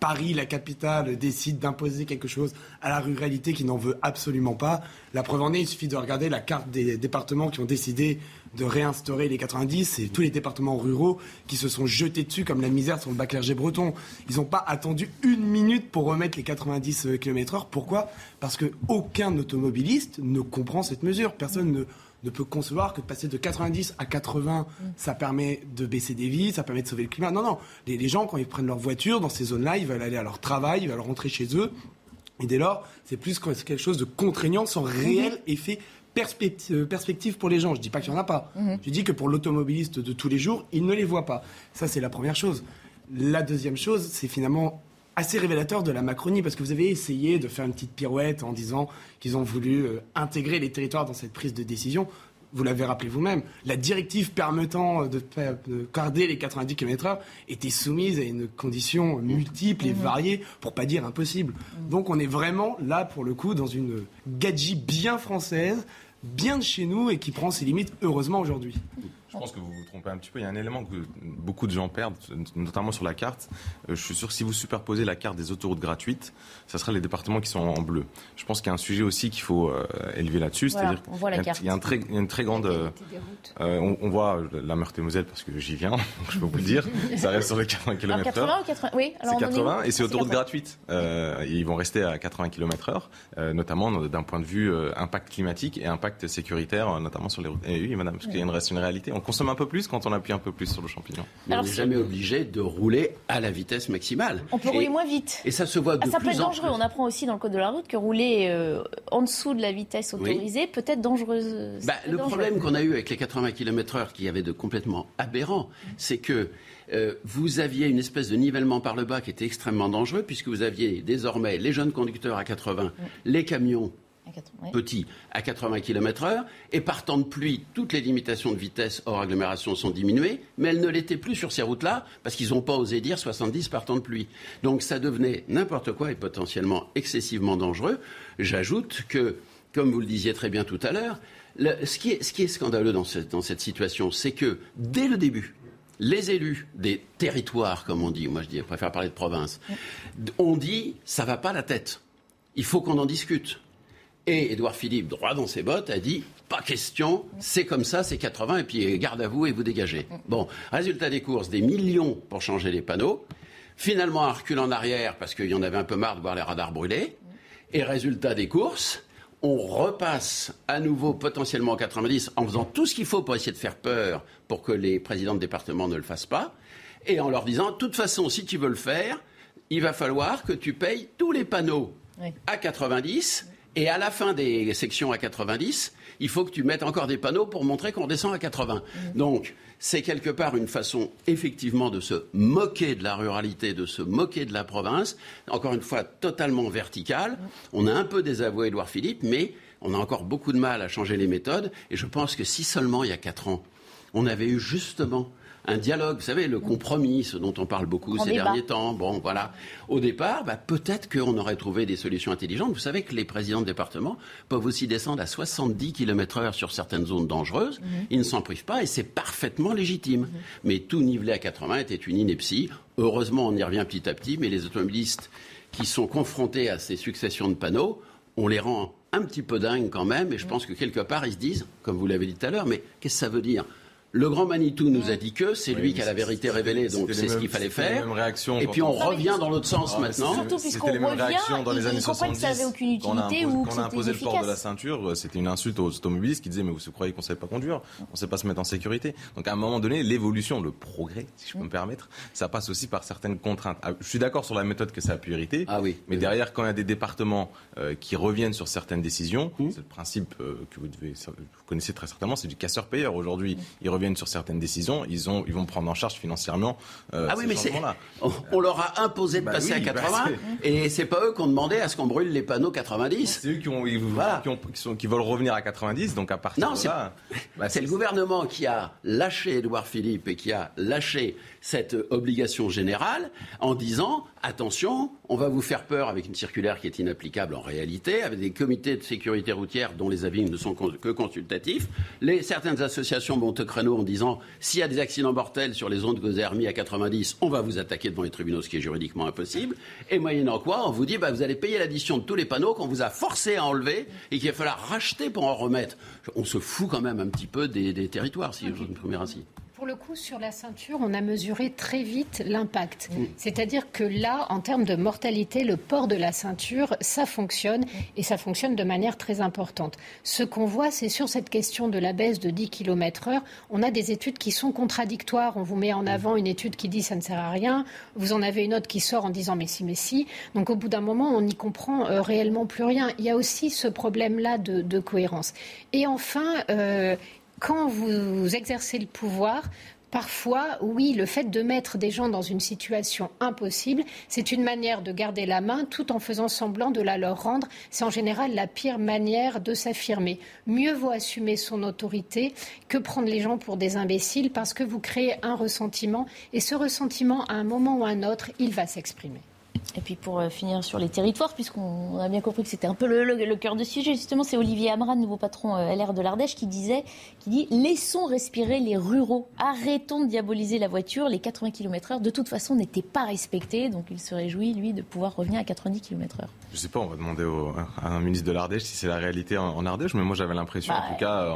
Paris, la capitale, décide d'imposer quelque chose à la ruralité qui n'en veut absolument pas. La preuve en est, il suffit de regarder la carte des départements qui ont décidé de réinstaurer les 90, c'est tous les départements ruraux qui se sont jetés dessus comme la misère sur le bas clergé breton. Ils n'ont pas attendu une minute pour remettre les 90 euh, km/h. Pourquoi? Parce qu'aucun automobiliste ne comprend cette mesure. Personne ne, ne peut concevoir que de passer de 90 à 80, ça permet de baisser des vies, ça permet de sauver le climat. Non, non. Les, les gens, quand ils prennent leur voiture dans ces zones-là, ils veulent aller à leur travail, ils veulent rentrer chez eux. Et dès lors, c'est plus quelque chose de contraignant sans réel effet euh, perspective pour les gens. Je ne dis pas qu'il n'y en a pas. Mhm. Je dis que pour l'automobiliste de tous les jours, il ne les voit pas. Ça, c'est la première chose. La deuxième chose, c'est finalement assez révélateur de la Macronie, parce que vous avez essayé de faire une petite pirouette en disant qu'ils ont voulu euh, intégrer les territoires dans cette prise de décision vous l'avez rappelé vous-même, la directive permettant de, garder les 90 km/h était soumise à une condition multiple et mhm. variée, pour pas dire impossible. Mhm. Donc on est vraiment là, pour le coup, dans une gadget bien française, bien de chez nous et qui prend ses limites, heureusement, aujourd'hui. Je pense que vous vous trompez un petit peu. Il y a un élément que beaucoup de gens perdent, notamment sur la carte. Euh, je suis sûr que si vous superposez la carte des autoroutes gratuites, ça sera les départements qui sont en bleu. Je pense qu'il y a un sujet aussi qu'il faut euh, élever là-dessus. C'est-à-dire qu'il y, a une très grande. Euh, on, voit la Meurthe-et-Moselle parce que j'y viens, je peux vous le dire. Ça reste sur les 80 km/h. 80 ou 80 Oui, c'est 80 et c'est autoroute gratuite. ils vont rester à 80 km/h, notamment d'un point de vue impact climatique et impact sécuritaire, notamment sur les routes. Et oui, madame, parce qu'il reste une réalité on consomme un peu plus quand on appuie un peu plus sur le champignon. on n'est jamais obligé de rouler à la vitesse maximale. On peut rouler moins vite. Et ça se voit de ah, ça peut être dangereux. On apprend aussi dans le code de la route que rouler euh, en dessous de la vitesse autorisée peut être dangereuse. Bah, le problème qu'on a eu avec les 80 km/h, qui y avait de complètement aberrant, c'est que euh, vous aviez une espèce de nivellement par le bas qui était extrêmement dangereux, puisque vous aviez désormais les jeunes conducteurs à 80, les camions petit à 80 km/h. Et par temps de pluie, toutes les limitations de vitesse hors agglomération sont diminuées, mais elles ne l'étaient plus sur ces routes-là parce qu'ils n'ont pas osé dire 70 par temps de pluie. Donc ça devenait n'importe quoi et potentiellement excessivement dangereux. J'ajoute que, comme vous le disiez très bien tout à l'heure, ce, qui est, scandaleux dans cette, situation, c'est que dès le début, les élus des territoires, comme on dit, moi je, dis, je préfère parler de province, ont dit ça va pas la tête. Il faut qu'on en discute. Et Édouard Philippe, droit dans ses bottes, a dit pas question, c'est comme ça, c'est 80, et puis garde à vous et vous dégagez. Bon, résultat des courses, des millions pour changer les panneaux. Finalement, un recul en arrière parce qu'il y en avait un peu marre de voir les radars brûler. Et résultat des courses, on repasse à nouveau potentiellement en 90 en faisant tout ce qu'il faut pour essayer de faire peur pour que les présidents de département ne le fassent pas. Et en leur disant, de toute façon, si tu veux le faire, il va falloir que tu payes tous les panneaux à 90 Et à la fin des sections à 90, il faut que tu mettes encore des panneaux pour montrer qu'on descend à 80. Donc, c'est quelque part une façon effectivement de se moquer de la ruralité, de se moquer de la province, encore une fois totalement verticale. On a un peu désavoué Édouard Philippe, mais on a encore beaucoup de mal à changer les méthodes. Et je pense que si seulement il y a quatre ans, on avait eu justement un dialogue, vous savez, le compromis, ce dont on parle beaucoup ces derniers temps. Bon, voilà. Au départ, bah, peut-être qu'on aurait trouvé des solutions intelligentes. Vous savez que les présidents de département peuvent aussi descendre à 70 km heure sur certaines zones dangereuses. Mhm. Ils ne s'en privent pas et c'est parfaitement légitime. Mhm. Mais tout nivelé à 80 était une ineptie. Heureusement, on y revient petit à petit, mais les automobilistes qui sont confrontés à ces successions de panneaux, on les rend un petit peu dingues quand même, et je mhm. pense que quelque part, ils se disent, comme vous l'avez dit tout à l'heure, mais qu'est-ce que ça veut dire? Le grand Manitou nous a dit que c'est lui qui a la vérité révélée, donc c'est ce qu'il fallait faire. Et puis on revient dans l'autre sens ah, maintenant. Surtout puisqu'on revient, dans les années 70, que ça avait aucune utilité ou Quand on a imposé le port de la ceinture, c'était une insulte aux automobilistes qui disaient mais vous croyez qu'on ne savait pas conduire, on ne sait pas se mettre en sécurité. Donc à un moment donné, l'évolution, le progrès, si je peux me permettre, ça passe aussi par certaines contraintes. Ah, je suis d'accord sur la méthode que ça a pu hériter, ah oui, mais derrière quand il y a des départements euh, qui reviennent sur certaines décisions, mmh. c'est le principe euh, que vous, devez, vous connaissez très certainement, c'est du casseur-payeur. Aujourd'hui, mmh. Ils reviennent sur certaines décisions ils, ont, ils vont prendre en charge financièrement. Euh, ah oui, mais c'est, on, leur a imposé de bah passer à 80 bah et c'est pas eux qui ont demandé à ce qu'on brûle les panneaux 90. C'est eux qui, ont, qui, sont, qui, veulent revenir à 90, donc à partir non, de là. Bah, c'est le gouvernement qui a lâché Édouard Philippe et qui a lâché cette obligation générale en disant attention, on va vous faire peur avec une circulaire qui est inapplicable en réalité, avec des comités de sécurité routière dont les avis ne sont que consultatifs. Les, certaines associations montent au créneau en disant s'il y a des accidents mortels sur les zones que vous avez remis à 90, on va vous attaquer devant les tribunaux, ce qui est juridiquement impossible. Et moyennant quoi, on vous dit bah, vous allez payer l'addition de tous les panneaux qu'on vous a forcé à enlever et qu'il va falloir racheter pour en remettre. On se fout quand même un petit peu des, territoires, si je me permets ainsi. Pour le coup, sur la ceinture, on a mesuré très vite l'impact. C'est-à-dire que là, en termes de mortalité, le port de la ceinture, ça fonctionne et ça fonctionne de manière très importante. Ce qu'on voit, c'est sur cette question de la baisse de 10 km heure, on a des études qui sont contradictoires. On vous met en avant une étude qui dit ça ne sert à rien. Vous en avez une autre qui sort en disant mais si, mais si. Donc au bout d'un moment, on n'y comprend euh, réellement plus rien. Il y a aussi ce problème-là de, cohérence. Et enfin, euh, quand vous exercez le pouvoir, Parfois, oui, le fait de mettre des gens dans une situation impossible, c'est une manière de garder la main tout en faisant semblant de la leur rendre. C'est en général la pire manière de s'affirmer. Mieux vaut assumer son autorité que prendre les gens pour des imbéciles parce que vous créez un ressentiment et ce ressentiment, à un moment ou à un autre, il va s'exprimer. Et puis pour euh, finir sur les territoires, puisqu'on a bien compris que c'était un peu le, cœur de sujet, justement, c'est Olivier Amran, nouveau patron euh, LR de l'Ardèche, qui disait, qui dit laissons respirer les ruraux, arrêtons de diaboliser la voiture. Les 80 km/h, de toute façon, n'étaient pas respectés, donc il se réjouit lui de pouvoir revenir à 90 km/h. Je sais pas, on va demander à un ministre de l'Ardèche si c'est la réalité en, Ardèche, mais moi j'avais l'impression, en bah, tout cas,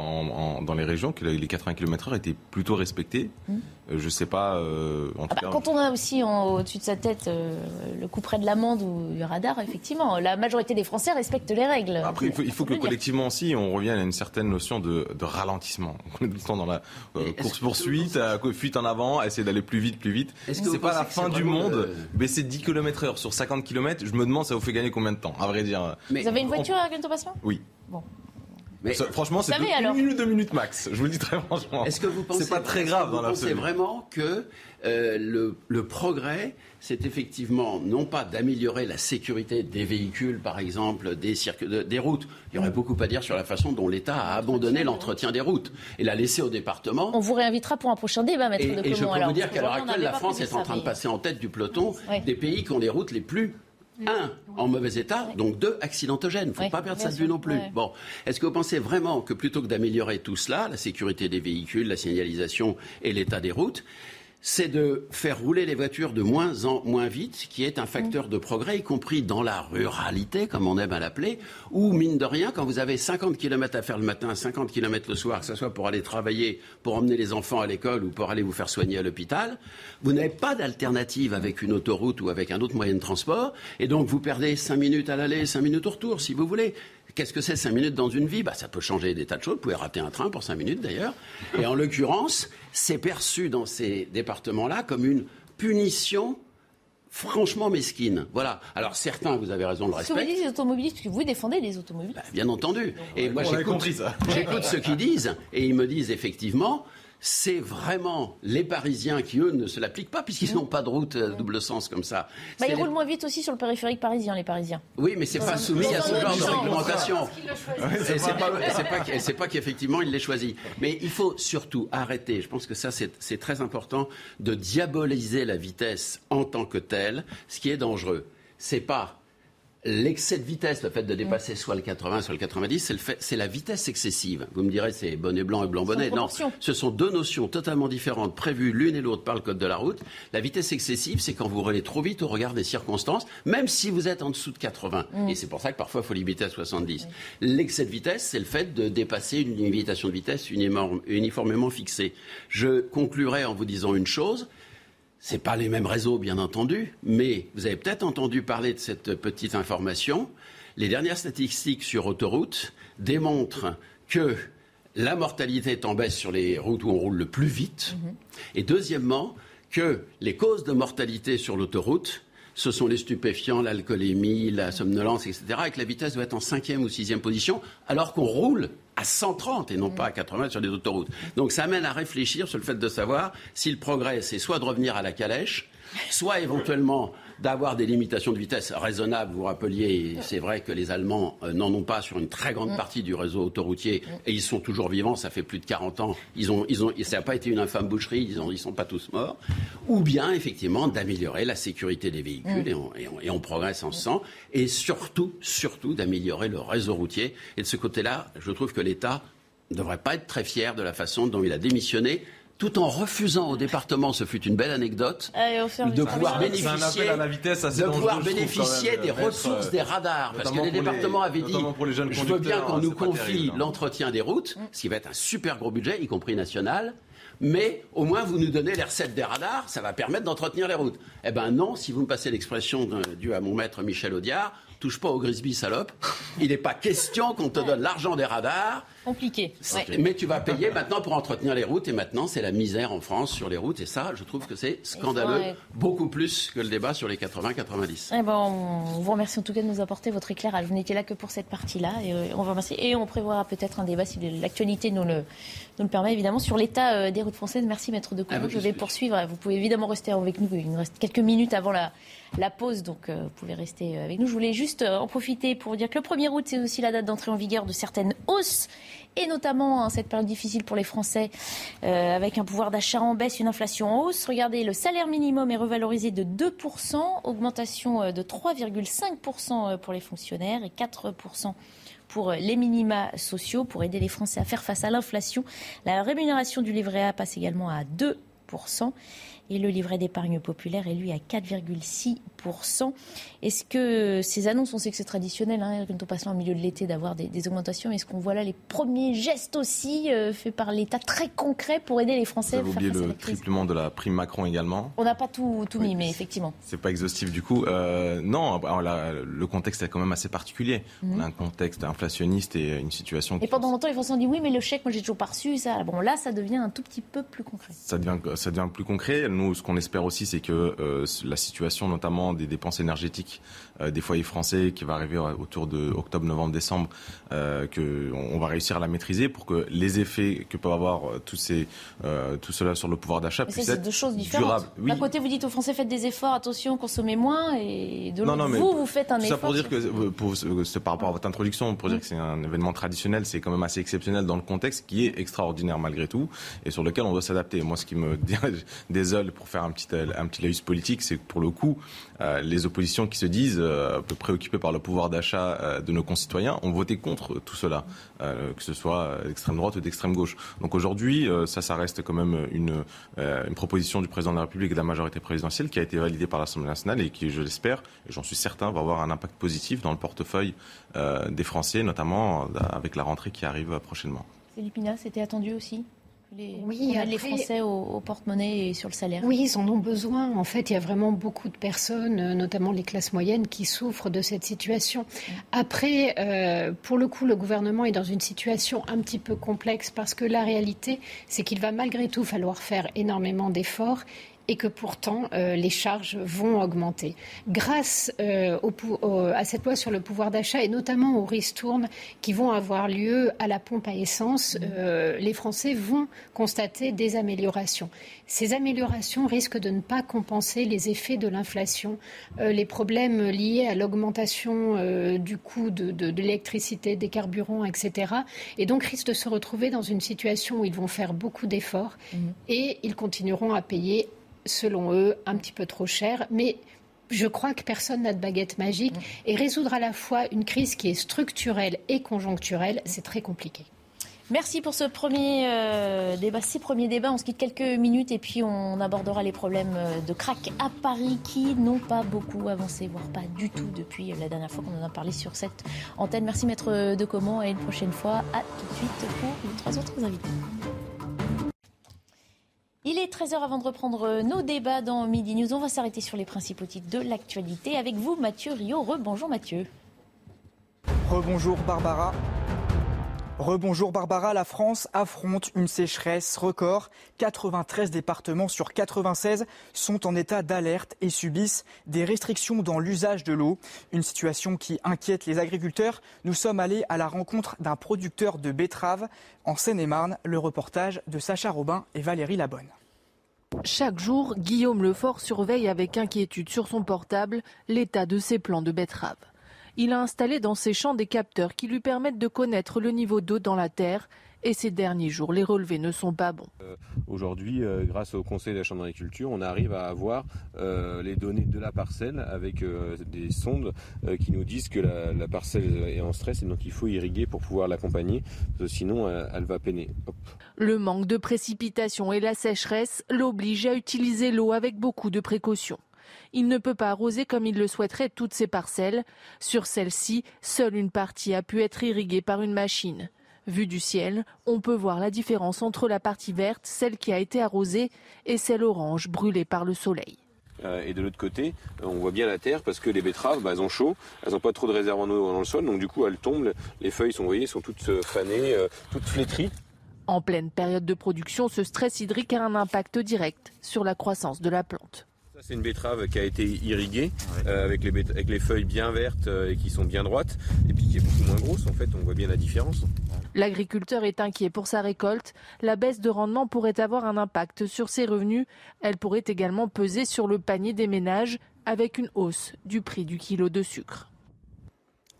dans les régions, que les 80 km/h étaient plutôt respectés. Mmh. Euh, je sais pas. Euh, en ah bah, quand on a aussi au-dessus de sa tête euh, le coup près de l'amende ou du radar, effectivement, la majorité des Français respectent les règles. Après, il faut, que collectivement aussi, on revienne à une certaine notion de, ralentissement. On est tout le temps dans la course-poursuite, fuite en avant, essayer d'aller plus vite, plus vite. C'est pas la fin du monde. Baisser 10 km/h sur 50 km, je me demande, ça vous fait gagner combien de temps, à vrai dire? vous avez une voiture à Gento Patient Oui. Bon franchement, c'est une minute, deux minutes max. Je vous le dis très franchement. Est-ce que vous pensez, c'est pas très grave dans pensez vraiment que euh, le, le, progrès, c'est effectivement non pas d'améliorer la sécurité des véhicules, par exemple, des, des routes. Il y aurait beaucoup à dire sur la façon dont l'État a abandonné l'entretien des routes et l'a laissé au département. On vous réinvitera pour un prochain débat, maître et, de Et je peux vous dire qu'à l'heure actuelle, la France est en train de passer en tête du peloton des pays qui ont les routes les plus un, en mauvais état, donc deux, accidentogènes. Il ne faut pas perdre ça de vue non plus. Bon, est-ce que vous pensez vraiment que plutôt que d'améliorer tout cela, la sécurité des véhicules, la signalisation et l'état des routes, c'est de faire rouler les voitures de moins en moins vite, qui est un facteur de progrès, y compris dans la ruralité, comme on aime à l'appeler, où, mine de rien, quand vous avez 50 km à faire le matin, 50 km le soir, que ce soit pour aller travailler, pour emmener les enfants à l'école ou pour aller vous faire soigner à l'hôpital, vous n'avez pas d'alternative avec une autoroute ou avec un autre moyen de transport, et donc vous perdez 5 minutes à l'aller, 5 minutes au retour, si vous voulez. Qu'est-ce que c'est 5 minutes dans une vie? Bah, Ça peut changer des tas de choses. Vous pouvez rater un train pour 5 minutes d'ailleurs. Et en l'occurrence, c'est perçu dans ces départements-là comme une punition franchement mesquine. Voilà. Alors certains, vous avez raison, le Ce que vous respectent. dites les automobilistes, parce que vous défendez les automobilistes. Bien entendu. Et moi, j'écoute, compris ça. j'écoute ce qu'ils disent, et ils me disent effectivement, c'est vraiment les Parisiens qui, eux, ne se l'appliquent pas, puisqu'ils n'ont pas de route à double sens comme ça. Bah, ils les- roulent moins vite aussi sur le périphérique parisien, les Parisiens. Oui, mais c'est pas soumis à ce genre de réglementation. C'est pas, pas, pas qu'effectivement il les choisit. Mais il faut surtout arrêter. Je pense que ça c'est c'est très important de diaboliser la vitesse en tant que telle. Ce qui est dangereux, c'est pas L'excès de vitesse, le fait de dépasser soit le 80, soit le 90, c'est le fait- c'est la vitesse excessive. Vous me direz, c'est bonnet blanc et blanc bonnet. Non, ce sont deux notions totalement différentes, prévues l'une et l'autre par le code de la route. La vitesse excessive, c'est quand vous roulez trop vite au regard des circonstances, même si vous êtes en dessous de 80. Mm. Et c'est pour ça que parfois, il faut limiter à 70. L'excès de vitesse, c'est le fait de dépasser une limitation de vitesse uniformément fixée. Je conclurai en vous disant une chose. C'est pas les mêmes réseaux, bien entendu, mais vous avez peut-être entendu parler de cette petite information. Les dernières statistiques sur autoroute démontrent que la mortalité est en baisse sur les routes où on roule le plus vite. Et deuxièmement, que les causes de mortalité sur l'autoroute, ce sont les stupéfiants, l'alcoolémie, la somnolence, etc. Et que la vitesse doit être en cinquième ou sixième position, alors qu'on roule à 130 et non pas à 80 sur les autoroutes. Donc ça amène à réfléchir sur le fait de savoir si le progrès, c'est soit de revenir à la calèche, soit éventuellement d'avoir des limitations de vitesse raisonnables. Vous rappeliez, c'est vrai que les Allemands euh, n'en ont pas sur une très grande partie du réseau autoroutier et ils sont toujours vivants, ça fait plus de 40 ans. Ils ont, ils ont, ça n'a pas été une infâme boucherie, ils ne sont pas tous morts. Ou bien, effectivement, d'améliorer la sécurité des véhicules Mm. et, on, et on- et on progresse en ce sens. Et surtout, surtout d'améliorer le réseau routier. Et de ce côté-là, je trouve que l'État ne devrait pas être très fier de la façon dont il a démissionné tout en refusant au département, ce fut une belle anecdote, de pouvoir bénéficier, C'est un appel à la vitesse assez de pouvoir bénéficier des ressources euh, des radars. Parce que les départements avaient dit, je veux bien qu'on hein, nous pas confie hein. l'entretien des routes, ce qui va être un super gros budget, y compris national. Mais au moins, vous nous donnez les recettes des radars, ça va permettre d'entretenir les routes. Eh ben non, si vous me passez l'expression due à mon maître Michel Audiard, touche pas au Grisby, salope. Il n'est pas question qu'on te donne l'argent des radars. Compliqué. Ouais. Mais tu vas payer maintenant pour entretenir les routes et maintenant c'est la misère en France sur les routes et ça je trouve que c'est scandaleux beaucoup plus que le débat sur les 80-90. Eh ben, on vous remercie en tout cas de nous apporter votre éclairage. Vous n'étiez là que pour cette partie-là et euh, on vous remercie. Et on prévoira peut-être un débat si l'actualité nous le, nous le permet évidemment sur l'état euh, des routes françaises. Merci maître de. Avec Je vais poursuivre. Vous pouvez évidemment rester avec nous. Il nous reste quelques minutes avant la, la pause, donc euh, vous pouvez rester avec nous. Je voulais juste euh, en profiter pour dire que le 1er août, c'est aussi la date d'entrée en vigueur de certaines hausses et notamment en cette période difficile pour les Français, euh, avec un pouvoir d'achat en baisse, une inflation en hausse. Regardez, le salaire minimum est revalorisé de 2%, augmentation euh, de 3,5% pour les fonctionnaires et 4% pour euh, les minima sociaux, pour aider les Français à faire face à l'inflation. La rémunération du livret A passe également à 2%. Et le livret d'épargne populaire est lui à 4,6%. Est-ce que ces annonces, on sait que c'est traditionnel hein, quand on passe là au milieu de l'été d'avoir des, des augmentations, est-ce qu'on voit là les premiers gestes aussi euh, faits par l'État très concrets pour aider les Vous Français à avez oublié le triplement de la prime Macron également. On n'a pas tout, tout mis, mais effectivement. C'est pas exhaustif du coup. Euh, non, alors là, le contexte est quand même assez particulier. Mhm. On a un contexte inflationniste et une situation Et pendant longtemps, les Français ont dit oui, mais le chèque, moi j'ai toujours pas reçu ça. Bon, là, ça devient un tout petit peu plus concret. ça devient, ça devient plus concret. Nous, ce qu'on espère aussi, c'est que euh, la situation, notamment des dépenses énergétiques des foyers français, qui va arriver euh, autour de octobre, novembre, décembre, euh, que on, on va réussir à la maîtriser pour que les effets que peuvent avoir euh, tous ces, euh, tout cela sur le pouvoir d'achat puissent être deux choses différentes. durables. Oui. D'un côté, vous dites aux Français faites des efforts, attention, consommez moins, et de l'autre, vous, vous faites un tout effort. ça pour dire que, euh, pour, par rapport à votre introduction, pour dire que c'est un événement traditionnel, c'est quand même assez exceptionnel dans le contexte qui est extraordinaire malgré tout et sur lequel on doit s'adapter. Moi, ce qui me désole pour faire un petit, un petit laïus politique, c'est que pour le coup, euh, les oppositions qui se disent euh, préoccupées par le pouvoir d'achat euh, de nos concitoyens ont voté contre tout cela, euh, que ce soit d'extrême droite ou d'extrême gauche. Donc aujourd'hui, euh, ça, ça reste quand même une, euh, proposition du président de la République et de la majorité présidentielle qui a été validée par l'Assemblée nationale et qui, je l'espère, et j'en suis certain, va avoir un impact positif dans le portefeuille euh, des Français, notamment euh, avec la rentrée qui arrive prochainement. Philippe Pina, c'était attendu aussi? Les, Oui, les Français au, au porte-monnaie et sur le salaire. Oui, ils en ont besoin. En fait, il y a vraiment beaucoup de personnes, euh, notamment les classes moyennes, qui souffrent de cette situation. Après, euh, pour le coup, le gouvernement est dans une situation un petit peu complexe parce que la réalité, c'est qu'il va malgré tout falloir faire énormément d'efforts et que pourtant euh, les charges vont augmenter. Grâce euh, à cette loi sur le pouvoir d'achat et notamment aux ristournes qui vont avoir lieu à la pompe à essence, euh, les Français vont constater des améliorations. Ces améliorations risquent de ne pas compenser les effets de l'inflation, les problèmes liés à l'augmentation du coût de, l'électricité, des carburants, etc. Et donc risquent de se retrouver dans une situation où ils vont faire beaucoup d'efforts mmh. et ils continueront à payer selon eux, un petit peu trop cher. Mais je crois que personne n'a de baguette magique. Et résoudre à la fois une crise qui est structurelle et conjoncturelle, c'est très compliqué. Merci pour ce premier euh, débat, ces premiers débats. On se quitte quelques minutes et puis on abordera les problèmes euh, de crack à Paris qui n'ont pas beaucoup avancé, voire pas du tout depuis la dernière fois qu'on en a parlé sur cette antenne. Merci Maître de Comment et une prochaine fois. À tout de suite pour les trois autres invités. Il est 13h avant de reprendre nos débats dans Midi News. On va s'arrêter sur les principaux titres de l'actualité avec vous, Mathieu Rio. Rebonjour Mathieu. Rebonjour Barbara. Rebonjour Barbara, la France affronte une sécheresse record. 93 départements sur 96 sont en état d'alerte et subissent des restrictions dans l'usage de l'eau. Une situation qui inquiète les agriculteurs. Nous sommes allés à la rencontre d'un producteur de betteraves en Seine-et-Marne. Le reportage de Sacha Robin et Valérie Labonne. Chaque jour, Guillaume Lefort surveille avec inquiétude sur son portable l'état de ses plants de betteraves. Il a installé dans ses champs des capteurs qui lui permettent de connaître le niveau d'eau dans la terre et ces derniers jours, les relevés ne sont pas bons. Euh, aujourd'hui, euh, grâce au Conseil de la Chambre d'agriculture, on arrive à avoir euh, les données de la parcelle avec des sondes qui nous disent que la, parcelle est en stress et donc il faut irriguer pour pouvoir l'accompagner, sinon elle, va peiner. Le manque de précipitations et la sécheresse l'obligent à utiliser l'eau avec beaucoup de précautions. Il ne peut pas arroser comme il le souhaiterait toutes ses parcelles. Sur celle-ci, seule une partie a pu être irriguée par une machine. Vu du ciel, on peut voir la différence entre la partie verte, celle qui a été arrosée, et celle orange brûlée par le soleil. Euh, et de l'autre côté, euh, on voit bien la terre parce que les betteraves, bah, elles ont chaud, elles n'ont pas trop de réserve en eau dans le sol, donc du coup elles tombent, les feuilles sont, voyez, sont toutes euh, fanées, toutes flétries. En pleine période de production, ce stress hydrique a un impact direct sur la croissance de la plante. C'est une betterave qui a été irriguée euh, avec, les avec, les feuilles bien vertes euh, et qui sont bien droites et puis qui est beaucoup moins grosse en fait, on voit bien la différence. L'agriculteur est inquiet pour sa récolte. La baisse de rendement pourrait avoir un impact sur ses revenus. Elle pourrait également peser sur le panier des ménages avec une hausse du prix du kilo de sucre.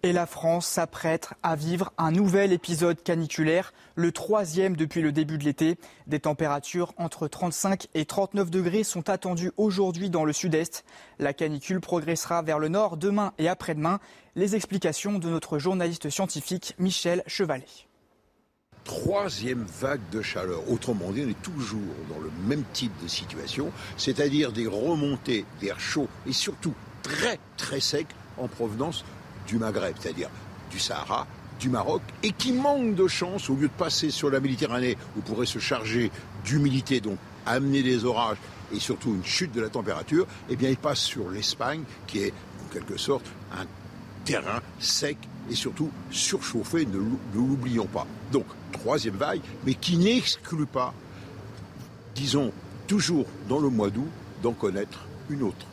Et la France s'apprête à vivre un nouvel épisode caniculaire, le troisième depuis le début de l'été. Des températures entre 35 et 39 degrés sont attendues aujourd'hui dans le sud-est. La canicule progressera vers le nord demain et après-demain. Les explications de notre journaliste scientifique Michel Chevalet troisième vague de chaleur. Autrement dit, on est toujours dans le même type de situation, c'est-à-dire des remontées d'air chaud et surtout très très sec en provenance du Maghreb, c'est-à-dire du Sahara, du Maroc, et qui manque de chance, au lieu de passer sur la Méditerranée, où pourrait se charger d'humidité, donc amener des orages et surtout une chute de la température, eh bien il passe sur l'Espagne, qui est en quelque sorte un terrain sec et surtout surchauffé, ne l'oublions pas. Donc, troisième vague, mais qui n'exclut pas, disons, toujours dans le mois d'août, d'en connaître une autre.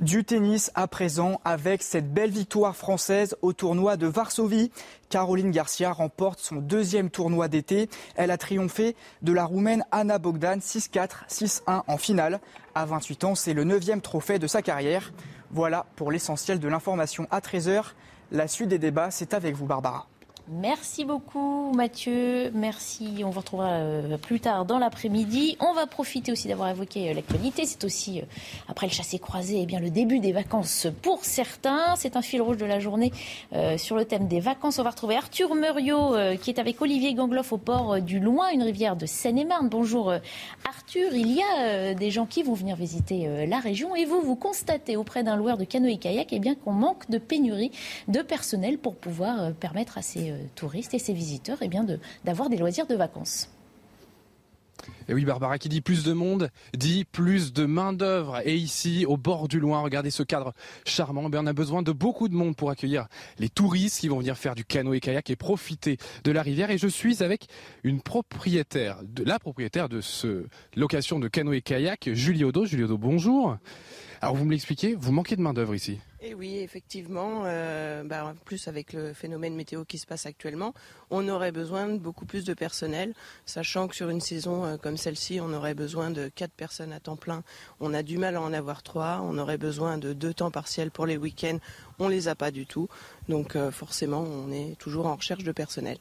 Du tennis à présent avec cette belle victoire française au tournoi de Varsovie. Caroline Garcia remporte son deuxième tournoi d'été. Elle a triomphé de la Roumaine Anna Bogdan 6-4, 6-1 en finale. À 28 ans, c'est le neuvième trophée de sa carrière. Voilà pour l'essentiel de l'information à 13h. La suite des débats, c'est avec vous Barbara. Merci beaucoup Mathieu, merci. On vous retrouvera euh, plus tard dans l'après-midi. On va profiter aussi d'avoir évoqué euh, l'actualité. C'est aussi, euh, après le chassé-croisé, eh bien le début des vacances pour certains. C'est un fil rouge de la journée sur le thème des vacances. On va retrouver Arthur Muriot qui est avec Olivier Gangloff au port du Loin, une rivière de Seine-et-Marne. Bonjour Arthur, il y a des gens qui vont venir visiter la région et vous, vous constatez auprès d'un loueur de canoë-kayak eh qu'on manque de pénurie de personnel pour pouvoir permettre à ces touristes et ces visiteurs eh bien d'avoir des loisirs de vacances. Et oui, Barbara, qui dit plus de monde, dit plus de main-d'œuvre. Et ici, au bord du Loing, regardez ce cadre charmant. Eh on a besoin de beaucoup de monde pour accueillir les touristes qui vont venir faire du canoë-kayak et profiter de la rivière. Et je suis avec une propriétaire, de, la propriétaire de ce location de canoë-kayak, Julie Odo. Julie Odo, bonjour. Alors, vous me l'expliquez, vous manquez de main-d'œuvre ici. Oui, effectivement, euh, bah, plus avec le phénomène météo qui se passe actuellement, on aurait besoin de beaucoup plus de personnel, sachant que sur une saison euh, comme celle-ci, on aurait besoin de quatre personnes à temps plein. On a du mal à en avoir trois. On aurait besoin de deux temps partiels pour les week-ends. On les a pas du tout. Donc euh, forcément, on est toujours en recherche de personnel.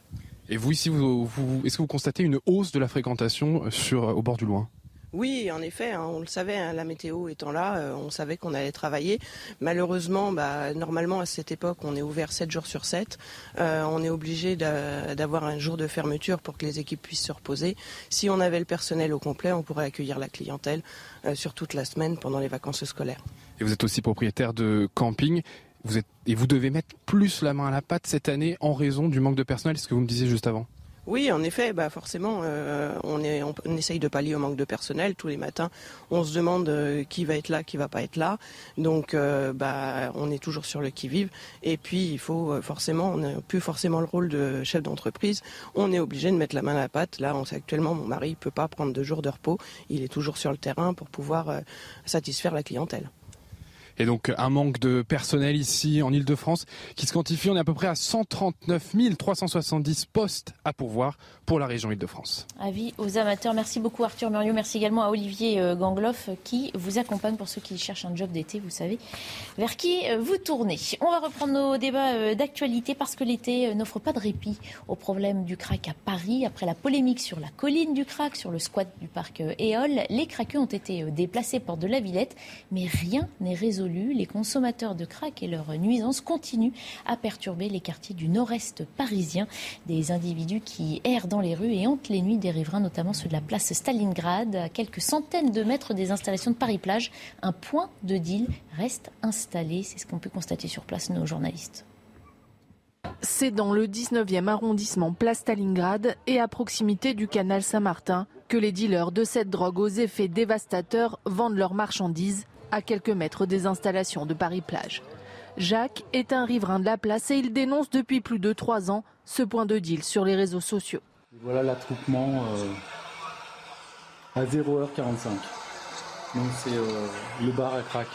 Et vous ici, vous, est-ce que vous constatez une hausse de la fréquentation sur, au bord du Loing? Oui, en effet, hein, on le savait, hein, la météo étant là, euh, on savait qu'on allait travailler. Malheureusement, bah, normalement à cette époque, on est ouvert 7 jours sur 7. Euh, on est obligé d'avoir un jour de fermeture pour que les équipes puissent se reposer. Si on avait le personnel au complet, on pourrait accueillir la clientèle euh, sur toute la semaine pendant les vacances scolaires. Et vous êtes aussi propriétaire de camping. Vous êtes, et vous devez mettre plus la main à la pâte cette année en raison du manque de personnel, ce que vous me disiez juste avant. Oui, en effet, bah forcément, euh, on, est, on, essaye de pallier au manque de personnel. Tous les matins, on se demande euh, qui va être là, qui va pas être là. Donc, euh, bah, on est toujours sur le qui-vive. Et puis, il faut forcément, on n'a plus forcément le rôle de chef d'entreprise. On est obligé de mettre la main à la pâte. Là, on sait actuellement, mon mari ne peut pas prendre deux jours de repos. Il est toujours sur le terrain pour pouvoir satisfaire la clientèle. Et donc un manque de personnel ici en Ile-de-France qui se quantifie, on est à peu près à 139 370 postes à pourvoir pour la région Ile-de-France. Avis aux amateurs. Merci beaucoup Arthur Muriot. Merci également à Olivier euh, Gangloff qui vous accompagne pour ceux qui cherchent un job d'été, vous savez, vers qui euh, vous tournez. On va reprendre nos débats euh, d'actualité parce que l'été n'offre pas de répit au problème du crack à Paris. Après la polémique sur la colline du crack, sur le squat du parc Éole, les craqueux ont été déplacés porte de la Villette, mais rien n'est résolu les consommateurs de crack et leurs nuisances continuent à perturber les quartiers du nord-est parisien. Des individus qui errent dans les rues et hantent les nuits des riverains, notamment ceux de la place Stalingrad, à quelques centaines de mètres des installations de Paris-Plage. Un point de deal reste installé. C'est ce qu'on peut constater sur place, nos journalistes. C'est dans le 19e arrondissement Place Stalingrad et à proximité du canal Saint-Martin que les dealers de cette drogue aux effets dévastateurs vendent leurs marchandises à quelques mètres des installations de Paris-Plage. Jacques est un riverain de la place et il dénonce depuis plus de trois ans ce point de deal sur les réseaux sociaux. Voilà l'attroupement euh, à 0h45. Donc c'est euh, le bar à crack.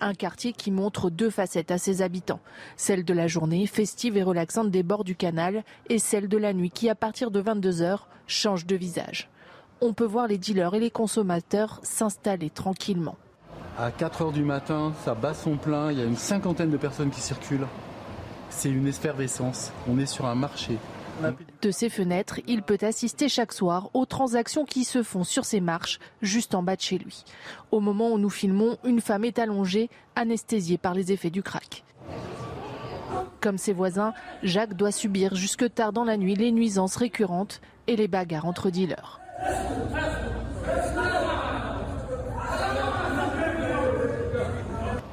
Un quartier qui montre deux facettes à ses habitants. Celle de la journée, festive et relaxante des bords du canal, et celle de la nuit qui, à partir de 22h, change de visage on peut voir les dealers et les consommateurs s'installer tranquillement. À 4 heures du matin, ça bat son plein, il y a une cinquantaine de personnes qui circulent. C'est une effervescence, on est sur un marché. De ses fenêtres, il peut assister chaque soir aux transactions qui se font sur ces marches, juste en bas de chez lui. Au moment où nous filmons, une femme est allongée, anesthésiée par les effets du crack. Comme ses voisins, Jacques doit subir jusque tard dans la nuit les nuisances récurrentes et les bagarres entre dealers.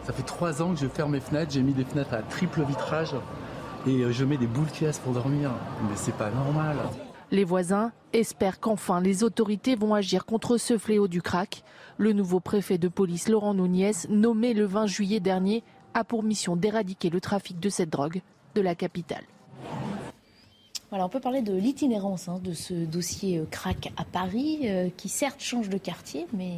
Ça fait trois ans que je ferme mes fenêtres, j'ai mis des fenêtres à triple vitrage et euh, je mets des boules caisses pour dormir. Mais c'est pas normal. Les voisins espèrent qu'enfin les autorités vont agir contre ce fléau du crack. Le nouveau préfet de police Laurent Nouniez, nommé le 20 juillet dernier, a pour mission d'éradiquer le trafic de cette drogue de la capitale. Voilà, on peut parler de l'itinérance hein, de ce dossier euh, crack à Paris, euh, qui certes change de quartier, mais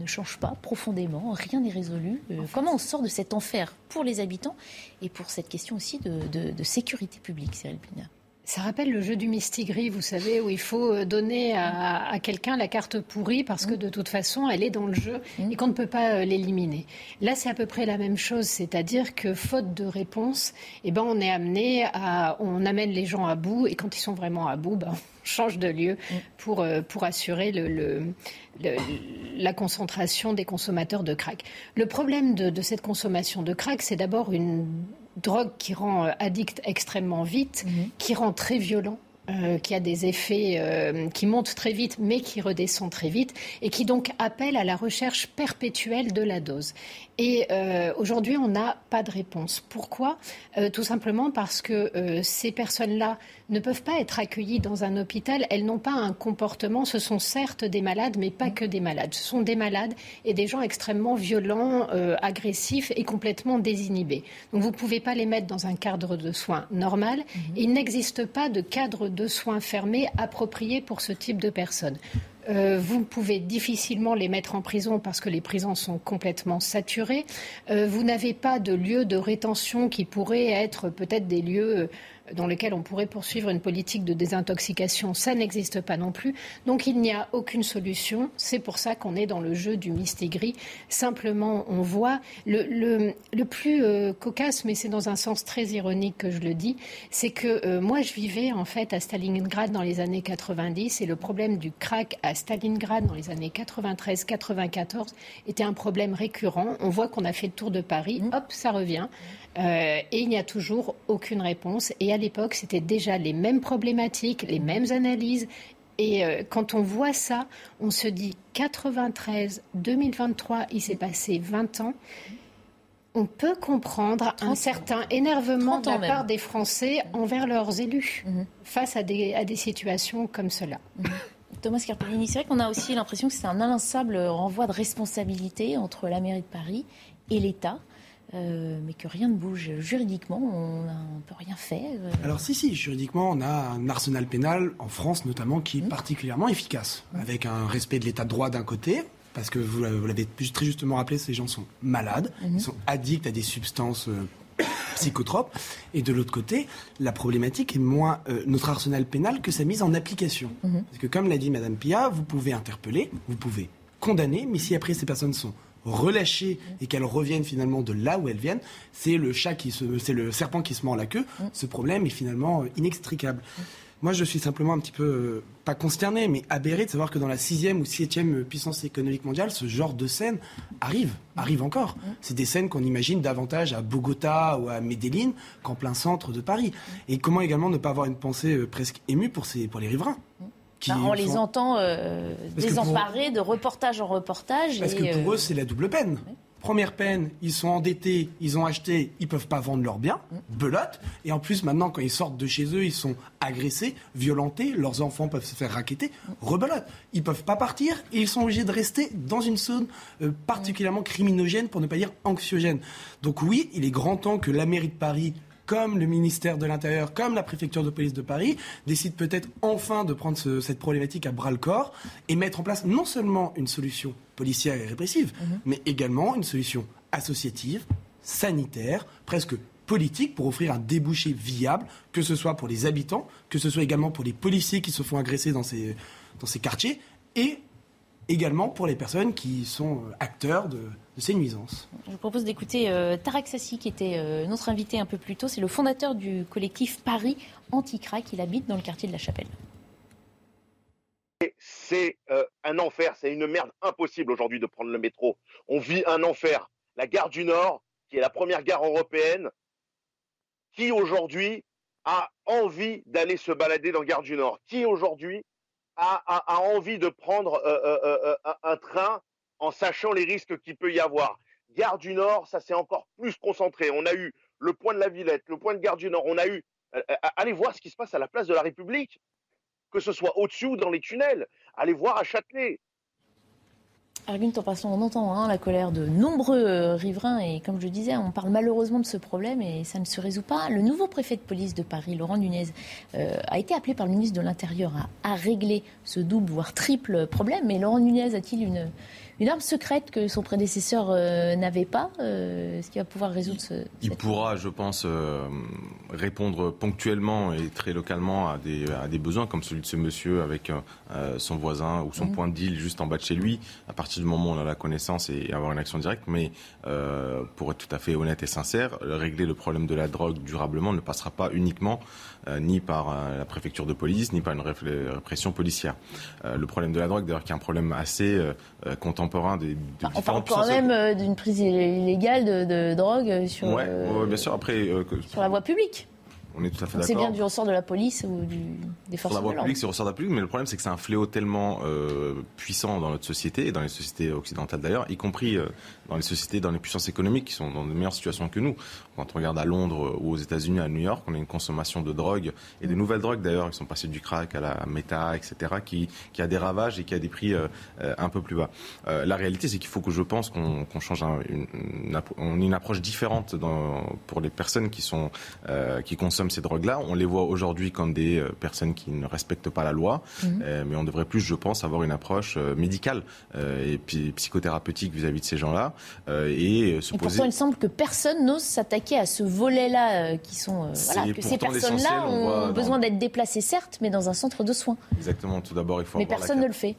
ne change pas profondément. Rien n'est résolu. Euh, comment on sort de cet enfer pour les habitants et pour cette question aussi de, sécurité publique, Cyril Pina? Ça rappelle le jeu du mistigris, vous savez, où il faut euh, donner à, quelqu'un la carte pourrie parce que de toute façon, elle est dans le jeu et qu'on ne peut pas euh, l'éliminer. Là, c'est à peu près la même chose, c'est-à-dire que faute de réponse, eh ben, on est amené à, on amène les gens à bout et quand ils sont vraiment à bout, ben, on change de lieu pour, euh, pour assurer le, la concentration des consommateurs de crack. Le problème de, de cette consommation de crack, c'est d'abord une drogue qui rend euh, addict extrêmement vite, mhm. qui rend très violent euh, qui a des effets euh, qui montent très vite mais qui redescendent très vite et qui donc appelle à la recherche perpétuelle de la dose. Et euh, aujourd'hui, on n'a pas de réponse. Pourquoi? Tout simplement parce que ces personnes-là ne peuvent pas être accueillies dans un hôpital. Elles n'ont pas un comportement. Ce sont certes des malades, mais pas que des malades. Ce sont des malades et des gens extrêmement violents, agressifs et complètement désinhibés. Donc vous ne pouvez pas les mettre dans un cadre de soins normal. Mhm. Il n'existe pas de cadre de soins fermés appropriés pour ce type de personnes. Euh, vous pouvez difficilement les mettre en prison parce que les prisons sont complètement saturées. Euh, vous n'avez pas de lieu de rétention qui pourrait être peut-être des lieux dans lesquels on pourrait poursuivre une politique de désintoxication, ça n'existe pas non plus. Donc il n'y a aucune solution. C'est pour ça qu'on est dans le jeu du mistigris. Simplement, on voit le, le, plus euh, cocasse, mais c'est dans un sens très ironique que je le dis, c'est que euh, moi je vivais en fait à Stalingrad dans les années 90 et le problème du crack à Stalingrad dans les années 93-94 était un problème récurrent. On voit qu'on a fait le tour de Paris, hop, ça revient. Euh, et il n'y a toujours aucune réponse. Et à l'époque, c'était déjà les mêmes problématiques, les mêmes analyses. Et euh, quand on voit ça, on se dit 93, 2023, il s'est passé 20 ans. On peut comprendre un certain énervement de la part des Français envers leurs élus mhm. face à des, à des, situations comme cela. Mhm. Thomas Carpellini, c'est vrai qu'on a aussi l'impression que c'est un inlassable renvoi de responsabilité entre la mairie de Paris et l'État. Euh, mais que rien ne bouge. Juridiquement, on ne peut rien faire. Euh. Alors si, si, juridiquement, on a un arsenal pénal, en France notamment, qui est mmh. particulièrement efficace, mmh. avec un respect de l'état de droit d'un côté, parce que vous, l'avez très justement rappelé, ces gens sont malades, mmh. ils sont addicts à des substances euh, psychotropes, et de l'autre côté, la problématique est moins notre arsenal pénal que sa mise en application. Parce que comme l'a dit Madame Pia, vous pouvez interpeller, vous pouvez condamner, mais si après ces personnes sont relâchées et qu'elles reviennent finalement de là où elles viennent, c'est le chat qui se, c'est le serpent qui se mord la queue. Ce problème est finalement euh, inextricable. Moi, je suis simplement un petit peu, euh, pas consterné, mais aberré de savoir que dans la sixième ou septième puissance économique mondiale, ce genre de scène arrive, arrive encore. C'est des scènes qu'on imagine davantage à Bogota ou à Medellin qu'en plein centre de Paris. Et comment également ne pas avoir une pensée euh, presque émue pour, ces, pour les riverains? On les entend euh, désemparés de reportage en reportage. Parce que pour eux, c'est la double peine. Première peine, ils sont endettés, ils ont acheté, ils peuvent pas vendre leurs biens, mm. belote. Et en plus, maintenant, quand ils sortent de chez eux, ils sont agressés, violentés, leurs enfants peuvent se faire raqueter, rebelote. Ils peuvent pas partir et ils sont obligés de rester dans une zone euh, particulièrement criminogène, pour ne pas dire anxiogène. Donc oui, il est grand temps que la mairie de Paris comme le ministère de l'Intérieur, comme la préfecture de police de Paris, décident peut-être enfin de prendre cette problématique à bras le corps et mettre en place non seulement une solution policière et répressive, mhm. mais également une solution associative, sanitaire, presque politique pour offrir un débouché viable, que ce soit pour les habitants, que ce soit également pour les policiers qui se font agresser dans ces, dans ces quartiers, et également pour les personnes qui sont acteurs de, ces nuisances. Je vous propose d'écouter euh, Tarek Sassi, qui était euh, notre invité un peu plus tôt. C'est le fondateur du collectif Paris Anti-Crack. Il habite dans le quartier de la Chapelle. C'est euh, un enfer, c'est une merde impossible aujourd'hui de prendre le métro. On vit un enfer. La gare du Nord, qui est la première gare européenne, qui aujourd'hui a envie d'aller se balader dans Gare du Nord Qui aujourd'hui a, a, envie de prendre un train en sachant les risques qu'il peut y avoir. Gare du Nord, ça s'est encore plus concentré. On a eu le point de la Villette, le point de Gare du Nord. On a eu. Euh, euh, allez voir ce qui se passe à la place de la République, que ce soit au-dessus ou dans les tunnels. Allez voir à Châtelet. Argument en passant, on entend hein, la colère de nombreux euh, riverains et comme je disais, on parle malheureusement de ce problème et ça ne se résout pas. Le nouveau préfet de police de Paris, Laurent Nunez, a été appelé par le ministre de l'Intérieur à, à, régler ce double voire triple problème. Mais Laurent Nunez a-t-il une, une arme secrète que son prédécesseur euh, n'avait pas euh, Est-ce qu'il va pouvoir résoudre ce... Il pourra, je pense, euh, répondre ponctuellement et très localement à des, à des besoins, comme celui de ce monsieur avec son voisin ou son mhm. point de deal juste en bas de chez lui, à partir du moment où on a la connaissance et, avoir une action directe. Mais pour être tout à fait honnête et sincère, régler le problème de la drogue durablement ne passera pas uniquement ni par la préfecture de police, ni par une répression policière. le problème de la drogue, d'ailleurs, qui est un problème assez contemporain des, On parle quand même euh, d'une prise illégale de, drogue sur, bien sûr. Après, sur la voie publique. On est tout à fait d'accord. C'est bien du ressort de la police ou du, des forces la de voie l'ordre. publique, c'est ressort de la publique, mais le problème, c'est que c'est un fléau tellement euh, puissant dans notre société, et dans les sociétés occidentales d'ailleurs, y compris euh, dans les sociétés, dans les puissances économiques qui sont dans de meilleures situations que nous. Quand on regarde à Londres ou aux États-Unis, à New York, on a une consommation de drogue, et des nouvelles drogues d'ailleurs, qui sont passées du crack à la méta, etc., qui, qui a des ravages et qui a des prix euh, un peu plus bas. La réalité, c'est qu'il faut que je pense qu'on change un- une, une, approche différente dans, pour les personnes qui, sont, qui consomment ces drogues-là. On les voit aujourd'hui comme des euh, personnes qui ne respectent pas la loi, Mhm. euh, mais on devrait plus, je pense, avoir une approche euh, médicale euh, et puis psychothérapeutique vis-à-vis de ces gens-là euh, et se Et poser. pourtant, il semble que personne n'ose s'attaquer à ce volet-là, qui sont voilà, que ces personnes-là on ont dans- besoin d'être déplacées, certes, mais dans un centre de soins. Exactement. Tout d'abord, il faut Mais avoir personne ne le fait.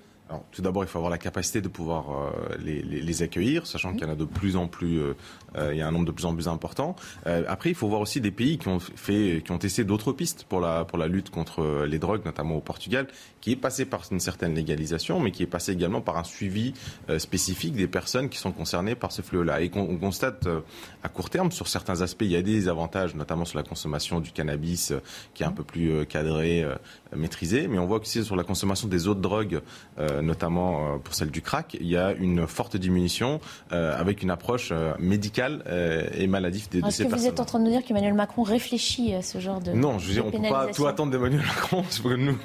Tout d'abord, il faut avoir la capacité de pouvoir euh, les, accueillir, sachant qu'il y en a de plus en plus, euh, euh, il y a un nombre de plus en plus important. Après, il faut voir aussi des pays qui ont fait, qui ont testé d'autres pistes pour la pour la lutte contre les drogues, notamment au Portugal, qui est passé par une certaine légalisation, mais qui est passé également par un suivi euh, spécifique des personnes qui sont concernées par ce fléau-là. Et qu'on on constate euh, à court terme, sur certains aspects, il y a des avantages, notamment sur la consommation du cannabis, euh, qui est un peu plus cadré, euh, maîtrisé, mais on voit aussi sur la consommation des autres drogues, notamment pour celle du crack, il y a une forte diminution avec une approche médicale et maladive des, de Est-ce ces que vous personnes. êtes en train de nous dire qu'Emmanuel Macron réfléchit à ce genre de Non, je veux dire, on peut pas tout attendre d'Emmanuel Macron. nous,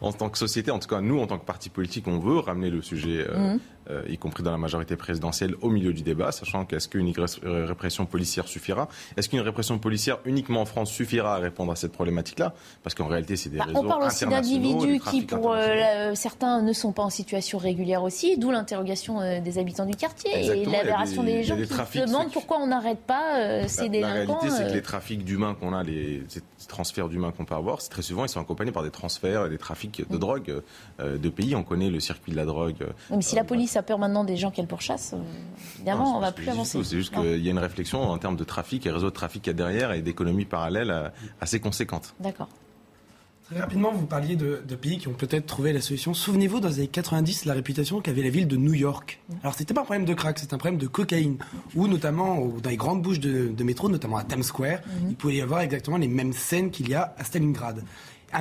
en tant que société, en tout cas nous, en tant que parti politique, on veut ramener le sujet, euh, Mhm. Euh, y compris dans la majorité présidentielle, au milieu du débat, sachant qu'est-ce qu'une répression policière suffira? Est-ce qu'une répression policière uniquement en France suffira à répondre à cette problématique-là? Parce qu'en réalité, c'est des Bah, réseaux on parle aussi d'individus qui, pour euh, la- euh, certains, ne sont pas en situation régulière aussi, d'où l'interrogation euh, des habitants du quartier et Exactement, a l'aberration des- des, gens des qui se demandent pourquoi on n'arrête pas euh, ces La, la délinquants. réalité, c'est que euh, les trafics d'humains qu'on a, les, ces transferts d'humains qu'on peut avoir, c'est très souvent, ils sont accompagnés par des transferts et des trafics de drogue euh, de pays. On connaît le circuit de la drogue. Même si la police a peur maintenant des gens qu'elle pourchasse, euh, évidemment, on va plus avancer. C'est juste Non. qu'il y a une réflexion en termes de trafic et réseau de trafic qu'il y a derrière et d'économies parallèles euh, assez conséquentes. D'accord. Très rapidement, vous parliez de, de pays qui ont peut-être trouvé la solution. Souvenez-vous, dans les années 90, la réputation qu'avait la ville de New York. Alors, c'était pas un problème de crack, c'était un problème de cocaïne. Où, notamment, dans les grandes bouches de, de métro, notamment à Times Square, il pouvait y avoir exactement les mêmes scènes qu'il y a à Stalingrad.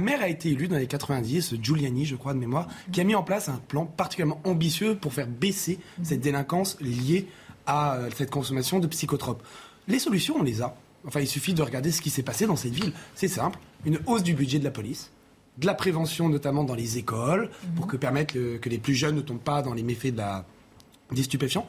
Maire a été élu dans les 90, Giuliani, je crois, de mémoire, qui a mis en place un plan particulièrement ambitieux pour faire baisser cette délinquance liée à euh, cette consommation de psychotropes. Les solutions, on les a. Enfin, il suffit de regarder ce qui s'est passé dans cette ville. C'est simple. Une hausse du budget de la police, de la prévention notamment dans les écoles, pour que permettre que les plus jeunes ne tombent pas dans les méfaits de la, des stupéfiants.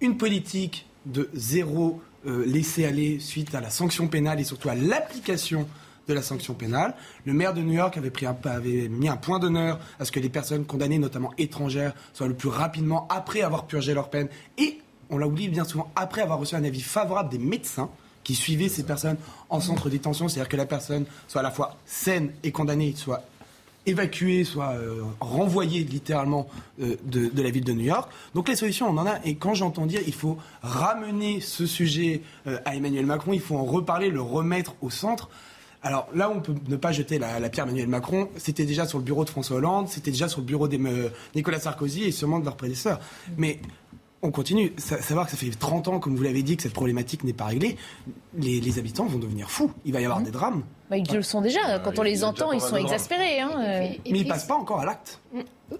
Une politique de zéro euh, laisser-aller suite à la sanction pénale et surtout à l'application de la sanction pénale. Le maire de New York avait, pris avait mis un point d'honneur à ce que les personnes condamnées, notamment étrangères, soient le plus rapidement après avoir purgé leur peine et, on l'a oublié bien souvent, après avoir reçu un avis favorable des médecins qui suivaient ces personnes en centre détention, c'est-à-dire que la personne soit à la fois saine et condamnée, soit évacuée, soit euh, renvoyée littéralement euh, de, de la ville de New York. Donc les solutions, on en a. Et quand j'entends dire il faut ramener ce sujet euh, à Emmanuel Macron, il faut en reparler, le remettre au centre. Alors là, on peut ne pas jeter la, la pierre à Emmanuel Macron. C'était déjà sur le bureau de François Hollande, c'était déjà sur le bureau de Nicolas Sarkozy et sûrement de leurs prédécesseurs. Mais on continue. Sa- savoir que ça fait 30 ans, comme vous l'avez dit, que cette problématique n'est pas réglée. Les, les habitants vont devenir fous. Il va y avoir des drames. Bah, ils le sont déjà. Quand on les entend, ils sont exaspérés. Hein, euh. Mais ils ne passent pas encore à l'acte.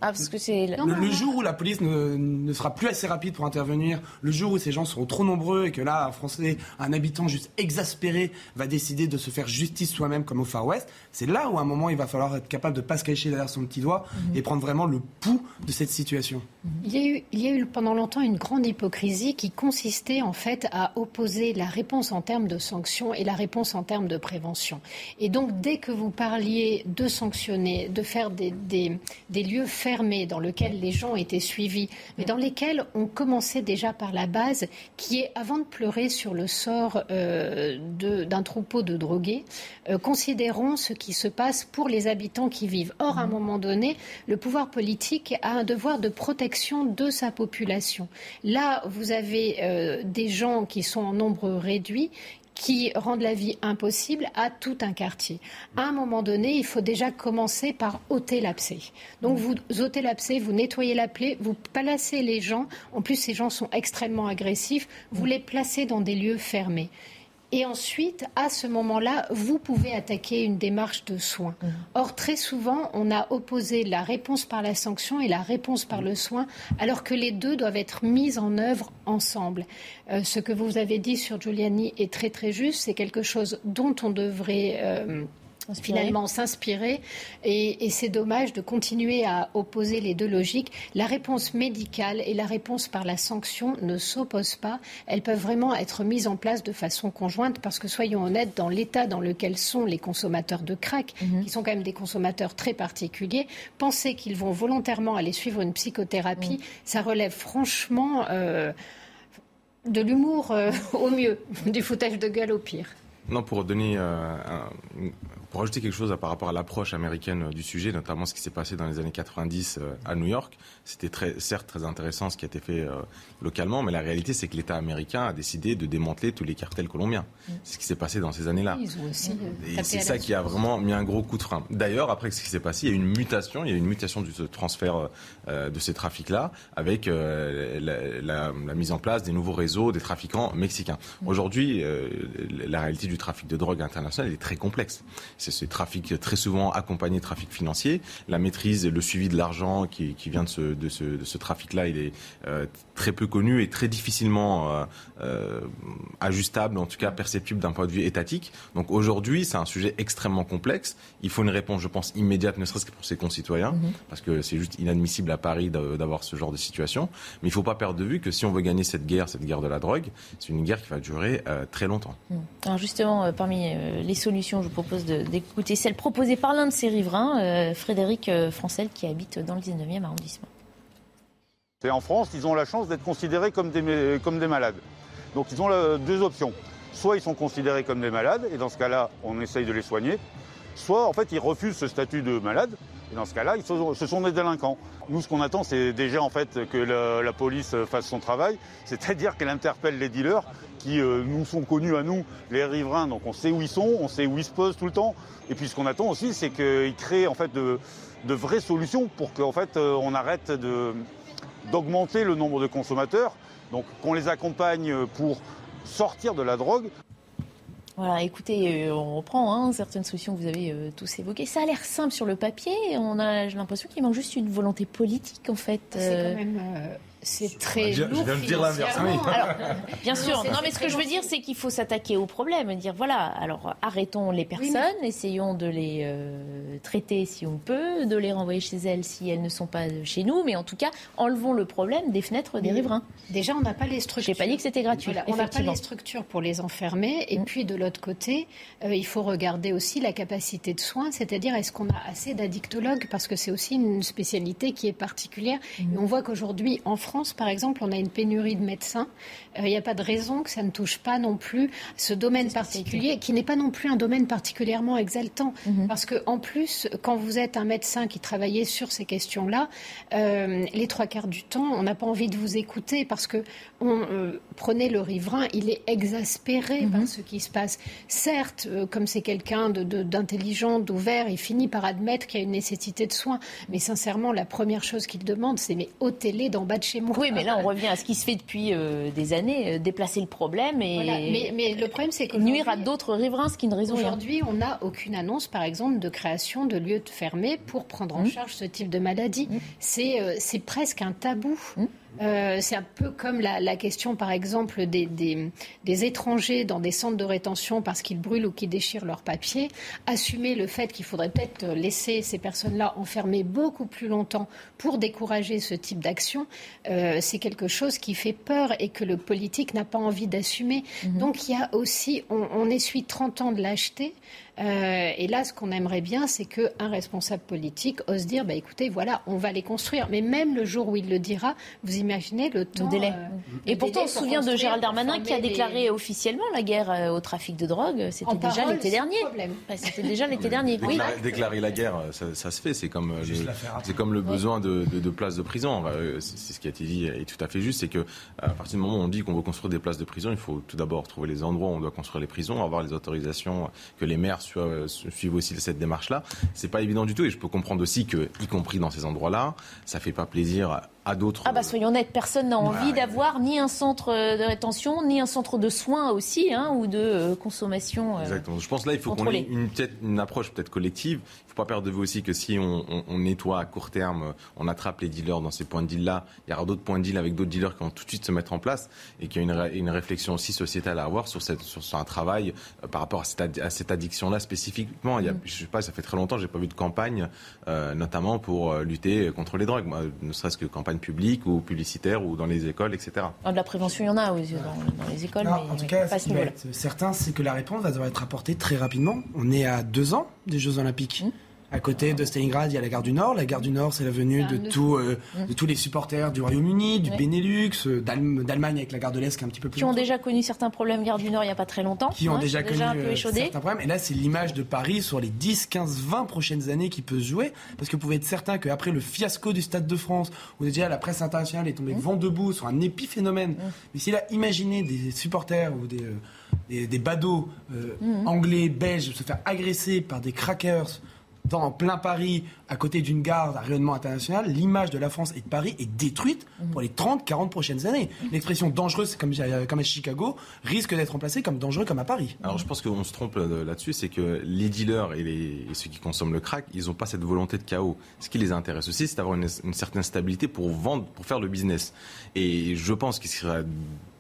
Ah, parce que c'est. Le, le jour où la police ne, ne sera plus assez rapide pour intervenir, le jour où ces gens seront trop nombreux et que là, un Français, un habitant juste exaspéré va décider de se faire justice soi-même comme au Far West, c'est là où à un moment il va falloir être capable de pas se cacher derrière son petit doigt Mhm. et prendre vraiment le pouls de cette situation. Il y, a eu, il y a eu pendant longtemps une grande hypocrisie qui consistait en fait à opposer la réponse en termes de sanctions et la réponse en termes de prévention. Et donc dès que vous parliez de sanctionner, de faire des, des- des lieux fermés dans lesquels les gens étaient suivis, mais dans lesquels on commençait déjà par la base, qui est avant de pleurer sur le sort euh, d'un troupeau de drogués, euh, considérons ce qui se passe pour les habitants qui vivent. Or, à un moment donné, le pouvoir politique a un devoir de protection de sa population. Là, vous avez euh, des gens qui sont en nombre réduit qui rendent la vie impossible à tout un quartier. À un moment donné, il faut déjà commencer par ôter l'abcès. Donc vous ôtez l'abcès, vous nettoyez la plaie, vous placez les gens, en plus ces gens sont extrêmement agressifs, vous les placez dans des lieux fermés. Et ensuite, à ce moment-là, vous pouvez attaquer une démarche de soins. Mmh. Or, très souvent, on a opposé la réponse par la sanction et la réponse par le soin, alors que les deux doivent être mises en œuvre ensemble. Euh, ce que vous avez dit sur Giuliani est très très juste. C'est quelque chose dont on devrait euh, finalement s'inspirer. Et, c'est dommage de continuer à opposer les deux logiques. La réponse médicale et la réponse par la sanction ne s'opposent pas. Elles peuvent vraiment être mises en place de façon conjointe parce que, soyons honnêtes, dans l'état dans lequel sont les consommateurs de crack, mhm. qui sont quand même des consommateurs très particuliers, penser qu'ils vont volontairement aller suivre une psychothérapie, mhm. ça relève franchement euh, de l'humour euh, au mieux, du foutage de gueule au pire. Non, pour donner euh, un, pour ajouter quelque chose par rapport à l'approche américaine du sujet, notamment ce qui s'est passé dans les années 90 euh, à New York, c'était très, certes très intéressant ce qui a été fait euh, localement, mais la réalité c'est que l'État américain a décidé de démanteler tous les cartels colombiens. Mm. C'est ce qui s'est passé dans ces années-là. Euh, Et c'est ça qui a vraiment mis un gros coup de frein. D'ailleurs, après ce qui s'est passé, il y a eu une mutation, il y a une mutation du transfert de ces trafics-là, avec la, mise en place des nouveaux réseaux des trafiquants mexicains. Mm. Aujourd'hui, la réalité du trafic de drogue international est très complexe. C'est ce trafic très souvent accompagné de trafic financier. La maîtrise et le suivi de l'argent qui, vient de ce, de ce, trafic-là, il est euh, très peu connu et très difficilement euh, euh, ajustable, en tout cas perceptible d'un point de vue étatique. Donc aujourd'hui, c'est un sujet extrêmement complexe. Il faut une réponse, je pense, immédiate, ne serait-ce que pour ses concitoyens, mhm. parce que c'est juste inadmissible à Paris d'avoir ce genre de situation. Mais il ne faut pas perdre de vue que si on veut gagner cette guerre, cette guerre de la drogue, c'est une guerre qui va durer très longtemps. Mhm. Alors justement, parmi les solutions, je vous propose d'écouter celle proposée par l'un de ses riverains, Frédéric Francel, qui habite dans le 19e arrondissement. Et en France, ils ont la chance d'être considérés comme des, malades. Donc ils ont deux options. Soit ils sont considérés comme des malades, et dans ce cas-là, on essaye de les soigner. Soit, en fait, ils refusent ce statut de malade, et dans ce cas-là, ce sont des délinquants. Nous, ce qu'on attend, c'est déjà en fait que la, police fasse son travail, c'est-à-dire qu'elle interpelle les dealers qui euh, nous sont connus à nous, les riverains. Donc on sait où ils sont, on sait où ils se posent tout le temps. Et puis ce qu'on attend aussi, c'est qu'ils créent en fait de, vraies solutions pour qu'en fait euh, on arrête d'augmenter le nombre de consommateurs. Donc qu'on les accompagne pour sortir de la drogue. Voilà, écoutez, euh, on reprend hein, certaines solutions que vous avez tous évoquées. Ça a l'air simple sur le papier. On a, j'ai l'impression qu'il manque juste une volonté politique, en fait. C'est quand même c'est très je, lourd. Je viens de dire l'inverse. bien sûr. Non, mais ce que je veux dire, c'est qu'il faut s'attaquer au problème et dire voilà, alors arrêtons les personnes, essayons de les euh, traiter si on peut, de les renvoyer chez elles si elles ne sont pas chez nous, mais en tout cas, enlevons le problème des fenêtres des riverains. Déjà, on n'a pas les structures. J'ai pas dit que c'était gratuit. on n'a pas les structures pour les enfermer. Et mm. puis, de l'autre côté, euh, il faut regarder aussi la capacité de soins, c'est-à-dire est-ce qu'on a assez d'addictologues, parce que c'est aussi une spécialité qui est particulière. Mm. Et on voit qu'aujourd'hui, en France, France, par exemple, on a une pénurie de médecins. Il euh, n'y a pas de raison que ça ne touche pas non plus ce domaine particulier, qui n'est pas non plus un domaine particulièrement exaltant. Mhm. Parce que, en plus, quand vous êtes un médecin qui travaillait sur ces questions-là, euh, les trois quarts du temps, on n'a pas envie de vous écouter parce que on, euh, prenez le riverain, il est exaspéré mhm. par ce qui se passe. Certes, comme c'est quelqu'un d'intelligent, d'ouvert, il finit par admettre qu'il y a une nécessité de soins. Mais sincèrement, la première chose qu'il demande, c'est mais ôtez-les d'en bas de chez oui, mais là, on revient à ce qui se fait depuis euh, des années, euh, déplacer le problème et mais, le problème, c'est nuire à d'autres riverains, ce qui ne résout. Aujourd'hui, on n'a aucune annonce, par exemple, de création de lieux fermés pour prendre en mmh. charge ce type de maladie. Mmh. Euh, c'est presque un tabou. Mmh. Euh, c'est un peu comme la, question, par exemple, des, des, étrangers dans des centres de rétention parce qu'ils brûlent ou qu'ils déchirent leurs papiers. Assumer le fait qu'il faudrait peut-être laisser ces personnes-là enfermées beaucoup plus longtemps pour décourager ce type d'action, euh, c'est quelque chose qui fait peur et que le politique n'a pas envie d'assumer. Mhm. Donc il y a aussi, on, on essuie 30 ans de lâcheté. Euh, et là, ce qu'on aimerait bien, c'est qu'un responsable politique ose dire, bah, écoutez, voilà, on va les construire. Mais même le jour où il le dira, vous imaginez le temps. délai. Euh, et pourtant, on se souvient de Gérald Darmanin qui a déclaré officiellement la guerre euh, au trafic de drogue. C'était déjà l'été dernier. C'était déjà l'été dernier. Oui. Déclarer la guerre, ça, se fait. C'est comme, c'est comme le besoin de, de, places de prison. C'est ce qui a été dit et tout à fait juste. C'est que à partir du moment où on dit qu'on veut construire des places de prison, il faut tout d'abord trouver les endroits où on doit construire les prisons, avoir les autorisations que les maires suivent aussi cette démarche-là. C'est pas évident du tout et je peux comprendre aussi que, y compris dans ces endroits-là, ça fait pas plaisir à d'autres. Ah bah soyons honnêtes, personne n'a envie d'avoir ni un centre de rétention, ni un centre de soins aussi, hein, ou de euh, consommation. Exactement. Je pense là, il faut qu'on ait une, une approche peut-être collective faut pas perdre de vue aussi que si on, nettoie à court terme, on attrape les dealers dans ces points de deal-là, il y aura d'autres points de deal avec d'autres dealers qui vont tout de suite se mettre en place et qu'il y a une, réflexion aussi sociétale à avoir sur, cette, sur, un travail euh, par rapport à cette, addiction-là spécifiquement. Il y a, mm. je sais pas, ça fait très longtemps, j'ai pas vu de campagne, euh, notamment pour euh, lutter contre les drogues, ne serait-ce que campagne publique ou publicitaire ou dans les écoles, etc. Ah, de la prévention, il y en a dans, dans les écoles. en tout cas, ce qui va être certain, c'est que la réponse va devoir être apportée très rapidement. On est à deux ans des Jeux Olympiques. Mm. À côté de Stalingrad, il y a la gare du Nord. La gare du Nord, c'est la venue de, tout, euh, de tous les supporters du Royaume-Uni, du Benelux, euh, d'Allemagne avec la gare de l'Est qui est un petit peu plus. Qui ont déjà connu certains problèmes gare du Nord il n'y a pas très longtemps. Qui ont hein, déjà connu euh, certains problèmes. Et là, c'est l'image de Paris sur les 10, 15, 20 prochaines années qui peut se jouer. Parce que vous pouvez être certain qu'après le fiasco du Stade de France, où déjà la presse internationale est tombée mmh. vent debout sur un épiphénomène. Mmh. Mais s'il a imaginé des supporters ou des, des, badauds mmh. anglais, belges se faire agresser par des crackers dans plein Paris, à côté d'une gare à rayonnement international, l'image de la France et de Paris est détruite pour les 30, 40 prochaines années. L'expression dangereuse, comme, comme à Chicago, risque d'être remplacée comme dangereux comme à Paris. Alors je pense qu'on se trompe là-dessus, c'est que les dealers et, les, ceux qui consomment le crack, ils n'ont pas cette volonté de chaos. Ce qui les intéresse aussi, c'est d'avoir une, une, certaine stabilité pour vendre, pour faire le business. Et je pense qu'il serait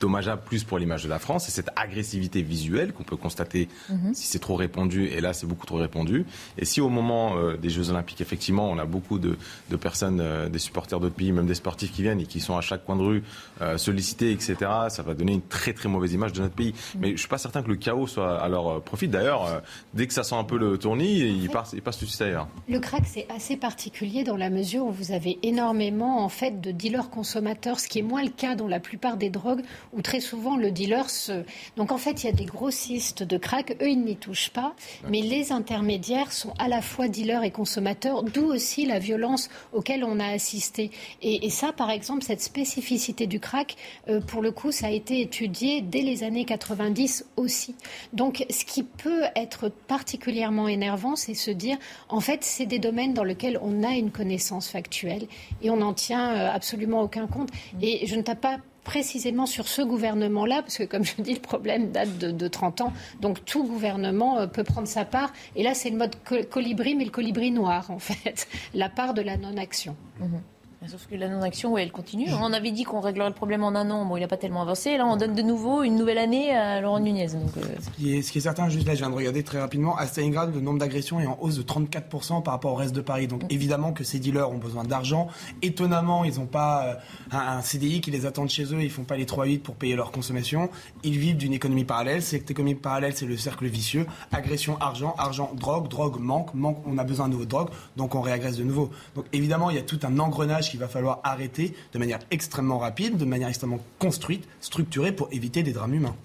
dommageable plus pour l'image de la France, c'est cette agressivité visuelle qu'on peut constater mhm. si c'est trop répandu, et là c'est beaucoup trop répandu. Et si au moment euh, des Jeux Olympiques, effectivement, on a beaucoup de, personnes, euh, des supporters d'autres pays, même des sportifs qui viennent et qui sont à chaque coin de rue euh, sollicités, etc., ça va donner une très très mauvaise image de notre pays. Mhm. Mais je suis pas certain que le chaos soit à leur profit. D'ailleurs, dès que ça sent un peu le tournis, ils passent, ils passent tout de suite ailleurs. Le crack, c'est assez particulier dans la mesure où vous avez énormément en fait de dealers consommateurs, ce qui est moins le cas dans la plupart des drogues où très souvent le dealer se... Donc en fait, il y a des grossistes de crack, eux, ils n'y touchent pas, mais les intermédiaires sont à la fois dealers et consommateurs, d'où aussi la violence auquel on a assisté. Et, ça, par exemple, cette spécificité du crack, euh, pour le coup, ça a été étudié dès les années 90 aussi. Donc ce qui peut être particulièrement énervant, c'est se dire, en fait, c'est des domaines dans lesquels on a une connaissance factuelle et on n'en tient euh, absolument aucun compte. Et je ne tape pas précisément sur ce gouvernement-là, parce que comme je dis, le problème date de, 30 ans, donc tout gouvernement euh, peut prendre sa part. Et là, c'est le mode colibri, mais le colibri noir, en fait, la part de la non-action. Mhm. Sauf que la non-action, oui, elle continue. On avait dit qu'on réglerait le problème en un an. Bon, il n'a pas tellement avancé. Là, on donne de nouveau une nouvelle année à Laurent Nunez. Donc, euh, ce, qui est, ce, qui est, certain, juste là, je viens de regarder très rapidement, à Stalingrad, le nombre d'agressions est en hausse de 34% par rapport au reste de Paris. Donc, évidemment que ces dealers ont besoin d'argent. Étonnamment, ils n'ont pas euh, un, CDI qui les attend chez eux. Ils font pas les 3-8 pour payer leur consommation. Ils vivent d'une économie parallèle. Cette économie parallèle, c'est le cercle vicieux. Agression, argent, argent, drogue, drogue, manque, manque. On a besoin de nouveau de drogue. Donc, on réagresse de nouveau. Donc, évidemment, il y a tout un engrenage qu'il va falloir arrêter de manière extrêmement rapide, de manière extrêmement construite, structurée pour éviter des drames humains.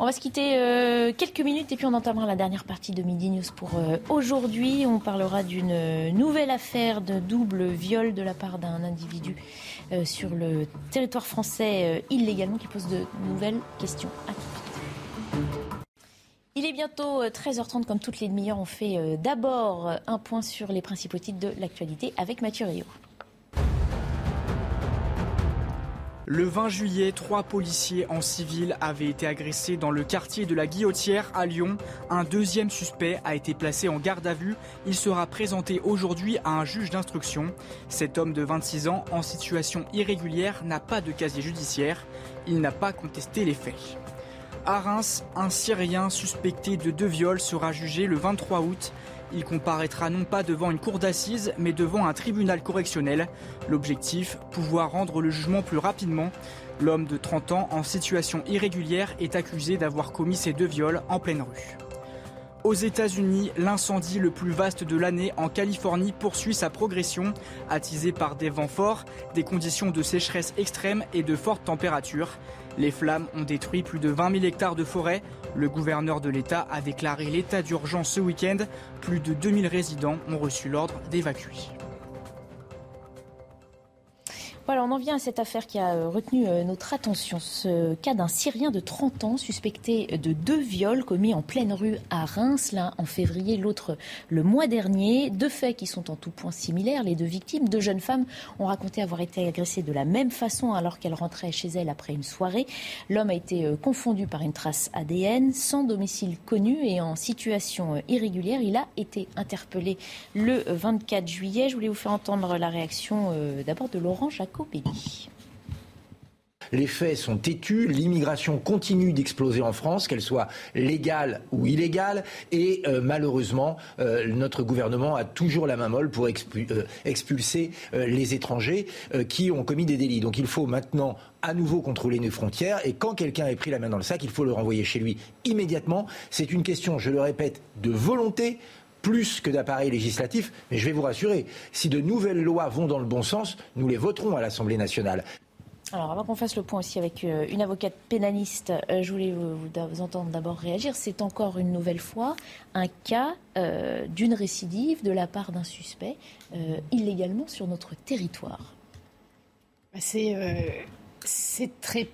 On va se quitter euh, quelques minutes et puis on entamera la dernière partie de Midi News pour euh, aujourd'hui. On parlera d'une nouvelle affaire de double viol de la part d'un individu euh, sur le territoire français illégalement qui pose de nouvelles questions. À. Il est bientôt 13h30 comme toutes les demi-heures. On fait d'abord un point sur les principaux titres de l'actualité avec Mathieu Rio. Le 20 juillet, trois policiers en civil avaient été agressés dans le quartier de la Guillotière à Lyon. Un deuxième suspect a été placé en garde à vue. Il sera présenté aujourd'hui à un juge d'instruction. Cet homme de 26 ans, en situation irrégulière, n'a pas de casier judiciaire. Il n'a pas contesté les faits. À Reims, un Syrien suspecté de deux viols sera jugé le 23 août. Il comparaîtra non pas devant une cour d'assises, mais devant un tribunal correctionnel. L'objectif, pouvoir rendre le jugement plus rapidement. L'homme de 30 ans en situation irrégulière est accusé d'avoir commis ces deux viols en pleine rue. Aux États-Unis, l'incendie le plus vaste de l'année en Californie poursuit sa progression, attisé par des vents forts, des conditions de sécheresse extrême et de fortes températures. Les flammes ont détruit plus de 20 000 hectares de forêt. Le gouverneur de l'État a déclaré l'état d'urgence ce week-end. Plus de 2000 résidents ont reçu l'ordre d'évacuer. Voilà, on en vient à cette affaire qui a euh, retenu euh, notre attention. Ce cas d'un Syrien de 30 ans suspecté de deux viols commis en pleine rue à Reims, l'un en février, l'autre le mois dernier. Deux faits qui sont en tout point similaires. Les deux victimes, deux jeunes femmes, ont raconté avoir été agressées de la même façon alors qu'elles rentraient chez elles après une soirée. L'homme a été euh, confondu par une trace ADN, sans domicile connu et en situation irrégulière. Il a été interpellé le 24 juillet. Je voulais vous faire entendre la réaction d'abord de Laurent Jacques. Les faits sont têtus, l'immigration continue d'exploser en France, qu'elle soit légale ou illégale, et euh, malheureusement, euh, notre gouvernement a toujours la main molle pour euh, expulser les étrangers qui ont commis des délits. Donc il faut maintenant à nouveau contrôler nos frontières, et quand quelqu'un est pris la main dans le sac, il faut le renvoyer chez lui immédiatement. C'est une question, je le répète, de volonté plus que d'appareils législatifs. Mais je vais vous rassurer, si de nouvelles lois vont dans le bon sens, nous les voterons à l'Assemblée nationale. Alors, avant qu'on fasse le point aussi avec euh, une avocate pénaliste, euh, je voulais vous, entendre d'abord réagir. C'est encore une nouvelle fois un cas euh, d'une récidive de la part d'un suspect illégalement sur notre territoire. C'est très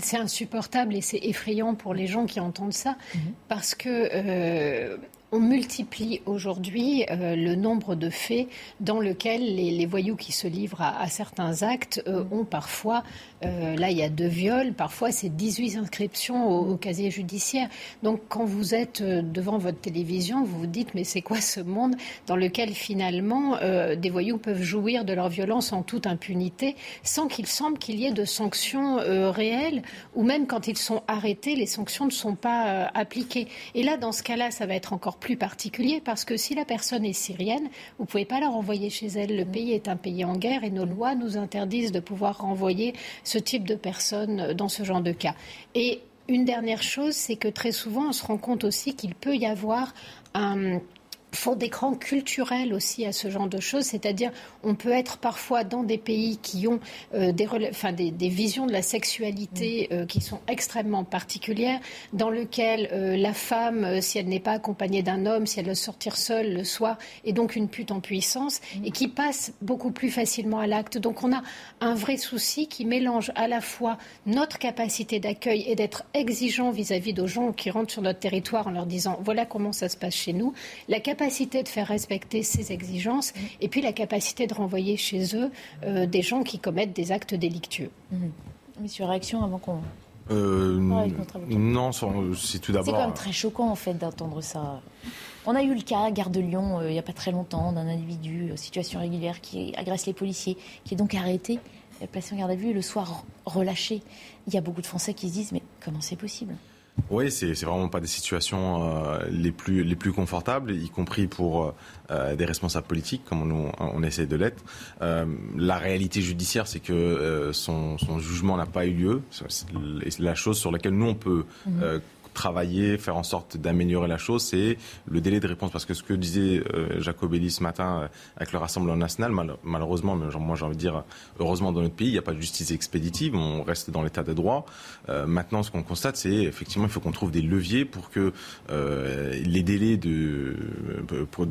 c'est insupportable et c'est effrayant pour les gens qui entendent ça, mhm. parce que on multiplie aujourd'hui euh, le nombre de faits dans lesquels les, voyous qui se livrent à, certains actes euh, ont parfois, euh, là il y a deux viols, parfois c'est 18 inscriptions au, casier judiciaire. Donc quand vous êtes devant votre télévision, vous vous dites mais c'est quoi ce monde dans lequel finalement des voyous peuvent jouir de leur violence en toute impunité sans qu'il semble qu'il y ait de sanctions réelles ou même quand ils sont arrêtés, les sanctions ne sont pas appliquées. Et là dans ce cas-là, ça va être encore plus particulier parce que si la personne est syrienne, vous ne pouvez pas la renvoyer chez elle. Le pays est un pays en guerre et nos lois nous interdisent de pouvoir renvoyer ce type de personnes dans ce genre de cas. Et une dernière chose, c'est que très souvent, on se rend compte aussi qu'il peut y avoir un fond d'écran culturel aussi à ce genre de choses, c'est-à-dire on peut être parfois dans des pays qui ont euh, des, enfin, des, visions de la sexualité mm. euh, qui sont extrêmement particulières, dans lequel euh, la femme, si elle n'est pas accompagnée d'un homme, si elle doit sortir seule le soir, est donc une pute en puissance mm. et qui passe beaucoup plus facilement à l'acte. Donc on a un vrai souci qui mélange à la fois notre capacité d'accueil et d'être exigeant vis-à-vis de gens qui rentrent sur notre territoire en leur disant voilà comment ça se passe chez nous, la capacité de faire respecter ces exigences mm. et puis la capacité de renvoyer chez eux euh, des gens qui commettent des actes délictueux. Mm. Monsieur, réaction avant qu'on... Euh, non, c'est tout d'abord... C'est quand même très choquant en fait d'entendre ça. On a eu le cas, Gare de Lyon, euh, il n'y a pas très longtemps, d'un individu, situation régulière, qui agresse les policiers, qui est donc arrêté, placé en garde à vue et le soir relâché. Il y a beaucoup de Français qui se disent mais comment c'est possible? Oui, c'est vraiment pas des situations euh, les plus les plus confortables, y compris pour euh, des responsables politiques, comme on, on essaie de l'être. Euh, la réalité judiciaire, c'est que son, son, jugement n'a pas eu lieu. C'est la chose sur laquelle nous on peut mmh travailler, faire en sorte d'améliorer la chose, c'est le délai de réponse. Parce que ce que disait euh, Jacobelli ce matin euh, avec le Rassemblement national, malheureusement, mais moi j'ai envie de dire heureusement dans notre pays, il n'y a pas de justice expéditive, on reste dans l'état de droit. Euh, maintenant, ce qu'on constate, c'est effectivement, il faut qu'on trouve des leviers pour que les délais de,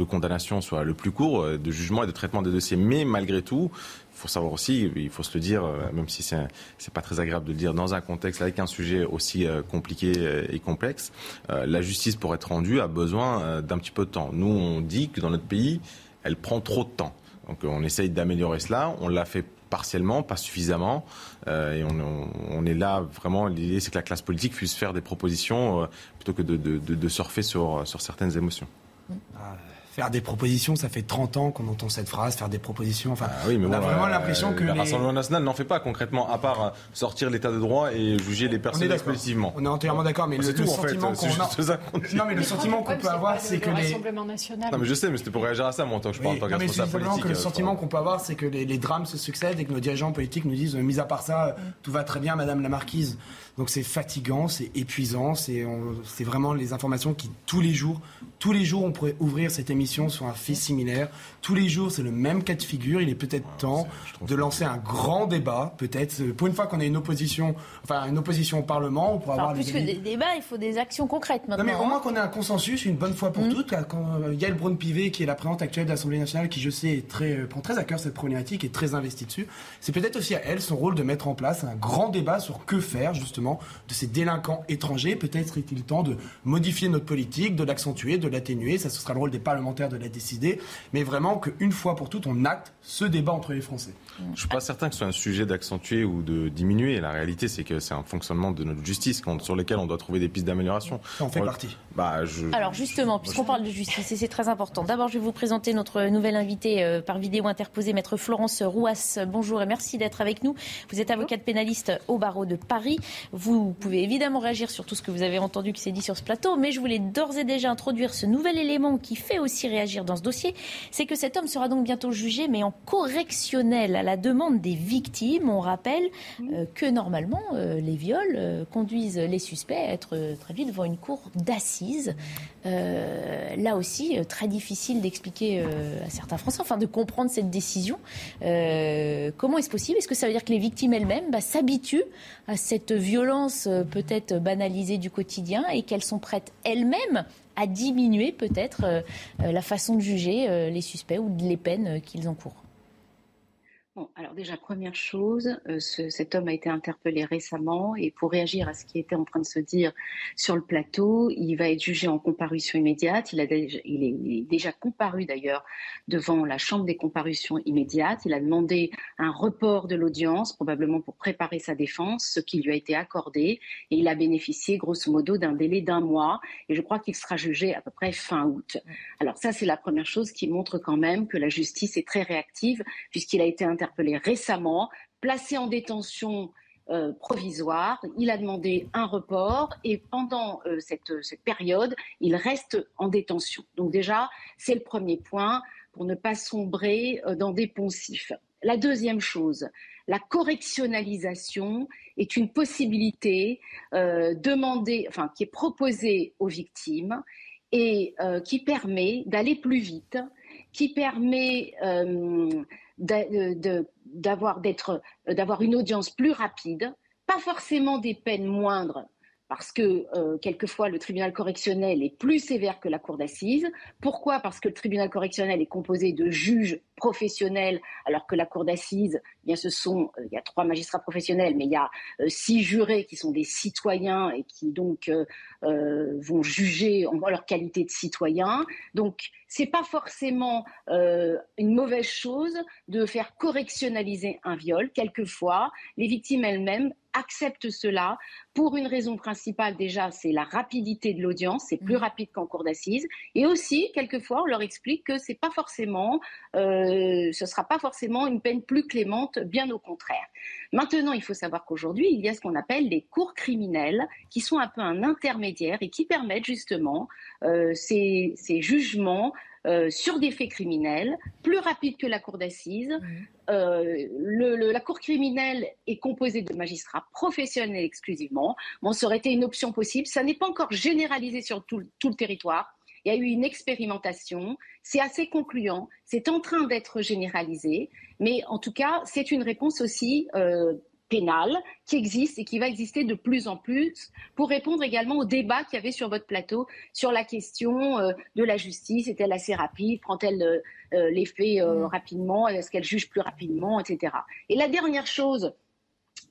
condamnation soient le plus courts, de jugement et de traitement des dossiers. Mais malgré tout, faut savoir aussi, il faut se le dire, euh, même si c'est pas très agréable de le dire, dans un contexte avec un sujet aussi euh, compliqué euh, et complexe, la justice pour être rendue a besoin d'un petit peu de temps. Nous, on dit que dans notre pays, elle prend trop de temps. Donc on essaye d'améliorer cela. On l'a fait partiellement, pas suffisamment. et on, est là vraiment. L'idée, c'est que la classe politique puisse faire des propositions plutôt que de, surfer sur, sur certaines émotions. Ah, faire des propositions, ça fait 30 ans qu'on entend cette phrase, faire des propositions. Enfin, ah oui, mais on a vraiment l'impression que. Le Rassemblement national n'en fait pas concrètement, à part sortir l'état de droit et juger les personnes explosivement. On est entièrement d'accord, mais le, sentiment qu'on a. Non, mais le sentiment qu'on peut avoir, c'est que les. national. Non, mais je sais, mais c'était pour réagir à ça, moi, en tant que je parle en tant que responsable politique. que le sentiment qu'on peut avoir, c'est que les drames se succèdent et que nos dirigeants politiques nous disent, mis à part ça, tout va très bien, Madame la Marquise. Donc c'est fatigant, c'est épuisant, c'est vraiment les informations qui tous les jours, tous les jours on pourrait ouvrir cette émission sur un fait similaire. Tous les jours c'est le même cas de figure. Il est peut-être temps de lancer un grand débat, peut-être pour une fois qu'on a une opposition, enfin une opposition au Parlement, on pourra avoir plus que des débats, il faut des actions concrètes maintenant. Non mais au moins hein. qu'on ait un consensus une bonne fois pour mmh. toutes. Quand euh, Yael Braun-Pivet, qui est la présidente actuelle de l'Assemblée nationale, qui je sais très, prend très à cœur cette problématique et très investie dessus, c'est peut-être aussi à elle son rôle de mettre en place un grand débat sur que faire justement de ces délinquants étrangers. Peut-être est-il temps de modifier notre politique, de l'accentuer, de l'atténuer. Ça, ce sera le rôle des parlementaires de la décider. Mais vraiment qu'une fois pour toutes, on acte ce débat entre les Français. Je ne suis pas certain que ce soit un sujet d'accentuer ou de diminuer. La réalité, c'est que c'est un fonctionnement de notre justice sur lequel on doit trouver des pistes d'amélioration. En fait partie. Bah, Alors justement, puisqu'on parle de justice, et c'est très important, d'abord je vais vous présenter notre nouvelle invitée euh, par vidéo interposée, maître Florence Rouas. Bonjour et merci d'être avec nous. Vous êtes avocate pénaliste au barreau de Paris. Vous pouvez évidemment réagir sur tout ce que vous avez entendu qui s'est dit sur ce plateau, mais je voulais d'ores et déjà introduire ce nouvel élément qui fait aussi réagir dans ce dossier, c'est que cet homme sera donc bientôt jugé, mais en correctionnel à la demande des victimes. On rappelle euh, que normalement, euh, les viols conduisent les suspects à être traduits devant une cour d'assises. Euh, là aussi, euh, très difficile d'expliquer euh, à certains Français, enfin de comprendre cette décision. comment est-ce possible? Est-ce que ça veut dire que les victimes elles-mêmes bah, s'habituent à cette violence peut-être banalisée du quotidien et qu'elles sont prêtes elles-mêmes à diminuer peut-être la façon de juger les suspects ou les peines qu'ils encourent? Alors déjà, première chose, euh, cet homme a été interpellé récemment et pour réagir à ce qui était en train de se dire sur le plateau, il va être jugé en comparution immédiate. Il, a il est déjà comparu d'ailleurs devant la Chambre des comparutions immédiates. Il a demandé un report de l'audience, probablement pour préparer sa défense, ce qui lui a été accordé. Et il a bénéficié grosso modo d'un délai d'un mois. Et je crois qu'il sera jugé à peu près fin août. Alors ça, c'est la première chose qui montre quand même que la justice est très réactive puisqu'il a été interpellé interpellé récemment, placé en détention euh, provisoire. Il a demandé un report et pendant euh, cette, cette, période, il reste en détention. Donc déjà, c'est le premier point pour ne pas sombrer euh, dans des poncifs. La deuxième chose, la correctionnalisation est une possibilité demandée, enfin, qui est proposée aux victimes et qui permet d'aller plus vite, qui permet d'avoir d'avoir une audience plus rapide, pas forcément des peines moindres, parce que euh, quelquefois le tribunal correctionnel est plus sévère que la cour d'assises. Pourquoi? Parce que le tribunal correctionnel est composé de juges professionnels, alors que la cour d'assises, eh bien ce sont, euh, il y a trois magistrats professionnels, mais il y a euh, six jurés qui sont des citoyens et qui donc vont juger en leur qualité de citoyens. Donc c'est pas forcément une mauvaise chose de faire correctionnaliser un viol. Quelquefois, les victimes elles-mêmes acceptent cela pour une raison principale déjà, c'est la rapidité de l'audience, c'est plus mmh. rapide qu'en cour d'assises, et aussi quelquefois on leur explique que c'est pas forcément, euh, ce sera pas forcément une peine plus clémente, bien au contraire. Maintenant, il faut savoir qu'aujourd'hui il y a ce qu'on appelle les cours criminels, qui sont un peu un intermédiaire et qui permettent justement euh, ces, ces jugements euh, sur des faits criminels, plus rapide que la cour d'assises. Mmh. Euh, la cour criminelle est composée de magistrats professionnels exclusivement. Bon, ça aurait été une option possible. Ça n'est pas encore généralisé sur tout, le territoire. Il y a eu une expérimentation. C'est assez concluant. C'est en train d'être généralisé. Mais en tout cas, c'est une réponse aussi euh, pénale qui existe et qui va exister de plus en plus pour répondre également au débat qu'il y avait sur votre plateau sur la question euh, de la justice. Est-elle assez rapide? Prend-elle euh, euh, les faits mm. rapidement? Est-ce qu'elle juge plus rapidement? Etc. Et la dernière chose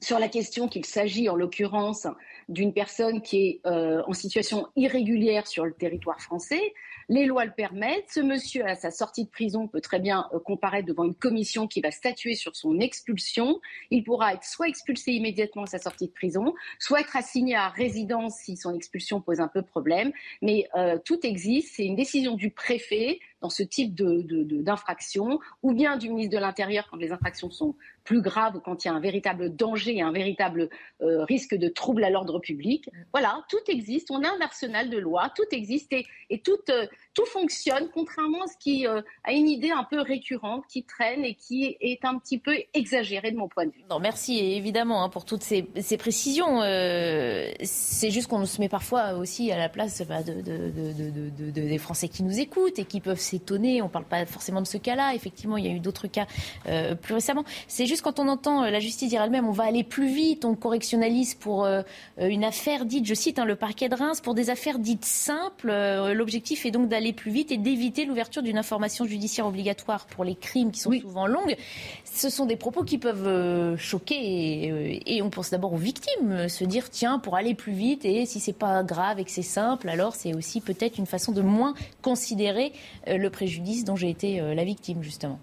sur la question qu'il s'agit en l'occurrence d'une personne qui est en situation irrégulière sur le territoire français, les lois le permettent. Ce monsieur, à sa sortie de prison, peut très bien euh, comparaître devant une commission qui va statuer sur son expulsion. Il pourra être soit expulsé immédiatement à sa sortie de prison, soit être assigné à résidence si son expulsion pose un peu problème. Mais euh, tout existe. C'est une décision du préfet dans ce type d'infraction, de, ou bien du ministre de l'Intérieur quand les infractions sont plus graves, quand il y a un véritable danger, un véritable euh, risque de trouble à l'ordre public. Voilà, tout existe, on a un arsenal de lois, tout existe et, tout, euh, tout fonctionne, contrairement à ce qui a une idée un peu récurrente qui traîne et qui est un petit peu exagérée de mon point de vue. Non, merci évidemment hein, pour toutes ces, précisions. c'est juste qu'on se met parfois aussi à la place bah, de, de, des Français qui nous écoutent et qui peuvent s'étonner. On ne parle pas forcément de ce cas-là. Effectivement, il y a eu d'autres cas euh, plus récemment. C'est juste quand on entend euh, la justice dire elle-même on va aller plus vite, on correctionnalise pour euh, une affaire dite, je cite, hein, le parquet de Reims, pour des affaires dites simples. L'objectif est donc d'aller plus vite et d'éviter l'ouverture d'une information judiciaire obligatoire pour les crimes qui sont souvent longues. Ce sont des propos qui peuvent choquer et, et on pense d'abord aux victimes, se dire tiens, pour aller plus vite et si c'est pas grave et que c'est simple, alors c'est aussi peut-être une façon de moins considérer le préjudice dont j'ai été euh, la victime, justement.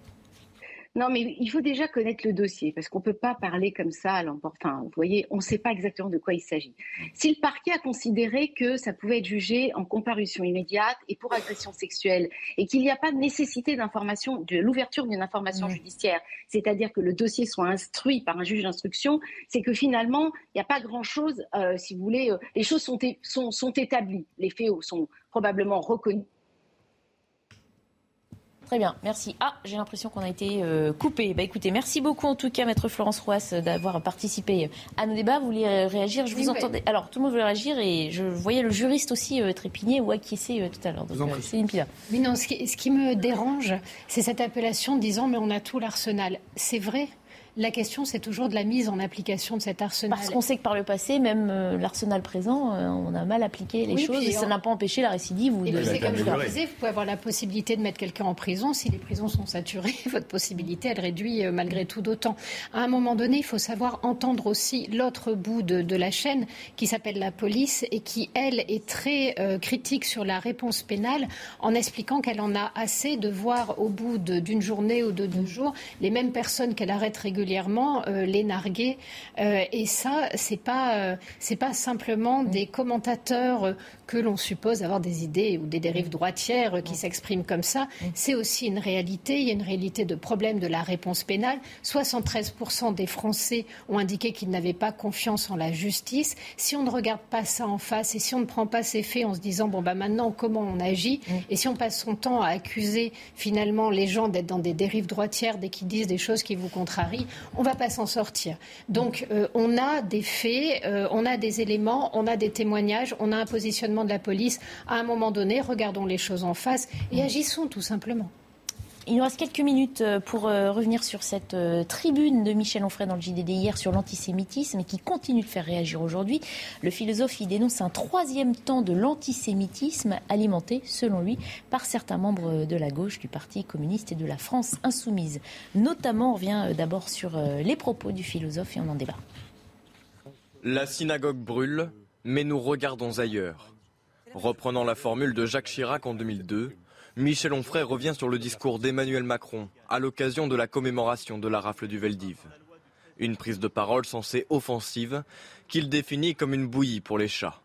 Non, mais il faut déjà connaître le dossier parce qu'on ne peut pas parler comme ça à Enfin, vous voyez, on ne sait pas exactement de quoi il s'agit. Si le parquet a considéré que ça pouvait être jugé en comparution immédiate et pour agression sexuelle et qu'il n'y a pas de nécessité d'information, de l'ouverture d'une information judiciaire, c'est-à-dire que le dossier soit instruit par un juge d'instruction, c'est que finalement, il n'y a pas grand-chose, euh, si vous voulez, les choses sont, sont, sont établies, les faits sont probablement reconnus Très bien, merci. Ah, j'ai l'impression qu'on a été euh, coupé. Bah écoutez, merci beaucoup en tout cas, maître Florence Roas, d'avoir participé à nos débats. Vous vouliez euh, réagir? Je vous entendais. Alors, tout le monde voulait réagir et je voyais le juriste aussi euh, trépigner ou acquiescer tout à l'heure. Donc, Céline Pila. Oui, non, ce qui, ce qui me dérange, c'est cette appellation disant mais on a tout l'arsenal. C'est vrai, la question, c'est toujours de la mise en application de cet arsenal. Parce qu'on sait que par le passé, même euh, l'arsenal présent, euh, on a mal appliqué les choses et ça n'a pas empêché la récidive. Ou et puis c'est comme je le disais, vous pouvez avoir la possibilité de mettre quelqu'un en prison. Si les prisons sont saturées, votre possibilité, elle réduit euh, malgré tout d'autant. À un moment donné, il faut savoir entendre aussi l'autre bout de, la chaîne qui s'appelle la police et qui, elle, est très critique sur la réponse pénale en expliquant qu'elle en a assez de voir au bout d'une journée ou de deux jours les mêmes personnes qu'elle arrête régulièrement régulièrement euh, les narguer. Euh, et ça, c'est pas euh, c'est pas simplement des commentateurs que l'on suppose avoir des idées ou des dérives droitières qui s'expriment comme ça. C'est aussi une réalité. Il y a une réalité de problème de la réponse pénale. 73% des Français ont indiqué qu'ils n'avaient pas confiance en la justice. Si on ne regarde pas ça en face et si on ne prend pas ces faits en se disant bon bah maintenant comment on agit et si on passe son temps à accuser finalement les gens d'être dans des dérives droitières dès qu'ils disent des choses qui vous contrarient, on ne va pas s'en sortir. Donc euh, on a des faits, euh, on a des éléments, on a des témoignages, on a un positionnement de la police. À un moment donné, regardons les choses en face et agissons tout simplement. Il nous reste quelques minutes euh, pour euh, revenir sur cette euh, tribune de Michel Onfray dans le JDD hier sur l'antisémitisme et qui continue de faire réagir aujourd'hui. Le philosophe y dénonce un troisième temps de l'antisémitisme alimenté, selon lui, par certains membres de la gauche du Parti communiste et de la France insoumise. Notamment, on revient d'abord sur les propos du philosophe et on en débat. La synagogue brûle, mais nous regardons ailleurs. Reprenant la formule de Jacques Chirac en 2002, Michel Onfray revient sur le discours d'Emmanuel Macron à l'occasion de la commémoration de la rafle du Veldiv. Une prise de parole censée offensive qu'il définit comme une bouillie pour les chats.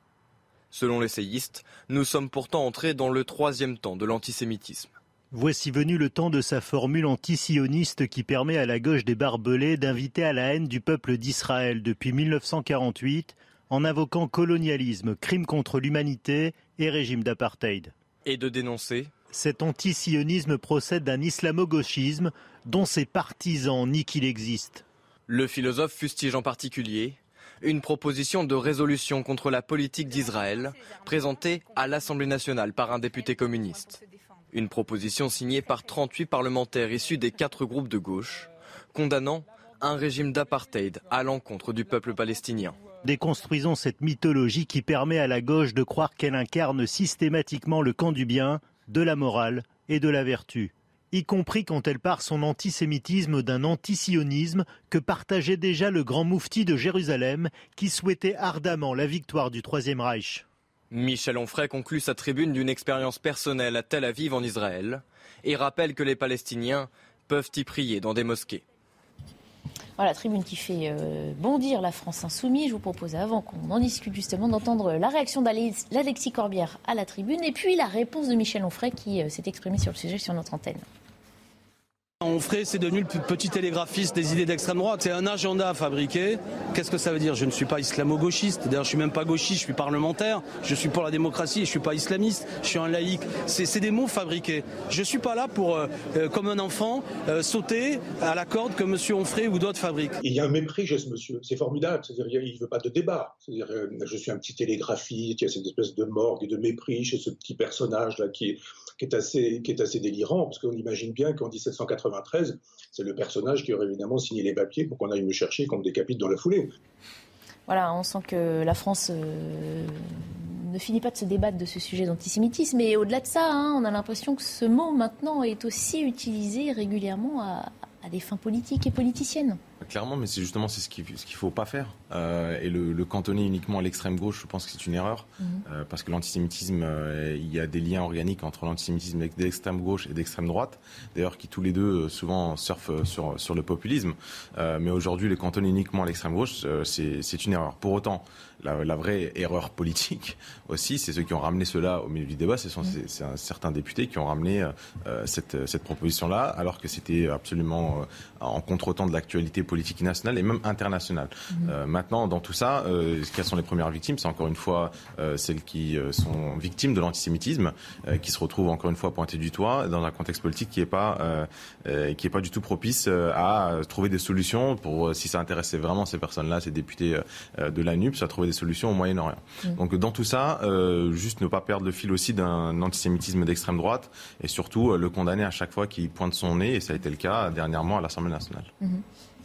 Selon l'essayiste, nous sommes pourtant entrés dans le troisième temps de l'antisémitisme. Voici venu le temps de sa formule antisioniste qui permet à la gauche des barbelés d'inviter à la haine du peuple d'Israël depuis 1948 en invoquant colonialisme, crime contre l'humanité et régime d'apartheid. Et de dénoncer cet antisionisme procède d'un islamo-gauchisme dont ses partisans nient qu'il existe. Le philosophe fustige en particulier une proposition de résolution contre la politique d'Israël présentée à l'Assemblée nationale par un député communiste. Une proposition signée par 38 parlementaires issus des quatre groupes de gauche, condamnant un régime d'apartheid à l'encontre du peuple palestinien. Déconstruisons cette mythologie qui permet à la gauche de croire qu'elle incarne systématiquement le camp du bien de la morale et de la vertu, y compris quand elle part son antisémitisme d'un antisionisme que partageait déjà le grand moufti de Jérusalem qui souhaitait ardemment la victoire du Troisième Reich. Michel Onfray conclut sa tribune d'une expérience personnelle à Tel Aviv en Israël et rappelle que les Palestiniens peuvent y prier dans des mosquées. Voilà, tribune qui fait euh, bondir la France insoumise. Je vous propose, avant qu'on en discute justement, d'entendre la réaction d'Alexis Corbière à la tribune et puis la réponse de Michel Onfray qui euh, s'est exprimé sur le sujet sur notre antenne. Onfray, c'est devenu le petit télégraphiste des idées d'extrême droite. C'est un agenda fabriqué. Qu'est-ce que ça veut dire? Je ne suis pas islamo-gauchiste. D'ailleurs, je suis même pas gauchiste, je suis parlementaire. Je suis pour la démocratie, je suis pas islamiste. Je suis un laïc. C'est des mots fabriqués. Je suis pas là pour, euh, euh, comme un enfant, euh, sauter à la corde que M. Onfray ou d'autres fabriquent. Il y a un mépris chez ce monsieur. C'est formidable. C'est-à-dire, il ne veut pas de débat. C'est-à-dire, je suis un petit télégraphiste. Il y a cette espèce de morgue et de mépris chez ce petit personnage là qui qui est assez, qui est assez délirant, parce qu'on imagine bien qu'en 1793, c'est le personnage qui aurait évidemment signé les papiers pour qu'on aille me chercher qu'on me décapite dans la foulée. Voilà, on sent que la France euh, ne finit pas de se débattre de ce sujet d'antisémitisme. Mais au-delà de ça, hein, on a l'impression que ce mot maintenant est aussi utilisé régulièrement à, à des fins politiques et politiciennes. Clairement, mais c'est justement c'est ce qu'il ce qu'il faut pas faire. Euh, et le, le, cantonner uniquement à l'extrême gauche, je pense que c'est une erreur, mhm. euh, parce que l'antisémitisme, euh, il y a des liens organiques entre l'antisémitisme d'extrême gauche et d'extrême droite, d'ailleurs qui tous les deux souvent surfent sur sur le populisme. Mais aujourd'hui, les cantonner uniquement à l'extrême gauche, c'est c'est une erreur. Pour autant, la, la, vraie erreur politique aussi, c'est ceux qui ont ramené cela au milieu du débat, ce sont c'est certains députés qui ont ramené cette cette proposition là, alors que c'était absolument en contretemps de l'actualité politique nationale et même internationale. Mmh. Euh, maintenant, dans tout ça, euh, quelles sont les premières victimes? C'est encore une fois euh, celles qui euh, sont victimes de l'antisémitisme, euh, qui se retrouvent encore une fois pointées du toit dans un contexte politique qui n'est pas, euh, qui est pas du tout propice à trouver des solutions pour, si ça intéressait vraiment ces personnes-là, ces députés de la NUPS, à trouver des solutions au Moyen-Orient. Mmh. Donc dans tout ça, juste ne pas perdre le fil aussi d'un antisémitisme d'extrême droite et surtout le condamner à chaque fois qu'il pointe son nez, et ça a été le cas dernièrement à l'Assemblée nationale. Mmh.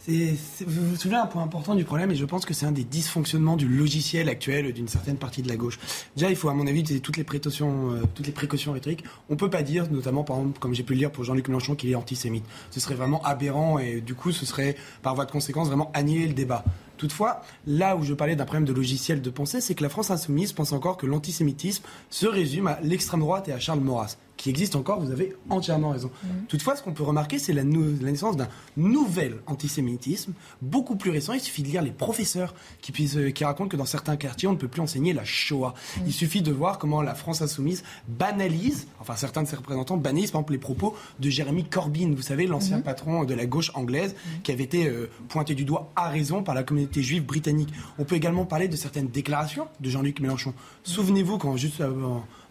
C'est, vous vous souvenez un point important du problème, et je pense que c'est un des dysfonctionnements du logiciel actuel d'une certaine partie de la gauche. Déjà, il faut, à mon avis, toutes les précautions, euh, toutes les précautions rhétoriques. On peut pas dire, notamment, par exemple, comme j'ai pu le lire pour Jean-Luc Mélenchon, qu'il est antisémite. Ce serait vraiment aberrant, et du coup, ce serait, par voie de conséquence, vraiment annihiler le débat. Toutefois, là où je parlais d'un problème de logiciel de pensée, c'est que la France insoumise pense encore que l'antisémitisme se résume à l'extrême droite et à Charles Maurras qui existe encore, vous avez entièrement raison. Mmh. Toutefois, ce qu'on peut remarquer, c'est la, naissance d'un nouvel antisémitisme, beaucoup plus récent. Il suffit de lire les professeurs qui, euh, qui racontent que dans certains quartiers, on ne peut plus enseigner la Shoah. Mmh. Il suffit de voir comment la France insoumise banalise, enfin certains de ses représentants banalisent par exemple les propos de Jérémy Corbyn, vous savez, l'ancien mmh. patron de la gauche anglaise, qui avait été euh, pointé du doigt à raison par la communauté juive britannique. On peut également parler de certaines déclarations de Jean-Luc Mélenchon. Souvenez-vous quand juste...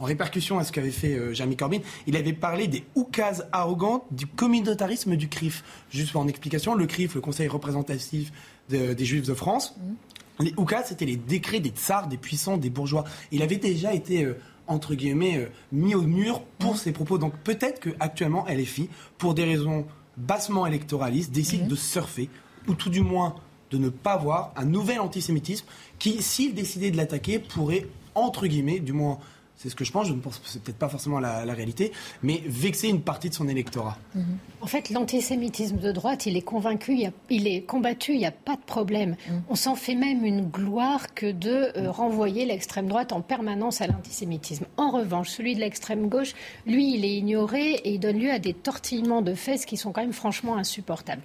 En répercussion à ce qu'avait fait euh, Jeremy Corbyn, il avait parlé des oukases arrogantes du communautarisme du CRIF. Juste en explication, le CRIF, le Conseil représentatif de, des Juifs de France, mmh. les oukases, c'était les décrets des tsars, des puissants, des bourgeois. Il avait déjà été... Euh, entre guillemets, euh, mis au mur pour mmh. ses propos. Donc peut-être qu'actuellement, LFI, pour des raisons bassement électoralistes, décide mmh. de surfer, ou tout du moins de ne pas voir un nouvel antisémitisme qui, s'il décidait de l'attaquer, pourrait, entre guillemets, du moins c'est ce que je pense, je ne pense c'est peut-être pas forcément la, la, réalité, mais vexer une partie de son électorat. Mmh. En fait, l'antisémitisme de droite, il est convaincu, il, a, il est combattu, il n'y a pas de problème. Mmh. On s'en fait même une gloire que de euh, renvoyer l'extrême droite en permanence à l'antisémitisme. En revanche, celui de l'extrême gauche, lui, il est ignoré et il donne lieu à des tortillements de fesses qui sont quand même franchement insupportables.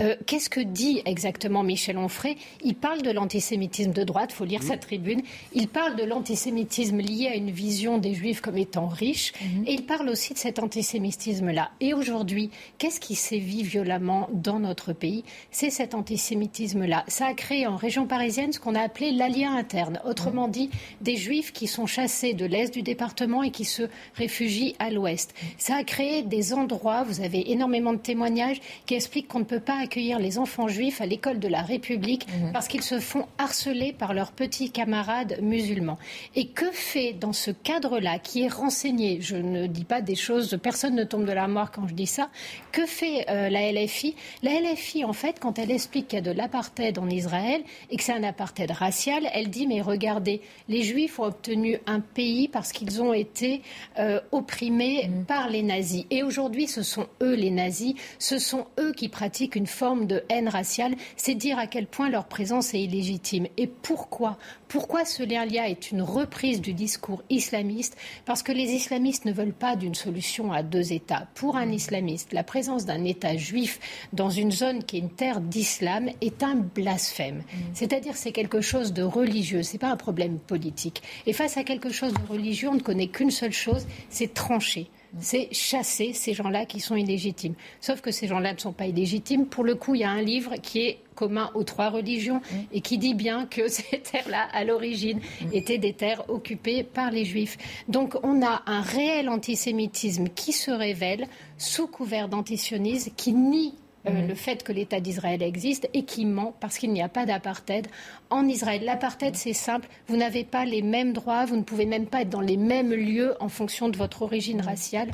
Euh, Qu'est-ce que dit exactement Michel Onfray? Il parle de l'antisémitisme de droite, il faut lire mmh. sa tribune. Il parle de l'antisémitisme lié à une vision des Juifs comme étant riches. Mmh. Et il parle aussi de cet antisémitisme-là. Et aujourd'hui, qu'est-ce qui sévit violemment dans notre pays? C'est cet antisémitisme-là. Ça a créé en région parisienne ce qu'on a appelé l'alien interne. Autrement mmh. dit, des Juifs qui sont chassés de l'est du département et qui se réfugient à l'ouest. Ça a créé des endroits, vous avez énormément de témoignages qui expliquent qu'on ne peut pas accueillir les enfants juifs à l'école de la République mmh. parce qu'ils se font harceler par leurs petits camarades musulmans. Et que fait dans ce cadre-là, qui est renseigné, je ne dis pas des choses, personne ne tombe de la mort quand je dis ça, que fait euh, la LFI La LFI, en fait, quand elle explique qu'il y a de l'apartheid en Israël et que c'est un apartheid racial, elle dit, mais regardez, les Juifs ont obtenu un pays parce qu'ils ont été euh, opprimés mmh. par les nazis. Et aujourd'hui, ce sont eux les nazis, ce sont eux qui pratiquent une forme de haine raciale. C'est dire à quel point leur présence est illégitime. Et pourquoi Pourquoi ce lien-là est une reprise du discours islamistes, parce que les islamistes ne veulent pas d'une solution à deux États. Pour un islamiste, la présence d'un État juif dans une zone qui est une terre d'islam est un blasphème. Mm. C'est-à-dire c'est quelque chose de religieux, c'est pas un problème politique. Et face à quelque chose de religieux, on ne connaît qu'une seule chose, c'est trancher c'est chasser ces gens-là qui sont illégitimes. Sauf que ces gens-là ne sont pas illégitimes. Pour le coup, il y a un livre qui est commun aux trois religions mm. et qui dit bien que ces terres-là, à l'origine, mm. étaient des terres occupées par les juifs. Donc on a un réel antisémitisme qui se révèle sous couvert d'antisionisme, qui nie euh, mhm. le fait que l'État d'Israël existe et qui ment parce qu'il n'y a pas d'apartheid en Israël. L'apartheid, c'est simple, vous n'avez pas les mêmes droits, vous ne pouvez même pas être dans les mêmes lieux en fonction de votre origine mhm. raciale.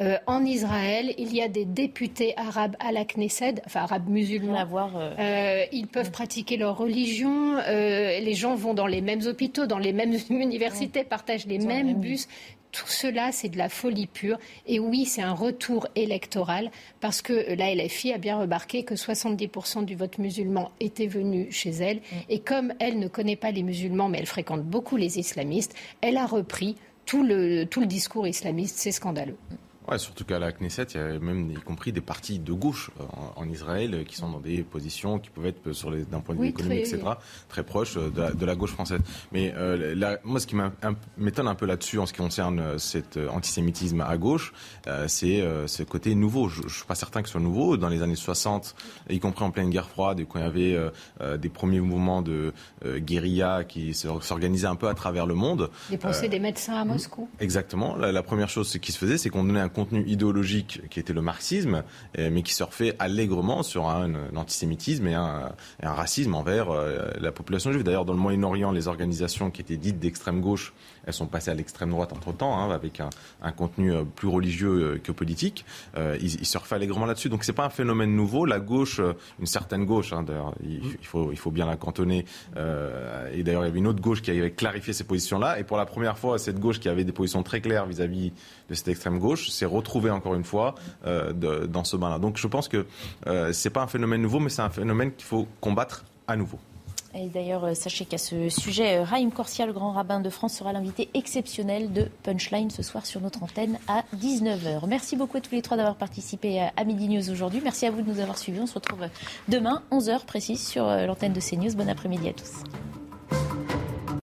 Euh, en Israël, il y a des députés arabes à la Knesset, enfin arabes musulmans. Euh, ils peuvent pratiquer leur religion, les gens vont dans les mêmes hôpitaux, dans les mêmes universités, partagent les mêmes bus. Tout cela, c'est de la folie pure. Et oui, c'est un retour électoral parce que la LFI a bien remarqué que 70% du vote musulman était venu chez elle. Mm. Et comme elle ne connaît pas les musulmans, mais elle fréquente beaucoup les islamistes, elle a repris tout le, tout le discours islamiste. C'est scandaleux surtout qu'à la Knesset, il y a même y compris des partis de gauche euh, en, Israël euh, qui sont dans des positions qui peuvent être sur les, d'un point de vue économique, etc., très proches euh, de la, gauche française. Mais moi, ce qui m'étonne un peu là-dessus en ce qui concerne cet antisémitisme à gauche, c'est ce côté nouveau. Je ne suis pas certain que ce soit nouveau. Dans les années 60, y compris en pleine guerre froide, quand il y avait des premiers mouvements de guérilla qui s'organisaient un peu à travers le monde. Les pensées des médecins à Moscou. Exactement. La, la première chose qui se faisait, c'est qu'on donnait un contenu idéologique qui était le marxisme, mais qui surfait allègrement sur un, antisémitisme et un, racisme envers euh, la population juive. D'ailleurs, dans le Moyen-Orient, les organisations qui étaient dites d'extrême gauche, elles sont passées à l'extrême droite entre-temps, hein, avec un, contenu euh, plus religieux euh, que politique. ils, surfaient allègrement là-dessus. Donc c'est pas un phénomène nouveau. La gauche, une certaine gauche, hein, d'ailleurs, il, faut, il faut bien la cantonner. et d'ailleurs, il y avait une autre gauche qui avait clarifié ces positions-là. Et pour la première fois, cette gauche qui avait des positions très claires vis-à-vis de cette extrême gauche s'est retrouvée encore une fois euh, dans ce bain-là. Donc je pense que euh, ce n'est pas un phénomène nouveau, mais c'est un phénomène qu'il faut combattre à nouveau. Et d'ailleurs, euh, sachez qu'à ce sujet, Raïm Corsia, le grand rabbin de France, sera l'invité exceptionnel de Punchline ce soir sur notre antenne à 19h. Merci beaucoup à tous les trois d'avoir participé à Midi News aujourd'hui. Merci à vous de nous avoir suivis. On se retrouve demain, 11h précise, sur l'antenne de CNews. Bon après-midi à tous.